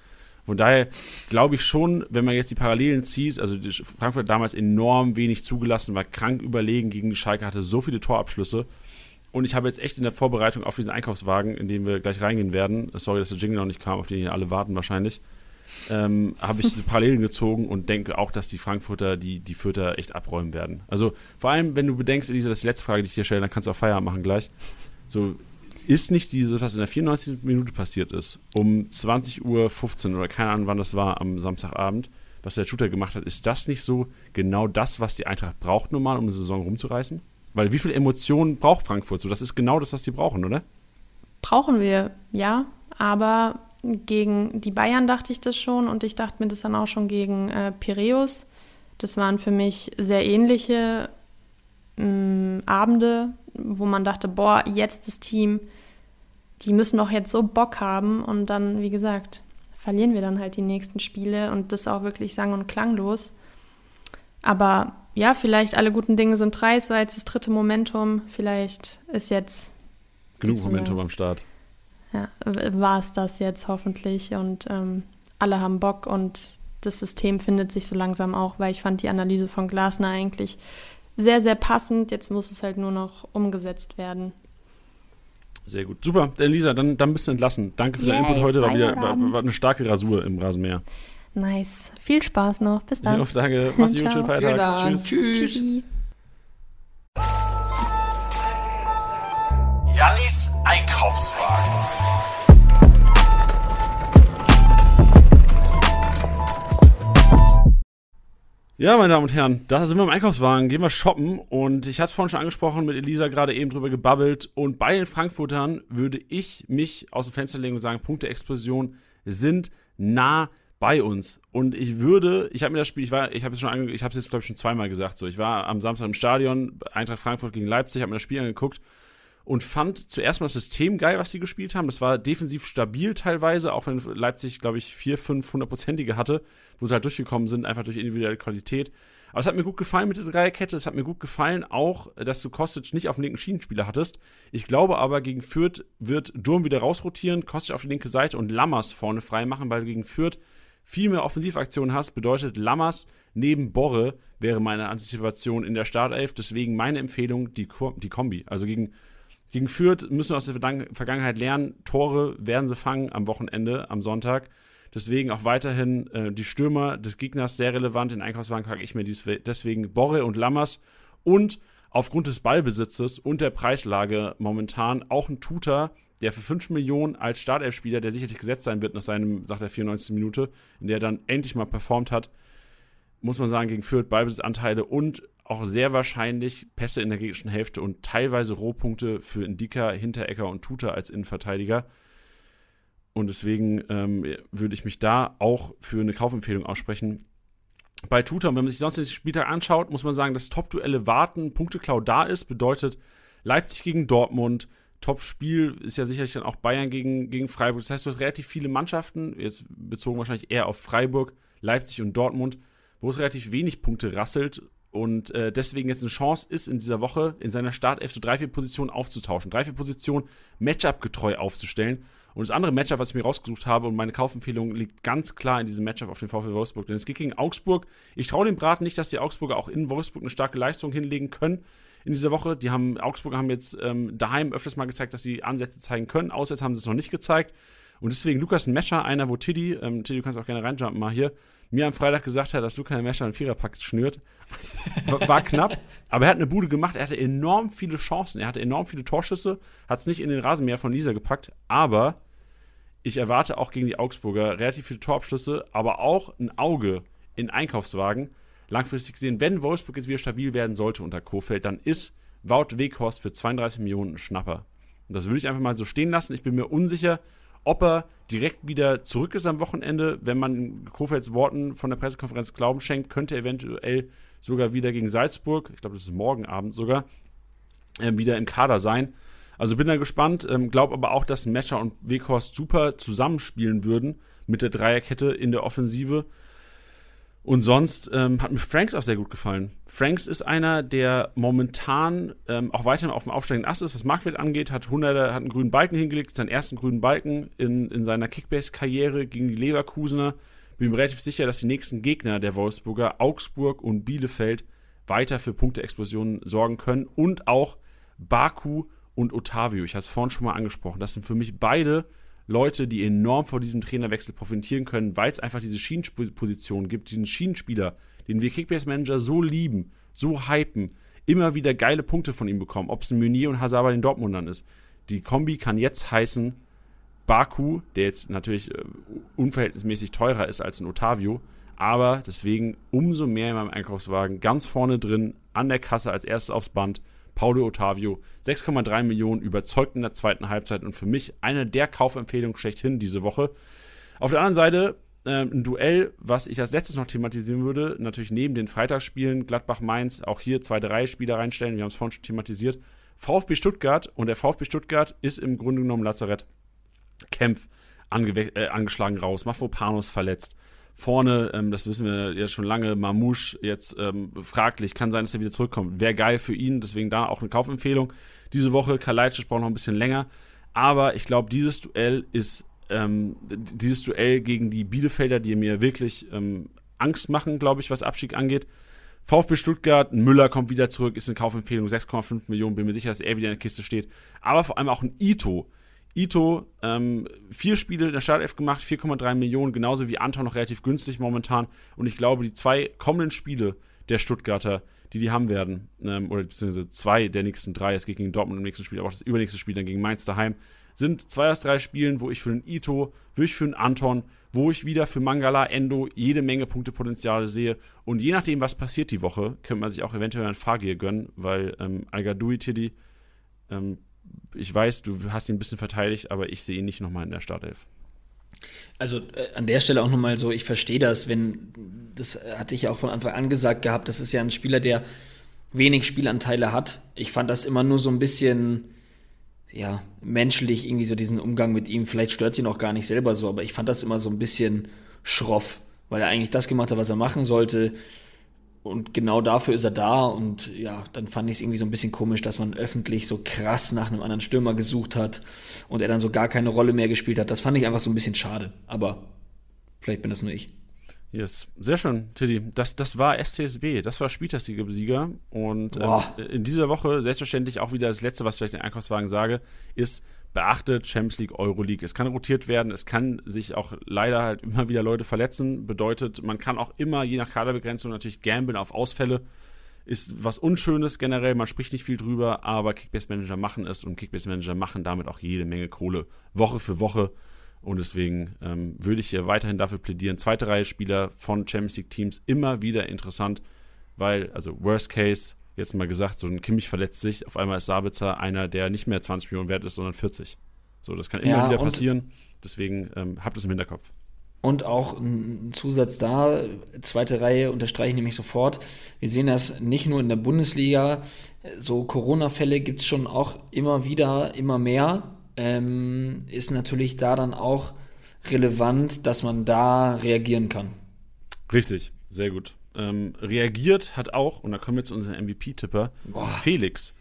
[SPEAKER 1] Von daher glaube ich schon, wenn man jetzt die Parallelen zieht, also Frankfurt hat damals enorm wenig zugelassen, war krank überlegen gegen die Schalke, hatte so viele Torabschlüsse. Und ich habe jetzt echt in der Vorbereitung auf diesen Einkaufswagen, in den wir gleich reingehen werden, sorry, dass der Jingle noch nicht kam, auf den hier alle warten wahrscheinlich, ähm, habe ich Parallelen gezogen und denke auch, dass die Frankfurter die, die Fürther echt abräumen werden. Also vor allem, wenn du bedenkst, Elisa, das ist die letzte Frage, die ich dir stelle, dann kannst du auch Feierabend machen gleich. So, ist nicht dieses, was in der 94. Minute passiert ist, um 20.15 Uhr oder keine Ahnung, wann das war am Samstagabend, was der Shooter gemacht hat, ist das nicht so genau das, was die Eintracht braucht normal, um eine Saison rumzureißen? Weil wie viel Emotionen braucht Frankfurt so? Das ist genau das, was die brauchen, oder?
[SPEAKER 5] Brauchen wir, ja. Aber gegen die Bayern dachte ich das schon und ich dachte mir das dann auch schon gegen äh, Piräus. Das waren für mich sehr ähnliche mh, Abende, wo man dachte, boah, jetzt das Team, die müssen doch jetzt so Bock haben und dann, wie gesagt, verlieren wir dann halt die nächsten Spiele und das auch wirklich sang- und klanglos. Aber ja, vielleicht alle guten Dinge sind drei, es war jetzt das dritte Momentum, vielleicht ist jetzt
[SPEAKER 1] genug Momentum am Start
[SPEAKER 5] ja, war es das jetzt hoffentlich und ähm, alle haben Bock und das System findet sich so langsam auch, weil ich fand die Analyse von Glasner eigentlich sehr, sehr passend. Jetzt muss es halt nur noch umgesetzt werden.
[SPEAKER 1] Sehr gut. Super, Elisa, dann, dann bist du entlassen. Danke für Yay, den Input heute. War, wieder, war, war, eine starke Rasur im Rasenmäher.
[SPEAKER 5] Nice. Viel Spaß noch. Bis dann. Ja,
[SPEAKER 1] danke. Mach's gut. Schönen Feiertag. Tschüss. Tschüss. Tschüssi.
[SPEAKER 4] Jannis Einkaufswagen.
[SPEAKER 1] Ja, meine Damen und Herren, da sind wir im Einkaufswagen, gehen wir shoppen und ich hatte es vorhin schon angesprochen, mit Elisa gerade eben drüber gebabbelt und bei den Frankfurtern würde ich mich aus dem Fenster legen und sagen, Punkte-Explosion sind nah bei uns und ich würde, ich habe mir das Spiel, ich war, ich habe es schon, ich habe es jetzt glaube ich schon zweimal gesagt, so, ich war am Samstag im Stadion, Eintracht Frankfurt gegen Leipzig, habe mir das Spiel angeguckt und fand zuerst mal das System geil, was die gespielt haben. Das war defensiv stabil teilweise, auch wenn Leipzig, glaube ich, vier, fünf hundertprozentige hatte, wo sie halt durchgekommen sind, einfach durch individuelle Qualität. Aber es hat mir gut gefallen mit der Dreierkette. Es hat mir gut gefallen auch, dass du Kostic nicht auf den linken Schienenspieler hattest. Ich glaube aber, gegen Fürth wird Durm wieder rausrotieren, Kostic auf die linke Seite und Lammers vorne frei machen, weil gegen Fürth viel mehr Offensivaktionen hast, bedeutet Lammers neben Borre wäre meine Antizipation in der Startelf. Deswegen meine Empfehlung, die, die Kombi. Also gegen, gegen Fürth müssen wir aus der Vergangenheit lernen, Tore werden sie fangen am Wochenende, am Sonntag. Deswegen auch weiterhin äh, die Stürmer des Gegners sehr relevant. In Einkaufswagen packe ich mir dies, deswegen Borre und Lammers. Und aufgrund des Ballbesitzes und der Preislage momentan auch ein Tutor, der für 5 Millionen als Startelfspieler, der sicherlich gesetzt sein wird nach, seinem, nach der 94. Minute, in der er dann endlich mal performt hat, muss man sagen, gegen Fürth Ballbesitzanteile und auch sehr wahrscheinlich Pässe in der gegnerischen Hälfte und teilweise Rohpunkte für Indika, Hinterecker und Tuta als Innenverteidiger. Und deswegen ähm, würde ich mich da auch für eine Kaufempfehlung aussprechen. Bei Tuta, und wenn man sich sonst den Spieltag anschaut, muss man sagen, dass Top-Duelle warten, Punkteklau da ist, bedeutet Leipzig gegen Dortmund, Top-Spiel ist ja sicherlich dann auch Bayern gegen, gegen Freiburg. Das heißt, du hast relativ viele Mannschaften, jetzt bezogen wahrscheinlich eher auf Freiburg, Leipzig und Dortmund, wo es relativ wenig Punkte rasselt und äh, deswegen jetzt eine Chance ist, in dieser Woche in seiner Startelf so drei, vier Positionen aufzutauschen, drei, vier Positionen Matchup-getreu aufzustellen. Und das andere Matchup, was ich mir rausgesucht habe und meine Kaufempfehlung liegt ganz klar in diesem Matchup auf den VfL Wolfsburg. Denn es geht gegen Augsburg. Ich traue dem Braten nicht, dass die Augsburger auch in Wolfsburg eine starke Leistung hinlegen können in dieser Woche. Die haben, Augsburger haben jetzt ähm, daheim öfters mal gezeigt, dass sie Ansätze zeigen können. Auswärts haben sie es noch nicht gezeigt. Und deswegen Lukas Mescher, einer, wo Tiddy, ähm, Tiddy, du kannst auch gerne reinjumpen mal hier, mir am Freitag gesagt hat, dass Lukas Mescher einen Viererpack schnürt. War, war knapp, aber er hat eine Bude gemacht. Er hatte enorm viele Chancen. Er hatte enorm viele Torschüsse, hat es nicht in den Rasenmäher von Lisa gepackt, aber ich erwarte auch gegen die Augsburger relativ viele Torabschlüsse, aber auch ein Auge in Einkaufswagen. Langfristig gesehen, wenn Wolfsburg jetzt wieder stabil werden sollte unter Kofeld, dann ist Wout Weghorst für 32 Millionen ein Schnapper. Und das würde ich einfach mal so stehen lassen. Ich bin mir unsicher, ob er direkt wieder zurück ist am Wochenende. Wenn man Kofelds Worten von der Pressekonferenz Glauben schenkt, könnte er eventuell sogar wieder gegen Salzburg, ich glaube, das ist morgen Abend sogar, äh, wieder im Kader sein. Also bin da gespannt, ähm, glaube aber auch, dass Mescher und Weghorst super zusammenspielen würden mit der Dreierkette in der Offensive. Und sonst ähm, hat mir Franks auch sehr gut gefallen. Franks ist einer, der momentan ähm, auch weiterhin auf dem aufsteigenden Ast ist, was Marktwert angeht, hat 100, hat einen grünen Balken hingelegt, seinen ersten grünen Balken in, in seiner Kickbase-Karriere gegen die Leverkusener. Bin mir relativ sicher, dass die nächsten Gegner der Wolfsburger, Augsburg und Bielefeld, weiter für Punkteexplosionen sorgen können und auch Baku und Otavio. Ich habe es vorhin schon mal angesprochen. Das sind für mich beide Leute, die enorm vor diesem Trainerwechsel profitieren können, weil es einfach diese Schienenposition gibt, diesen Schienenspieler, den wir Kickbase-Manager so lieben, so hypen, immer wieder geile Punkte von ihm bekommen, ob es ein Meunier und Hazard bei den Dortmundern ist. Die Kombi kann jetzt heißen Baku, der jetzt natürlich äh, unverhältnismäßig teurer ist als ein Otavio, aber deswegen umso mehr in meinem Einkaufswagen ganz vorne drin, an der Kasse als erstes aufs Band Paulo Ottavio. 6,3 Millionen überzeugt in der zweiten Halbzeit und für mich eine der Kaufempfehlungen schlechthin diese Woche. Auf der anderen Seite äh, ein Duell, was ich als letztes noch thematisieren würde, natürlich neben den Freitagsspielen, Gladbach-Mainz, auch hier zwei, drei Spieler reinstellen, wir haben es vorhin schon thematisiert. VfB Stuttgart und der VfB Stuttgart ist im Grunde genommen Lazarett. Kempf äh, angeschlagen raus, Mafropanos verletzt. Vorne, ähm, das wissen wir ja schon lange, Mamouche jetzt ähm, fraglich, kann sein, dass er wieder zurückkommt. Wäre geil für ihn, deswegen da auch eine Kaufempfehlung. Diese Woche, Kalajdzic braucht noch ein bisschen länger. Aber ich glaube, dieses Duell ist, ähm, dieses Duell gegen die Bielefelder, die mir wirklich ähm, Angst machen, glaube ich, was Abstieg angeht. VfB Stuttgart, Müller kommt wieder zurück, ist eine Kaufempfehlung, 6,5 Millionen, bin mir sicher, dass er wieder in der Kiste steht. Aber vor allem auch ein Ito, Ito, ähm, vier Spiele in der Startelf gemacht, 4,3 Millionen, genauso wie Anton noch relativ günstig momentan. Und ich glaube, die zwei kommenden Spiele der Stuttgarter, die die haben werden, ähm, oder beziehungsweise zwei der nächsten drei, es geht gegen Dortmund im nächsten Spiel, aber auch das übernächste Spiel dann gegen Mainz daheim, sind zwei aus drei Spielen, wo ich für einen Ito, wirklich für einen Anton, wo ich wieder für Mangala, Endo jede Menge Punktepotenziale sehe. Und je nachdem, was passiert die Woche, könnte man sich auch eventuell ein Fahrgear gönnen, weil ähm, Al-Gadoui ähm, ich weiß, du hast ihn ein bisschen verteidigt, aber ich sehe ihn nicht nochmal in der Startelf.
[SPEAKER 3] Also äh, an der Stelle auch nochmal so, ich verstehe das, wenn, das hatte ich ja auch von Anfang an gesagt gehabt, das ist ja ein Spieler, der wenig Spielanteile hat. Ich fand das immer nur so ein bisschen, ja, menschlich irgendwie so diesen Umgang mit ihm. Vielleicht stört sie ihn auch gar nicht selber so, aber ich fand das immer so ein bisschen schroff, weil er eigentlich das gemacht hat, was er machen sollte. Und genau dafür ist er da. Und ja, dann fand ich es irgendwie so ein bisschen komisch, dass man öffentlich so krass nach einem anderen Stürmer gesucht hat und er dann so gar keine Rolle mehr gespielt hat. Das fand ich einfach so ein bisschen schade. Aber Vielleicht bin das nur ich.
[SPEAKER 1] Yes. Sehr schön, Tiddy. Das, das war STSB, das war Spieltagssieger. Und ähm, in dieser Woche, selbstverständlich auch wieder das Letzte, was ich vielleicht den Einkaufswagen sage, ist, beachtet Champions League, Euroleague. Es kann rotiert werden, es kann sich auch leider halt immer wieder Leute verletzen. Bedeutet, man kann auch immer, je nach Kaderbegrenzung, natürlich gambeln auf Ausfälle. Ist was Unschönes generell, man spricht nicht viel drüber, aber Kickbase Manager machen es und Kickbase Manager machen damit auch jede Menge Kohle, Woche für Woche. Und deswegen ähm, würde ich hier weiterhin dafür plädieren. Zweite Reihe Spieler von Champions League Teams immer wieder interessant, weil, also Worst Case, jetzt mal gesagt, so ein Kimmich verletzt sich, auf einmal ist Sabitzer einer, der nicht mehr 20 Millionen wert ist, sondern 40. So, das kann immer ja, wieder passieren. Deswegen ähm, habt es im Hinterkopf.
[SPEAKER 3] Und auch ein Zusatz da, zweite Reihe unterstreiche ich nämlich sofort. Wir sehen das nicht nur in der Bundesliga, so Corona-Fälle gibt es schon auch immer wieder, immer mehr ähm, ist natürlich da dann auch relevant, dass man da reagieren kann.
[SPEAKER 1] Richtig, sehr gut. Ähm, reagiert hat auch, und da kommen wir zu unserem MVP-Tipper, Felix.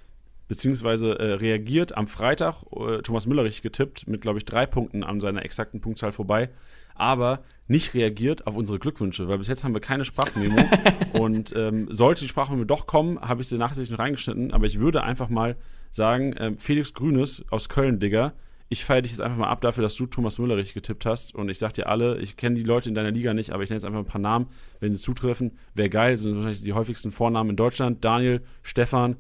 [SPEAKER 1] Beziehungsweise äh, reagiert am Freitag, äh, Thomas Müller richtig getippt, mit, glaube ich, drei Punkten an seiner exakten Punktzahl vorbei, aber nicht reagiert auf unsere Glückwünsche, weil bis jetzt haben wir keine Sprachmemo. und ähm, sollte die Sprachmemo doch kommen, habe ich sie nachsichtlich reingeschnitten, aber ich würde einfach mal sagen, äh, Felix Grünes aus Köln, Digga, ich feiere dich jetzt einfach mal ab dafür, dass du Thomas Müller richtig getippt hast. Und ich sag dir alle, ich kenne die Leute in deiner Liga nicht, aber ich nenne jetzt einfach ein paar Namen, wenn sie zutreffen. Wäre geil, sind wahrscheinlich die häufigsten Vornamen in Deutschland. Daniel, Stefan,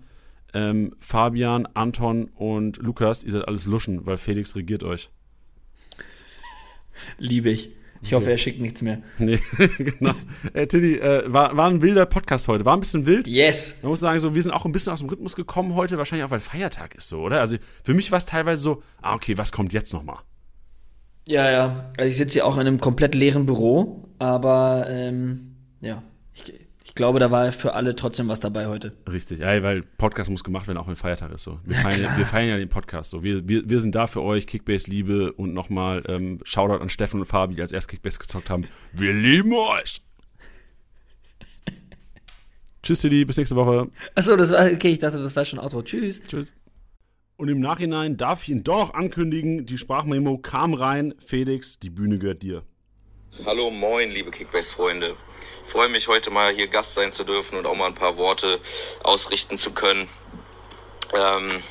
[SPEAKER 1] ähm, Fabian, Anton und Lukas. Ihr seid alles Luschen, weil Felix regiert euch.
[SPEAKER 3] Liebe ich. Ich hoffe, er schickt nichts mehr.
[SPEAKER 1] Nee, genau. Äh, Tiddy, äh, war, war ein wilder Podcast heute. War ein bisschen wild.
[SPEAKER 3] Yes.
[SPEAKER 1] Man muss sagen, so, wir sind auch ein bisschen aus dem Rhythmus gekommen heute, wahrscheinlich auch, weil Feiertag ist so, oder? Also für mich war es teilweise so, ah, okay, was kommt jetzt nochmal?
[SPEAKER 3] Ja, ja. Also ich sitze hier auch in einem komplett leeren Büro, aber ähm, ja, ich, glaube, da war für alle trotzdem was dabei heute.
[SPEAKER 1] Richtig, ja, weil Podcast muss gemacht werden, auch wenn Feiertag ist. So. Wir, ja, feiern, wir feiern ja den Podcast. So. Wir, wir, wir sind da für euch, Kickbase Liebe und nochmal ähm, Shoutout an Steffen und Fabi, die als erst Kickbase gezockt haben. Wir lieben euch! Tschüss, Tilly, bis nächste Woche.
[SPEAKER 3] Achso, das war, okay, ich dachte, das war schon Outro. Tschüss.
[SPEAKER 1] Tschüss. Und im Nachhinein darf ich ihn doch ankündigen, die Sprachmemo kam rein. Felix, die Bühne gehört dir.
[SPEAKER 6] Hallo, moin, liebe Kickbase-Freunde freue mich heute mal hier Gast sein zu dürfen und auch mal ein paar Worte ausrichten zu können. Ähm,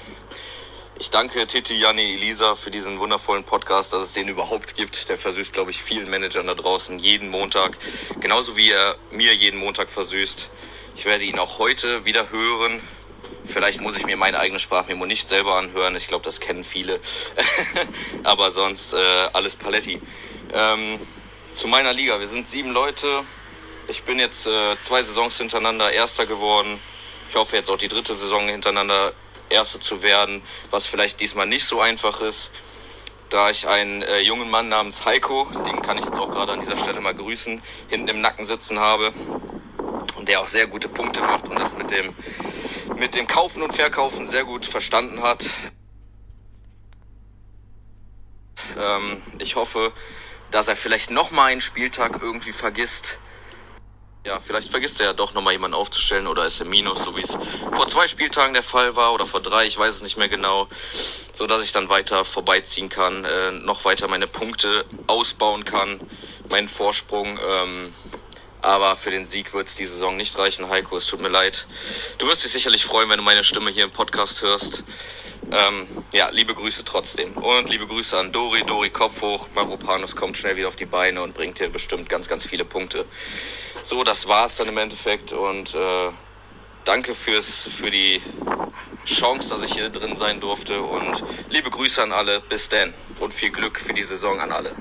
[SPEAKER 6] ich danke Titi, Janni, Elisa für diesen wundervollen Podcast, dass es den überhaupt gibt. Der versüßt, glaube ich, vielen Managern da draußen jeden Montag. Genauso wie er mir jeden Montag versüßt. Ich werde ihn auch heute wieder hören. Vielleicht muss ich mir meine eigene Sprachmemo nicht selber anhören. Ich glaube, das kennen viele. Aber sonst äh, alles Paletti. Ähm, zu meiner Liga. Wir sind sieben Leute. Ich bin jetzt äh, zwei Saisons hintereinander Erster geworden. Ich hoffe jetzt auch die dritte Saison hintereinander Erster zu werden, was vielleicht diesmal nicht so einfach ist, da ich einen äh, jungen Mann namens Heiko, den kann ich jetzt auch gerade an dieser Stelle mal grüßen, hinten im Nacken sitzen habe und der auch sehr gute Punkte macht und das mit dem, mit dem Kaufen und Verkaufen sehr gut verstanden hat. Ähm, ich hoffe, dass er vielleicht noch mal einen Spieltag irgendwie vergisst ja, vielleicht vergisst er ja doch nochmal jemanden aufzustellen oder ist im Minus, so wie es vor zwei Spieltagen der Fall war oder vor drei, ich weiß es nicht mehr genau, so dass ich dann weiter vorbeiziehen kann, äh, noch weiter meine Punkte ausbauen kann, meinen Vorsprung. Ähm, aber für den Sieg wird es die Saison nicht reichen, Heiko. Es tut mir leid. Du wirst dich sicherlich freuen, wenn du meine Stimme hier im Podcast hörst. Ähm, ja, liebe Grüße trotzdem. Und liebe Grüße an Dori. Dori, Kopf hoch. Mavropanos kommt schnell wieder auf die Beine und bringt hier bestimmt ganz, ganz viele Punkte. So, das war's dann im Endeffekt. Und äh, danke fürs, für die Chance, dass ich hier drin sein durfte. Und liebe Grüße an alle. Bis denn. Und viel Glück für die Saison an alle.